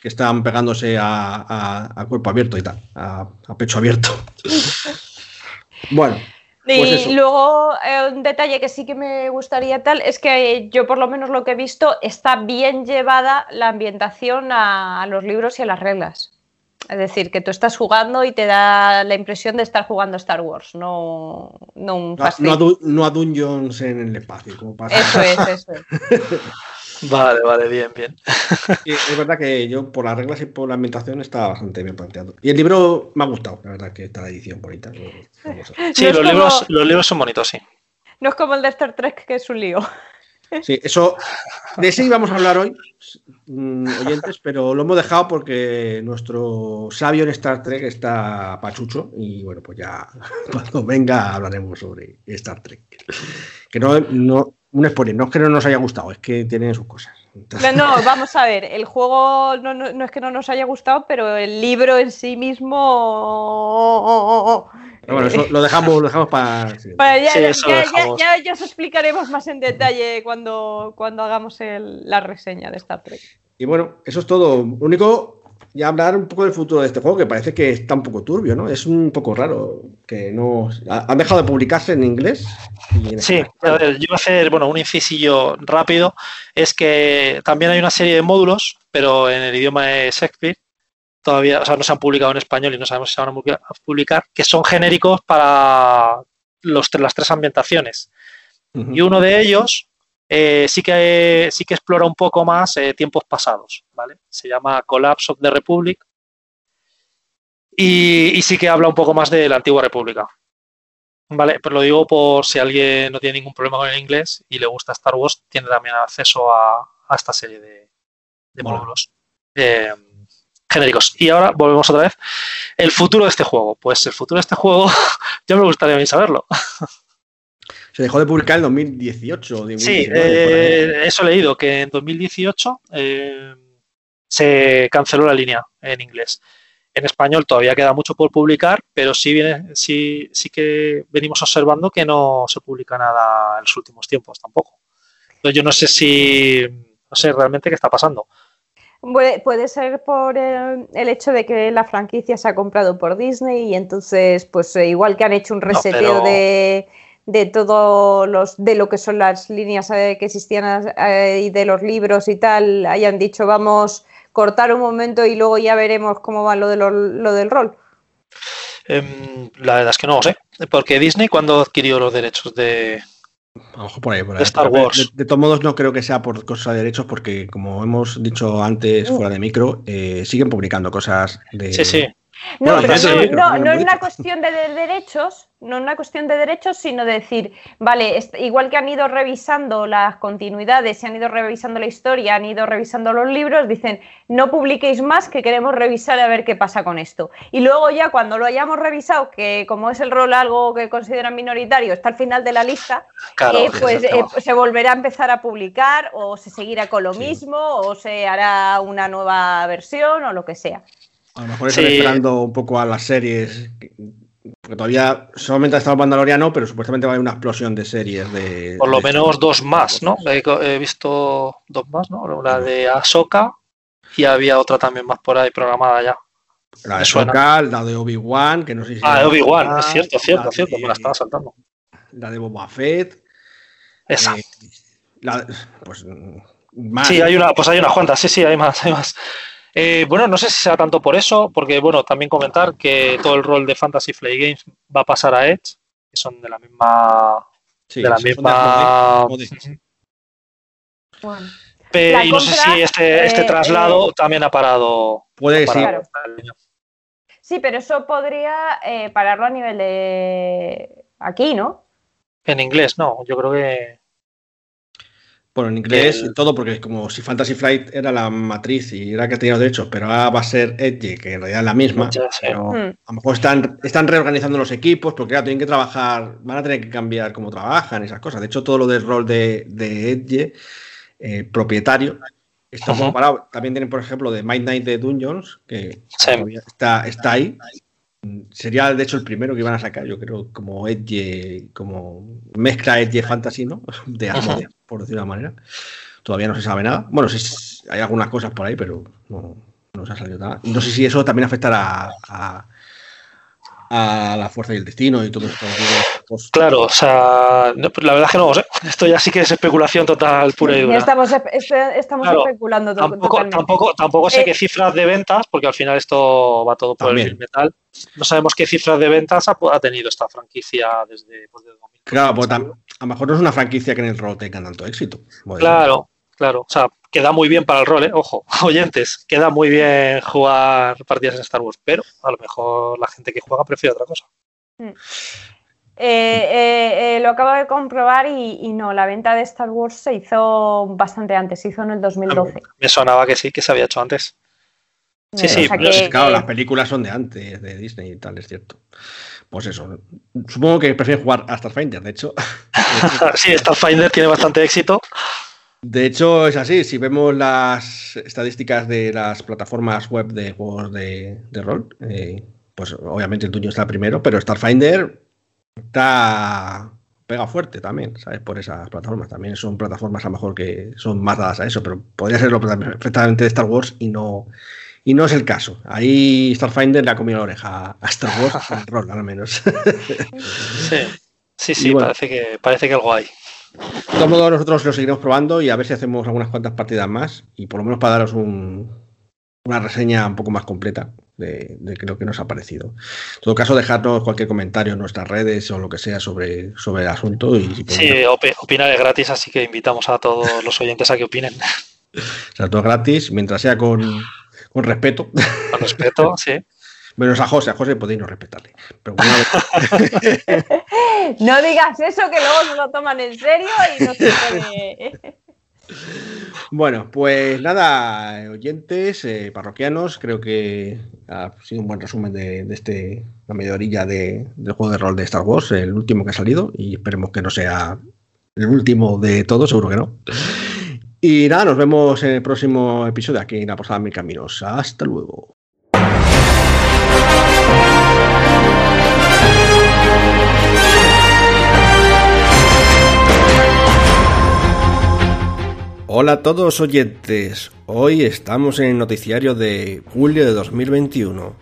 que están pegándose a, cuerpo abierto y tal, a, pecho abierto. bueno. Pues y luego eh, un detalle que sí que me gustaría tal es que yo por lo menos lo que he visto está bien llevada la ambientación a los libros y a las reglas. Es decir, que tú estás jugando y te da la impresión de estar jugando Star Wars, no, no un no, a, Dungeons en el espacio, como pasa. Eso es, eso es. vale, vale, bien, bien. es verdad que yo por las reglas y por la ambientación está bastante bien planteado. Y el libro me ha gustado, la verdad que está la edición bonita. Sí, los, libros, los libros son bonitos, sí. No es como el de Star Trek, que es un lío. Sí, eso, de ese íbamos a hablar hoy, mm, oyentes, pero lo hemos dejado porque nuestro sabio en Star Trek está pachucho y bueno, pues ya cuando venga hablaremos sobre Star Trek. Que no, no un spoiler, no es que no nos haya gustado, es que tiene sus cosas. No, vamos a ver, el juego no, es que no nos haya gustado, pero el libro en sí mismo bueno, eso lo dejamos, lo dejamos para. ya, ya, os explicaremos más en detalle cuando, cuando hagamos la reseña de Star Trek. Y bueno, eso es todo. único, ya hablar un poco del futuro de este juego, que parece que está un poco turbio, ¿no? Es un poco raro que no. Han dejado de publicarse en inglés. sí, a ver, yo voy a hacer bueno, un incisillo rápido. Es que también hay una serie de módulos, pero en el idioma de Shakespeare, todavía, o sea, no se han publicado en español y no sabemos si se van a publicar, que son genéricos para los, las tres ambientaciones. Y uno de ellos eh, sí, que, sí que explora un poco más eh, tiempos pasados, ¿vale? Se llama Collapse of the Republic y, sí que habla un poco más de la antigua república. Vale, pero lo digo por si alguien no tiene ningún problema con el inglés y le gusta Star Wars, tiene también acceso a, esta serie de, módulos. Eh, genéricos. Y ahora volvemos otra vez. El futuro de este juego. Pues el futuro de este juego, ya me gustaría a mí saberlo. Se dejó de publicar en 2018. sí, eh, eso he leído, que en 2018 eh, se canceló la línea en inglés. En español todavía queda mucho por publicar, pero sí, viene, sí, sí que venimos observando que no se publica nada en los últimos tiempos tampoco. Entonces yo no sé si, no sé realmente qué está pasando. Puede, ser por el, hecho de que la franquicia se ha comprado por Disney y entonces, pues eh, igual que han hecho un reseteo de, de todo los, de lo que son las líneas eh, que existían eh, y de los libros y tal, hayan dicho vamos cortar un momento y luego ya veremos cómo va lo, de lo, del rol. Em, la verdad es que no lo sé, porque Disney cuando adquirió los derechos de, por ahí, por ahí. Star Wars. De, todos modos, no creo que sea por cosas de derechos, porque como hemos dicho antes fuera de micro, eh, siguen publicando cosas de. Sí, sí. No, no, no, es una cuestión de derechos, no una cuestión de derechos, sino de decir, vale, igual que han ido revisando las continuidades, se han ido revisando la historia, han ido revisando los libros, dicen, no publiquéis más que queremos revisar a ver qué pasa con esto. Y luego ya cuando lo hayamos revisado, que como es el rol algo que consideran minoritario, está al final de la lista, eh, pues eh, se volverá a empezar a publicar o se seguirá con lo mismo o se hará una nueva versión o lo que sea. A lo mejor están esperando un poco a las series. Porque todavía solamente ha estado Mandaloriano, pero supuestamente va a haber una explosión de series. de Por lo menos dos más, ¿no? He, visto dos más, ¿no? La de Ahsoka y había otra también más por ahí programada ya. La de. Sokal, la de Obi-Wan, que no sé si. Ah, la- de Obi-Wan, es la cierto, cierto, de- cierto, me la estaba saltando. La de Boba Fett. Esa. eh, la- pues mm, más. Sí, hay una, pues hay unas cuantas, sí, sí, hay más, hay más. Eh, bueno, no sé si sea tanto por eso, porque bueno, también comentar que todo el rol de Fantasy Flight Games va a pasar a Edge, que son de la misma, Sí, de la de misma. Bueno, La y no sé si este, este eh, traslado eh, también ha parado. Puede ha sí. parado. sí, pero eso podría eh, pararlo a nivel de aquí, ¿no? En inglés, no, yo creo que. Bueno, en inglés El- y todo, porque es como si Fantasy Flight era la matriz y era que tenía los derechos, pero ahora va a ser Edge, que en realidad es la misma. Pero Mm. a lo mejor están, están reorganizando los equipos, porque claro, tienen que trabajar, van a tener que cambiar cómo trabajan, esas cosas. De hecho, todo lo del rol de, de Edge, eh, propietario, está un poco Ujú. parado. También tienen, por ejemplo, de Midnight de Dungeons, que Sí. todavía está, está ahí. Sería, de hecho, el primero que iban a sacar, yo creo, como Edge, como mezcla Edge Fantasy, ¿no? De Asmodee, por decirlo de una manera. Todavía no se sabe nada. Bueno, sí, hay algunas cosas por ahí, pero no, no se ha salido nada. No sé si eso también afectará a, a la fuerza y el destino y todo esto. Pues, Claro, o sea, no, pues la verdad es que no lo sé. Esto ya sí que es especulación total pura y dura. estamos, Claro, especulando Tampoco, totalmente. tampoco, tampoco sé Eh, qué cifras de ventas, porque al final esto va todo por También. el metal. No sabemos qué cifras de ventas ha, ha tenido esta franquicia desde, pues, desde 2000. Claro, pues a lo mejor no es una franquicia que en el rol tenga tanto éxito. Claro, claro. O sea, queda muy bien para el rol, ¿eh? Ojo, oyentes, queda muy bien jugar partidas en Star Wars, pero a lo mejor la gente que juega prefiere otra cosa. Eh, eh, eh, lo acabo de comprobar y, y no, la venta de Star Wars se hizo bastante antes, se hizo en el 2012. Me sonaba que sí, que se había hecho antes. Sí, Eh, sí, o sea pero que- Sí, claro, las películas son de antes, de Disney y tal, es cierto. Pues eso. Supongo que prefieren jugar a Starfinder, de hecho. sí, Starfinder tiene bastante éxito. De hecho, es así. Si vemos las estadísticas de las plataformas web de juegos de, de rol, eh, pues obviamente el tuyo está primero, pero Starfinder está pega fuerte también, ¿sabes? Por esas plataformas. También son plataformas a lo mejor que son más dadas a eso, pero podría serlo perfectamente de Star Wars y no, y no es el caso. Ahí Starfinder le ha comido la oreja a Star Wars, en rol al menos. Sí, sí, sí bueno. parece, que, parece que algo hay. De todos modos, nosotros lo seguiremos probando y a ver si hacemos algunas cuantas partidas más y por lo menos para daros un- una reseña un poco más completa de, de lo que nos ha parecido. En todo caso, dejadnos cualquier comentario en nuestras redes o lo que sea sobre, sobre el asunto y si podemos- Sí, opi- opinar es gratis, así que invitamos a todos los oyentes a que opinen. o sea, todo gratis, mientras sea con, con respeto. Con respeto, sí. Menos a José, a José podéis no respetarle. Pero bueno, No digas eso que luego se lo toman en serio y no se puede. Bueno, pues nada, oyentes, eh, parroquianos, creo que ha sido un buen resumen de, de este, la media orilla de, del juego de rol de Star Wars, el último que ha salido, y esperemos que no sea el último de todos, seguro que no. Y nada, nos vemos en el próximo episodio aquí en la Posada Mil Caminos. Hasta luego. Hola a todos oyentes, hoy estamos en el noticiario de julio de 2021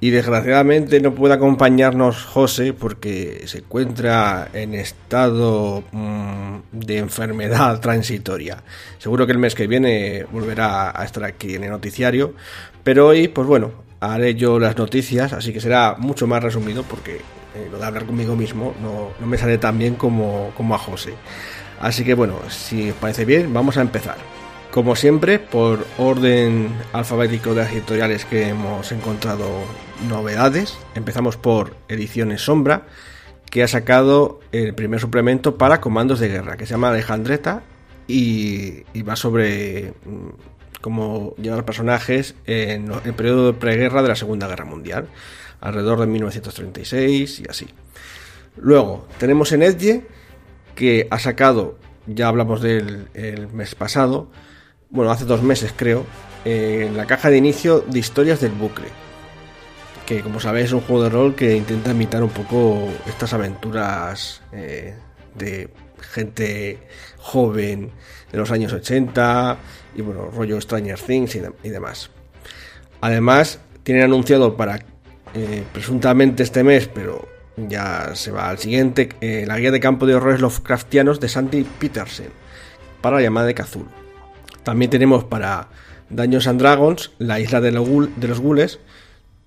y desgraciadamente no puede acompañarnos José porque se encuentra en estado mm, de enfermedad transitoria. Seguro que el mes que viene volverá a estar aquí en el noticiario, pero hoy pues bueno, haré yo las noticias, así que será mucho más resumido porque eh, lo de hablar conmigo mismo no, no me sale tan bien como, como a José. Así que bueno, si os parece bien, vamos a empezar. Como siempre, por orden alfabético de las editoriales que hemos encontrado novedades, empezamos por Ediciones Sombra, que ha sacado el primer suplemento para comandos de guerra, que se llama Alejandreta y, va sobre mm, cómo llevar personajes en el periodo de preguerra de la Segunda Guerra Mundial, alrededor de 1936 y así. Luego, tenemos en Edge, que ha sacado, ya hablamos del el mes pasado, bueno, hace dos meses creo, en la caja de inicio de historias del bucle. Que como sabéis es un juego de rol que intenta imitar un poco estas aventuras eh, de gente joven de los años 80 y bueno, rollo Stranger Things y demás. Además, Tienen anunciado para eh, presuntamente este mes, pero ya se va al siguiente, eh, la guía de campo de horrores Lovecraftianos de Sandy Petersen para la llamada de Cthulhu. También tenemos para Dungeons and Dragons la isla de, los Gules,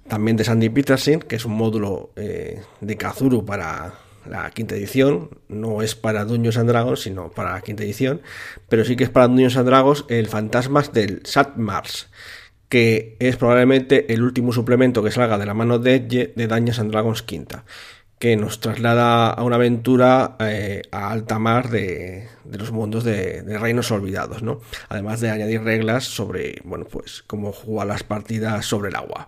también de Sandy Petersen, que es un módulo eh, de Cthulhu para la quinta edición. No es para Dungeons and Dragons, sino para la quinta edición. Pero sí que es para Dungeons and Dragons el Fantasmas del Satmars, que es probablemente el último suplemento que salga de la mano de Edge de Dungeons and Dragons quinta que nos traslada a una aventura eh, a alta mar de, los mundos de, reinos olvidados, ¿no? Además de añadir reglas sobre, bueno, pues cómo jugar las partidas sobre el agua.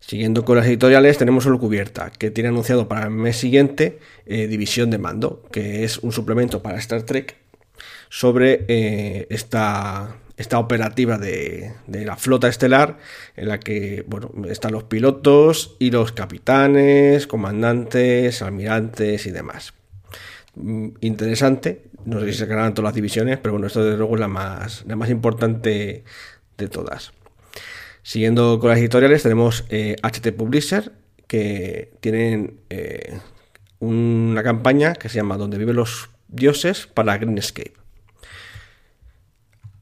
Siguiendo con las editoriales, tenemos Solo Cubierta, que tiene anunciado para el mes siguiente eh, División de Mando, que es un suplemento para Star Trek sobre eh, esta, esta operativa de, la flota estelar en la que bueno, están los pilotos y los capitanes, comandantes, almirantes y demás. Mm, interesante, no sé si se quedarán todas las divisiones, pero bueno, esto desde luego es la más, la más importante de todas. Siguiendo con las editoriales, tenemos HT eh, Publisher, que tienen eh, una campaña que se llama Donde viven los dioses para Greenscape.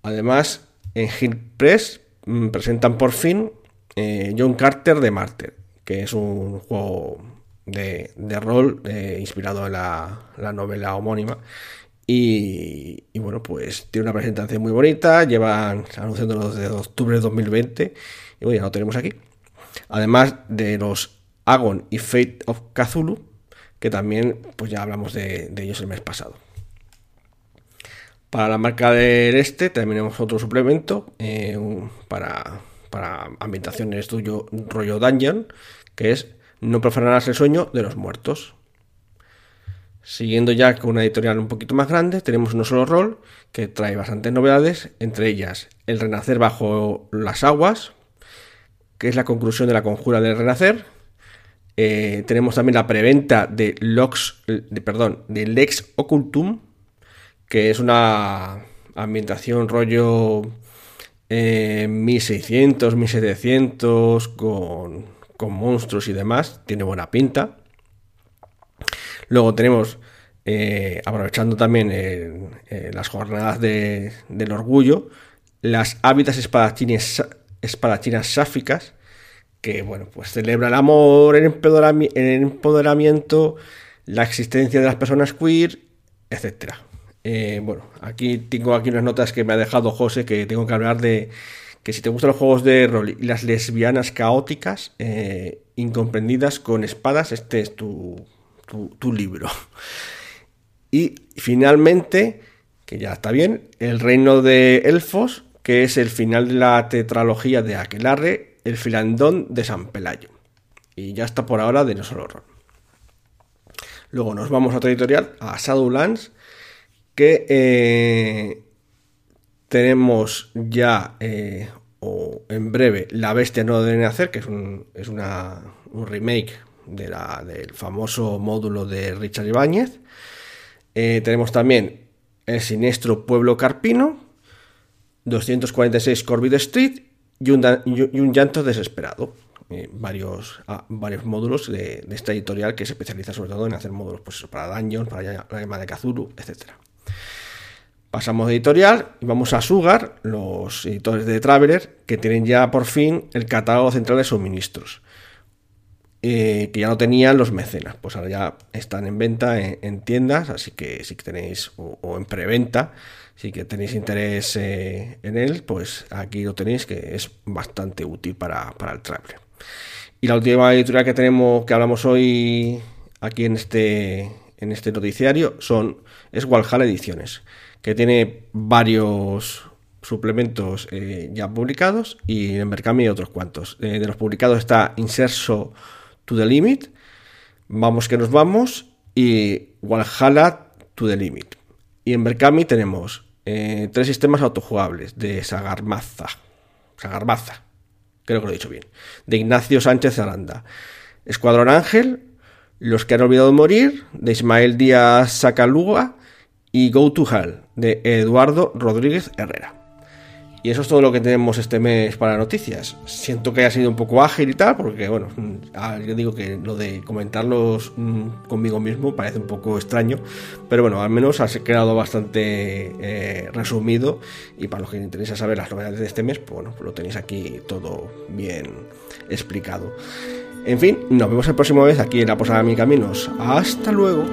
Además, en Hill Press mm, presentan por fin eh, John Carter de Martyr, que es un juego de, rol inspirado en la, novela homónima y, bueno, pues tiene una presentación muy bonita, llevan anunciándolo desde octubre de 2020 y bueno, ya lo tenemos aquí. Además de los Agon y Fate of Cthulhu, que también pues ya hablamos de, ellos el mes pasado. Para la marca del este tenemos otro suplemento eh, para, para ambientaciones rollo dungeon, que es No profanarás el sueño de los muertos. Siguiendo ya con una editorial un poquito más grande, tenemos un solo rol que trae bastantes novedades, entre ellas El Renacer bajo las aguas, que es la conclusión de la conjura del Renacer. Eh, tenemos también la preventa de, Lox, de, perdón, de Lex Occultum, que es una ambientación rollo 1600, eh, 1700, con, con monstruos y demás. Tiene buena pinta. Luego tenemos, eh, aprovechando también eh, las jornadas del orgullo, las hábitas espadachines, espadachines sáficas, que bueno, pues celebra el amor, el empoderamiento, la existencia de las personas queer, etc. Eh, bueno, aquí tengo aquí unas notas que me ha dejado José, que tengo que hablar de que si te gustan los juegos de rol y las lesbianas caóticas, incomprendidas con espadas, este es tu, tu, libro. Y finalmente, que ya está bien, el reino de Elfos, que es el final de la tetralogía de Aquelarre, el filandón de San Pelayo. Y ya está por ahora de No Solo Horror. Luego nos vamos a otra editorial, a Shadowlands, que eh, tenemos ya, eh, o en breve, La Bestia no debe hacer, que es un, es una, un remake de la, del famoso módulo de Richard Ibáñez. Eh, tenemos también el siniestro Pueblo Carpino, 246 Corbid Street y un, llanto desesperado. Varios, ah, varios módulos de, esta editorial que se especializa sobre todo en hacer módulos pues, para Dungeons, para la llama de Kazuru, etc. Pasamos de editorial y vamos a Sugar, los editores de Traveler, que tienen ya por fin el catálogo central de suministros. Eh, que ya no tenían los mecenas. Pues ahora ya están en venta en, tiendas, así que si tenéis, o, en preventa, si que tenéis interés eh, en él, pues aquí lo tenéis, que es bastante útil para, el traveler. Y la última editorial que tenemos, que hablamos hoy aquí en este, en este noticiario, son, es Walhalla Ediciones, que tiene varios suplementos eh, ya publicados y en Mercami otros cuantos. de los publicados está Inserso to the Limit, Vamos que nos vamos y Walhalla to the Limit. Y en Berkami tenemos eh, tres sistemas autojugables de Sagarmaza. Sagarmaza, creo que lo he dicho bien. De Ignacio Sánchez Aranda. Escuadrón Ángel, Los que han olvidado morir, de Ismael Díaz Sacaluga y Go to Hell, de Eduardo Rodríguez Herrera. Y eso es todo lo que tenemos este mes para noticias. Siento que haya sido un poco ágil y tal, porque bueno, ah, yo digo que lo de comentarlos mm, conmigo mismo parece un poco extraño, pero bueno, al menos ha quedado bastante eh, resumido y para los que les interesa saber las novedades de este mes, pues bueno, pues lo tenéis aquí todo bien explicado. En fin, nos vemos el próximo vez aquí en la Posada de Mi Caminos. Hasta luego.